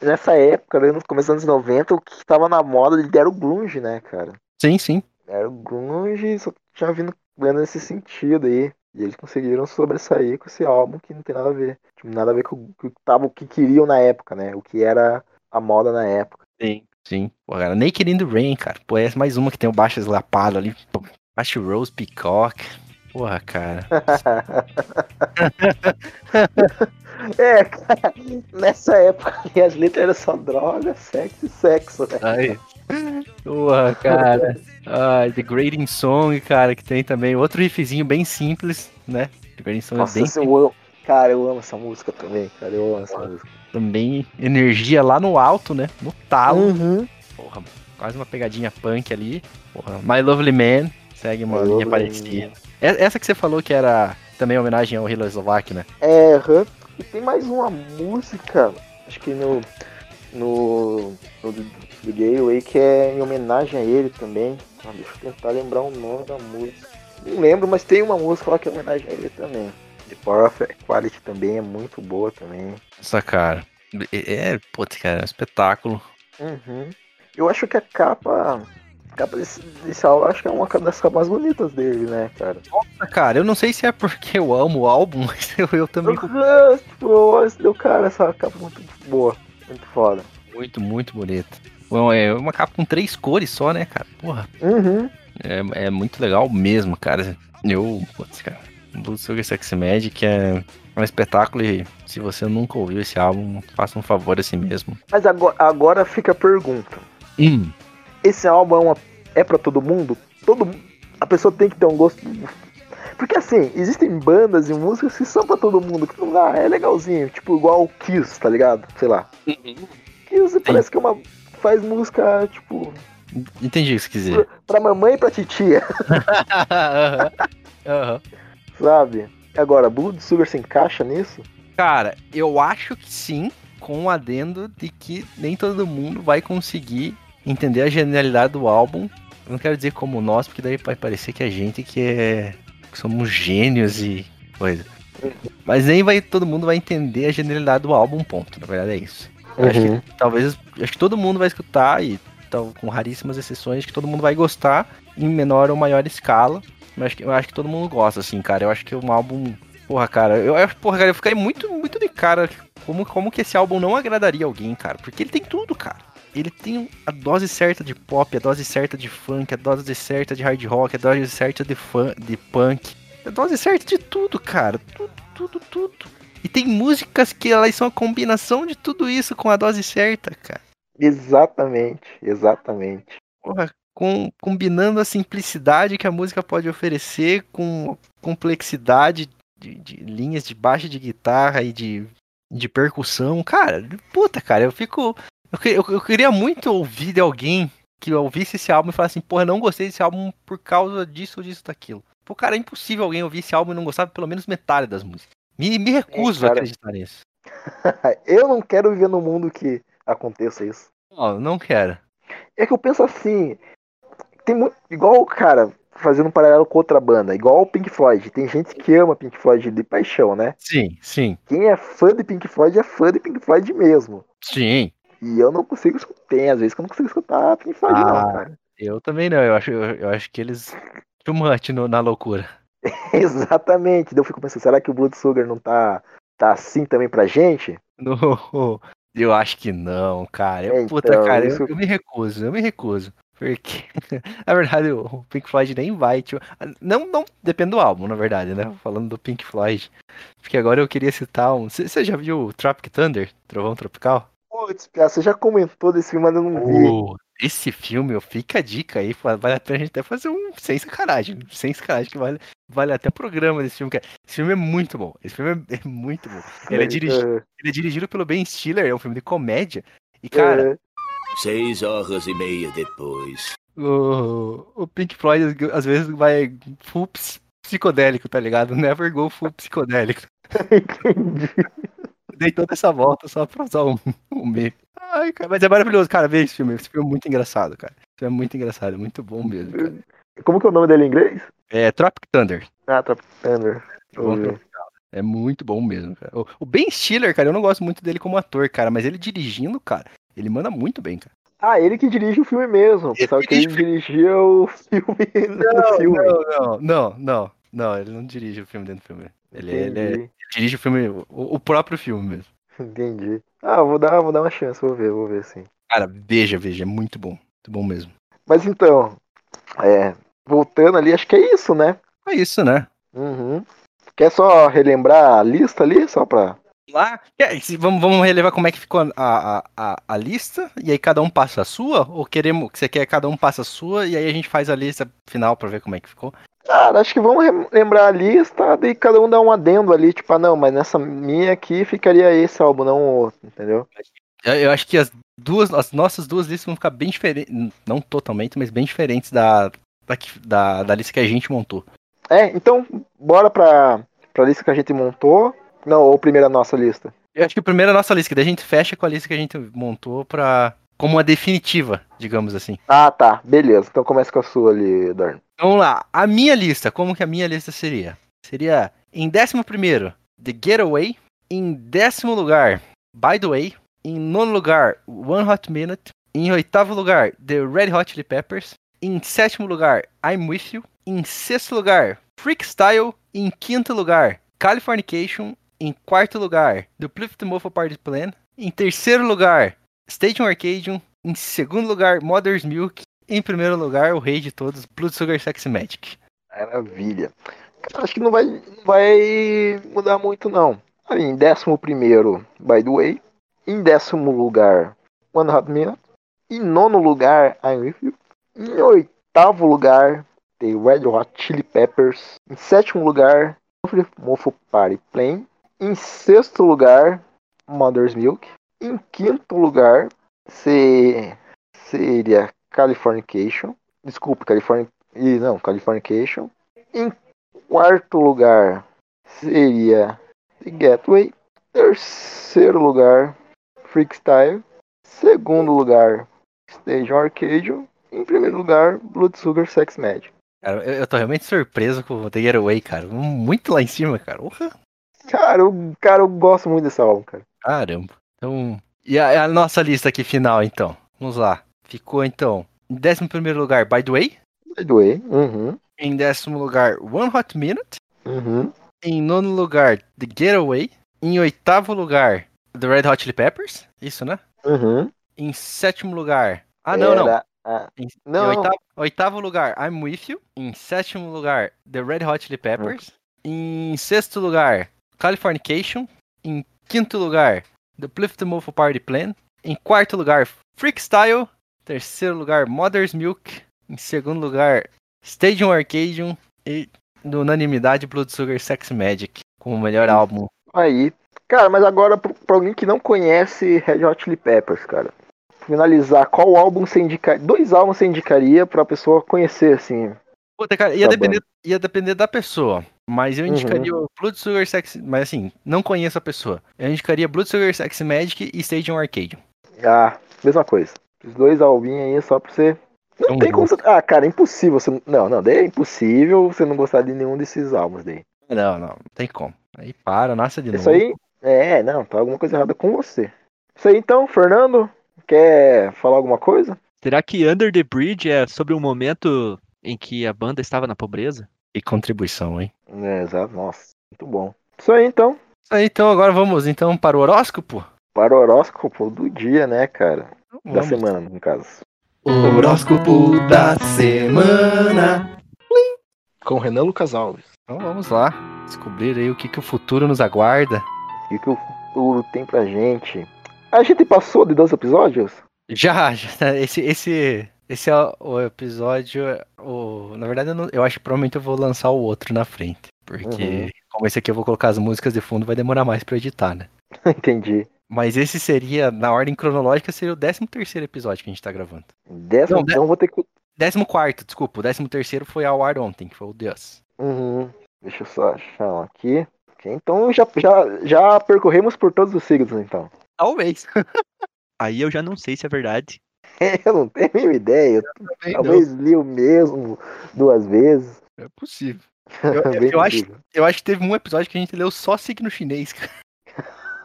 nessa época, né, no começo dos anos 90, o que tava na moda ele era o grunge, né, cara? Sim, sim. Era o grunge, só tinha vindo nesse sentido aí. E eles conseguiram sobressair com esse álbum que não tem nada a ver. Tipo, nada a ver com o que tava o que queriam na época, né? O que era a moda na época. Sim. Sim. Pô, cara, Naked in the Rain, cara. Pô, é mais uma que tem o baixo eslapado ali. Baixo Rose Peacock. Porra, cara. É, cara, nessa época aí as letras eram só droga, sexo e sexo, né? Ai. Porra, cara. Ai, The Grading Song, cara, que tem também outro riffzinho bem simples, né? The Grading Song Nossa, é bem esse eu. Cara, eu amo essa música também, cara. Eu amo essa música. também energia lá no alto, né? No talo. Uhum. Porra, quase uma pegadinha punk ali. Porra, My Lovely Man segue uma linha parecida. Essa que você falou que era também homenagem ao Hitler Slovak, né? É. E tem mais uma música, acho que no. No. no do, aí, que é em homenagem a ele também. Ah, deixa eu tentar lembrar o nome da música. Não lembro, mas tem uma música lá que é homenagem a ele também. The Power of Equality também é muito boa também. Essa cara. É, é, putz, cara, é um espetáculo. Uhum. Eu acho que a capa. Capa desse, desse álbum, acho que é uma das capas mais bonitas dele, né, cara? Nossa, cara, eu não sei se é porque eu amo o álbum, mas eu, eu também. Ah, tipo, cara, essa capa é muito boa. Muito foda. Muito, muito bonita. Bom, É uma capa com três cores só, né, cara? Porra. Uhum. É, é muito legal mesmo, cara. Eu, putz, cara. Blood Sugar Sex Magic é um espetáculo e se você nunca ouviu esse álbum, faça um favor a si mesmo. Mas agora, agora fica a pergunta. Hum. Esse álbum é, uma, é pra todo mundo? Todo A pessoa tem que ter um gosto. Porque assim, existem bandas e músicas que são pra todo mundo, que não dá, é legalzinho, tipo igual o Kiss, tá ligado? Sei lá. Kiss parece que é uma. faz música, tipo, Entendi o que você quis dizer. pra mamãe e pra titia, Aham. Aham. sabe? Agora, Blood Sugar se encaixa nisso? Cara, eu acho que sim, com o adendo de que nem todo mundo vai conseguir entender a genialidade do álbum. Eu não quero dizer como nós, porque daí vai parecer que a gente que é. que somos gênios e coisa. Mas nem vai todo mundo vai entender a genialidade do álbum, ponto. Na verdade é isso. Eu Acho Uhum. que talvez. Acho que todo mundo vai escutar, e tal, com raríssimas exceções, que todo mundo vai gostar em menor ou maior escala. Mas acho que- eu acho que todo mundo gosta, assim, cara. Eu acho que é um álbum. Porra, cara, eu, eu- porra, cara, eu ficaria muito, muito de cara como, como que esse álbum não agradaria alguém, cara. Porque ele tem tudo, cara. Ele tem a dose certa de pop, a dose certa de funk, a dose certa de hard rock, a dose certa de, fun, de punk. A dose certa de tudo, cara. Tudo, tudo, tudo. E tem músicas que elas são a combinação de tudo isso com a dose certa, cara. Exatamente, exatamente. Porra, com, combinando a simplicidade que a música pode oferecer com complexidade de, de linhas de baixo de guitarra e de, de percussão. Cara, puta, cara, eu fico. Eu, eu, eu queria muito ouvir de alguém que ouvisse esse álbum e falasse assim, porra, eu não gostei desse álbum por causa disso, disso, daquilo. Pô, cara, é impossível alguém ouvir esse álbum e não gostar pelo menos metade das músicas. Me, me recuso a cara. acreditar nisso. Eu não quero viver num mundo que aconteça isso. Não, não quero. É que eu penso assim, tem muito, igual, cara, fazendo um paralelo com outra banda, igual o Pink Floyd, tem gente que ama Pink Floyd de paixão, né? Sim, sim, Quem é fã de Pink Floyd é fã de Pink Floyd mesmo. sim. E eu não consigo escutar, tem às vezes que eu não consigo escutar Pink Floyd Ah. não, cara. Eu também não, eu acho, eu, eu acho que eles. Too much no- na loucura. Exatamente, daí eu fico pensando, será que o Blood Sugar não tá, tá assim também pra gente? No- eu acho que não, cara. Eu, É, puta, então, cara, eu- isso- eu, me recuso, eu me recuso. Porque, na verdade, o Pink Floyd nem vai. Tipo, não, não depende do álbum, na verdade, né? Falando do Pink Floyd. Porque agora eu queria citar um. Você já viu o Tropic Thunder? Trovão Tropical? Putz, cara, você já comentou desse filme, mas eu não vi. O- esse filme, ó, fica a dica aí, vale a pena a gente até fazer um sem sacanagem, sem sacanagem, que vale, vale até programa desse filme, cara. Esse filme é muito bom, esse filme é, é muito bom. Ele é, dirigido, É, ele é dirigido pelo Ben Stiller, é um filme de comédia, e cara, é, Seis horas e meia depois. o, o Pink Floyd às vezes vai full ps- psicodélico, tá ligado? Never go full psicodélico. entendi. Dei toda essa volta só pra usar um, um meme. Ai, cara, mas é maravilhoso, cara, ver esse filme, esse filme é muito engraçado, cara. Esse filme é muito engraçado, é muito bom mesmo, cara. Como que é o nome dele em inglês? É Tropic Thunder. Ah, Top Thunder. É muito bom mesmo, cara. O, Ben Stiller, cara, eu não gosto muito dele como ator, cara, mas ele dirigindo, cara, ele manda muito bem, cara. Ah, ele que dirige o filme mesmo. Pensava que ele dirigia o filme no filme. não, não, não, não, ele não dirige o filme dentro do filme. Ele, ele, é- Entendi. ele dirige o filme, o, o próprio filme mesmo. Entendi. Ah, vou dar, vou dar uma chance, vou ver, vou ver sim. Cara, veja, veja, é muito bom. Muito bom mesmo. Mas então, é, voltando ali, acho que é isso, né? É isso, né? Uhum. Quer só relembrar a lista ali, só pra. Lá, vamos, vamos relevar como é que ficou a, a, a, a lista, e aí cada um passa a sua, ou queremos que você quer cada um passa a sua, e aí a gente faz a lista final pra ver como é que ficou? Cara, acho que vamos lembrar a lista, daí cada um dá um adendo ali, tipo, ah, não, mas nessa minha aqui ficaria esse álbum, não o outro, entendeu? Eu, acho que as duas, as nossas duas listas vão ficar bem diferentes, não totalmente, mas bem diferentes da, da, da, da lista que a gente montou. É, então, bora pra, pra lista que a gente montou. Não, ou primeiro a nossa lista. Eu acho que primeiro a nossa lista, que daí a gente fecha com a lista que a gente montou pra, como a definitiva, digamos assim. Ah, tá. Beleza. Então começa com a sua ali, Dorn. Vamos lá. A minha lista, como que a minha lista seria? Seria em décimo primeiro, The Getaway. Em décimo lugar, By the Way. Em nono lugar, One Hot Minute. Em oitavo lugar, The Red Hot Chili Peppers. Em sétimo lugar, I'm With You. Em sexto lugar, Freakstyle. Em quinto lugar, Californication. Em quarto lugar, The Plift Muffle Party Plan. Em terceiro lugar, Stadium Arcadium. Em segundo lugar, Mother's Milk. Em primeiro lugar, o rei de todos, Blood Sugar Sex Magic. Maravilha. Cara, acho que não vai, não vai mudar muito, não. Aí, em décimo primeiro, By the Way. Em décimo lugar, One Hot Minute. Em nono lugar, I'm With You. Em oitavo lugar, The Red Hot Chili Peppers. Em sétimo lugar, Mofo Party Plane. Em sexto lugar, Mother's Milk. Em quinto lugar, se- seria Californication. Desculpa, California. Não, Californication. Em quarto lugar seria The Gateway. Terceiro lugar, Freakstyle. Segundo lugar, Stage Arcadium. Em primeiro lugar, Blood Sugar Sex Magic. Cara, eu, eu tô realmente surpreso com o The Getaway, cara. Muito lá em cima, cara. Porra. Cara, eu, cara, eu gosto muito desse álbum, cara. Caramba. Então. E a, a nossa lista aqui final, então. Vamos lá. Ficou então. Em décimo primeiro lugar, By the Way. By the way. Uhum. Em décimo lugar, One Hot Minute. Uhum. Em nono lugar, The Getaway. Em oitavo lugar, The Red Hot Chili Peppers. Isso, né? Uhum. Em sétimo lugar. Ah, não, não. Era a- Em, em Não. oitavo, oitavo lugar, I'm With You. Em sétimo lugar, The Red Hot Chili Peppers. Em sexto lugar, Californication. Em quinto lugar, The Plift Muffle Party Plan. Em quarto lugar, Freakstyle. Terceiro lugar, Mother's Milk. Em segundo lugar, Stadium Arcadium. E, no unanimidade, Blood Sugar Sex Magic. Como o melhor álbum. Aí. Cara, mas agora, pra pra alguém que não conhece Red Hot Chili Peppers, cara. Finalizar, qual álbum você indicaria? Dois álbuns você indicaria pra pessoa conhecer, assim. Puta, cara, ia Tá depender, ia depender da pessoa. Mas eu Uhum. indicaria o Blood Sugar Sex. Mas assim, não conheço a pessoa. Eu indicaria Blood Sugar Sex Magic e Stadium Arcade. Ah, mesma coisa. Os dois albinhos aí só pra você. Não É um tem como. Ah, cara, é impossível. Você... Não, não, daí é impossível você não gostar de nenhum desses álbuns daí. Não, não, não tem como. Aí para, nasce de Isso novo. aí. É, não, tá alguma coisa errada com você. Isso aí então, Fernando. Quer falar alguma coisa? Será que Under the Bridge é sobre um momento em que a banda estava na pobreza? Que contribuição, hein? É, exato. Nossa, muito bom. Isso aí então. Isso aí, então agora vamos então para o horóscopo? Para o horóscopo do dia, né, cara? Da Vamos. semana, no caso. Horóscopo da semana. Com Renan Lucas Alves. Então vamos lá. Descobrir aí o que, que o futuro nos aguarda. E o que o futuro tem pra gente? A gente passou de 12 episódios? Já, já esse, esse, esse é o episódio. O, na verdade, eu, não- eu acho que provavelmente eu vou lançar o outro na frente. Porque, Uhum. como esse aqui eu vou colocar as músicas de fundo, vai demorar mais pra editar, né? Entendi. Mas esse seria, na ordem cronológica, seria o 13 terceiro episódio que a gente tá gravando. Décimo, Não, de- então vou ter que. 14 quarto, desculpa. O 13 terceiro foi ao ar ontem, que foi o Deus. Uhum. Deixa eu só achar um aqui. Então já, já, já percorremos por todos os siglos, então. Talvez. Aí eu já não sei se é verdade. Eu não tenho a mínima ideia. Eu talvez li o mesmo duas vezes. É possível. Eu, eu- eu acho, eu acho que teve um episódio que a gente leu só signo chinês, cara.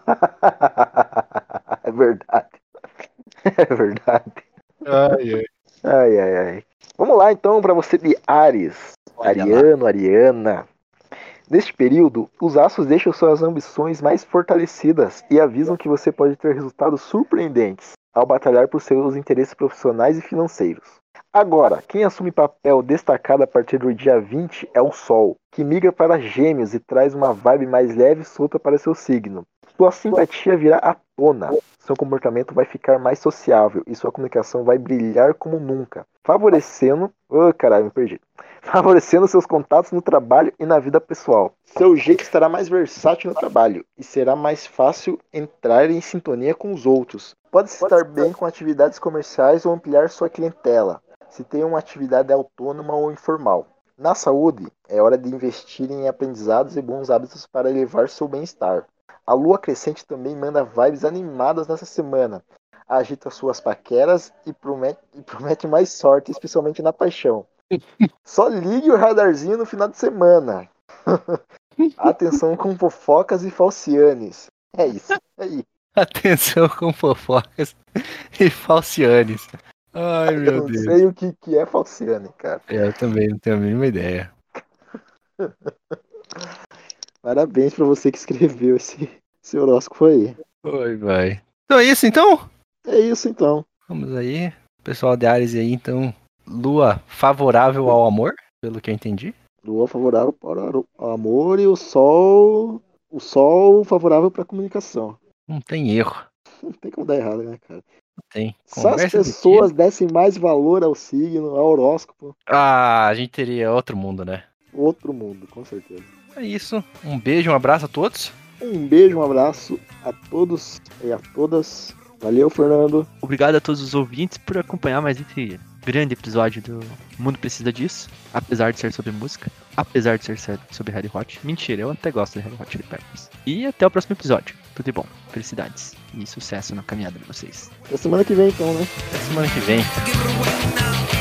é verdade. É verdade. Ai, ai, ai. Vamos lá então para você de Ares. Olha lá. Ariano, Ariana. Neste período, os astros deixam suas ambições mais fortalecidas e avisam que você pode ter resultados surpreendentes ao batalhar por seus interesses profissionais e financeiros. Agora, quem assume papel destacado a partir do dia 20 é o Sol, que migra para Gêmeos e traz uma vibe mais leve e solta para seu signo. Sua simpatia virá à tona, seu comportamento vai ficar mais sociável e sua comunicação vai brilhar como nunca, favorecendo. Ô caralho, me perdi favorecendo seus contatos no trabalho e na vida pessoal. Seu jeito estará mais versátil no trabalho e será mais fácil entrar em sintonia com os outros. Pode estar bem com atividades comerciais ou ampliar sua clientela, se tem uma atividade autônoma ou informal. Na saúde, é hora de investir em aprendizados e bons hábitos para elevar seu bem-estar. A lua crescente também manda vibes animadas nessa semana. agita suas paqueras e promete, e promete mais sorte, especialmente na paixão. Só ligue o radarzinho no final de semana. Atenção com fofocas e falcianes. É isso. É isso. Atenção com fofocas e falcianes. Ai, Eu meu não Deus. sei o que, que é falciane, cara. Eu também não tenho a mínima ideia. Parabéns pra você que escreveu esse, esse horóscopo aí. Oi, vai. Então é isso, então? É isso então. Vamos aí. Pessoal de Ares aí, então. Lua favorável ao amor, pelo que eu entendi. Lua favorável para o amor e o sol. O sol favorável para a comunicação. Não tem erro. Não tem como dar errado, né, cara? Não tem. Se as Conversa de pessoas dessem mais valor ao signo, ao horóscopo, Ah, a gente teria outro mundo, né? outro mundo, com certeza. É isso. Um beijo, um abraço a todos. Um beijo, um abraço a todos e a todas. Valeu, Fernando. Obrigado a todos os ouvintes por acompanhar mais esse grande episódio do Mundo Precisa Disso. Apesar de ser sobre música, apesar de ser sobre Harry Hot. Mentira, eu até gosto de Harry Hot Chili Peppers. E até o próximo episódio. Tudo de bom. Felicidades. E sucesso na caminhada de vocês. Até semana que vem, então, né? Até semana que vem.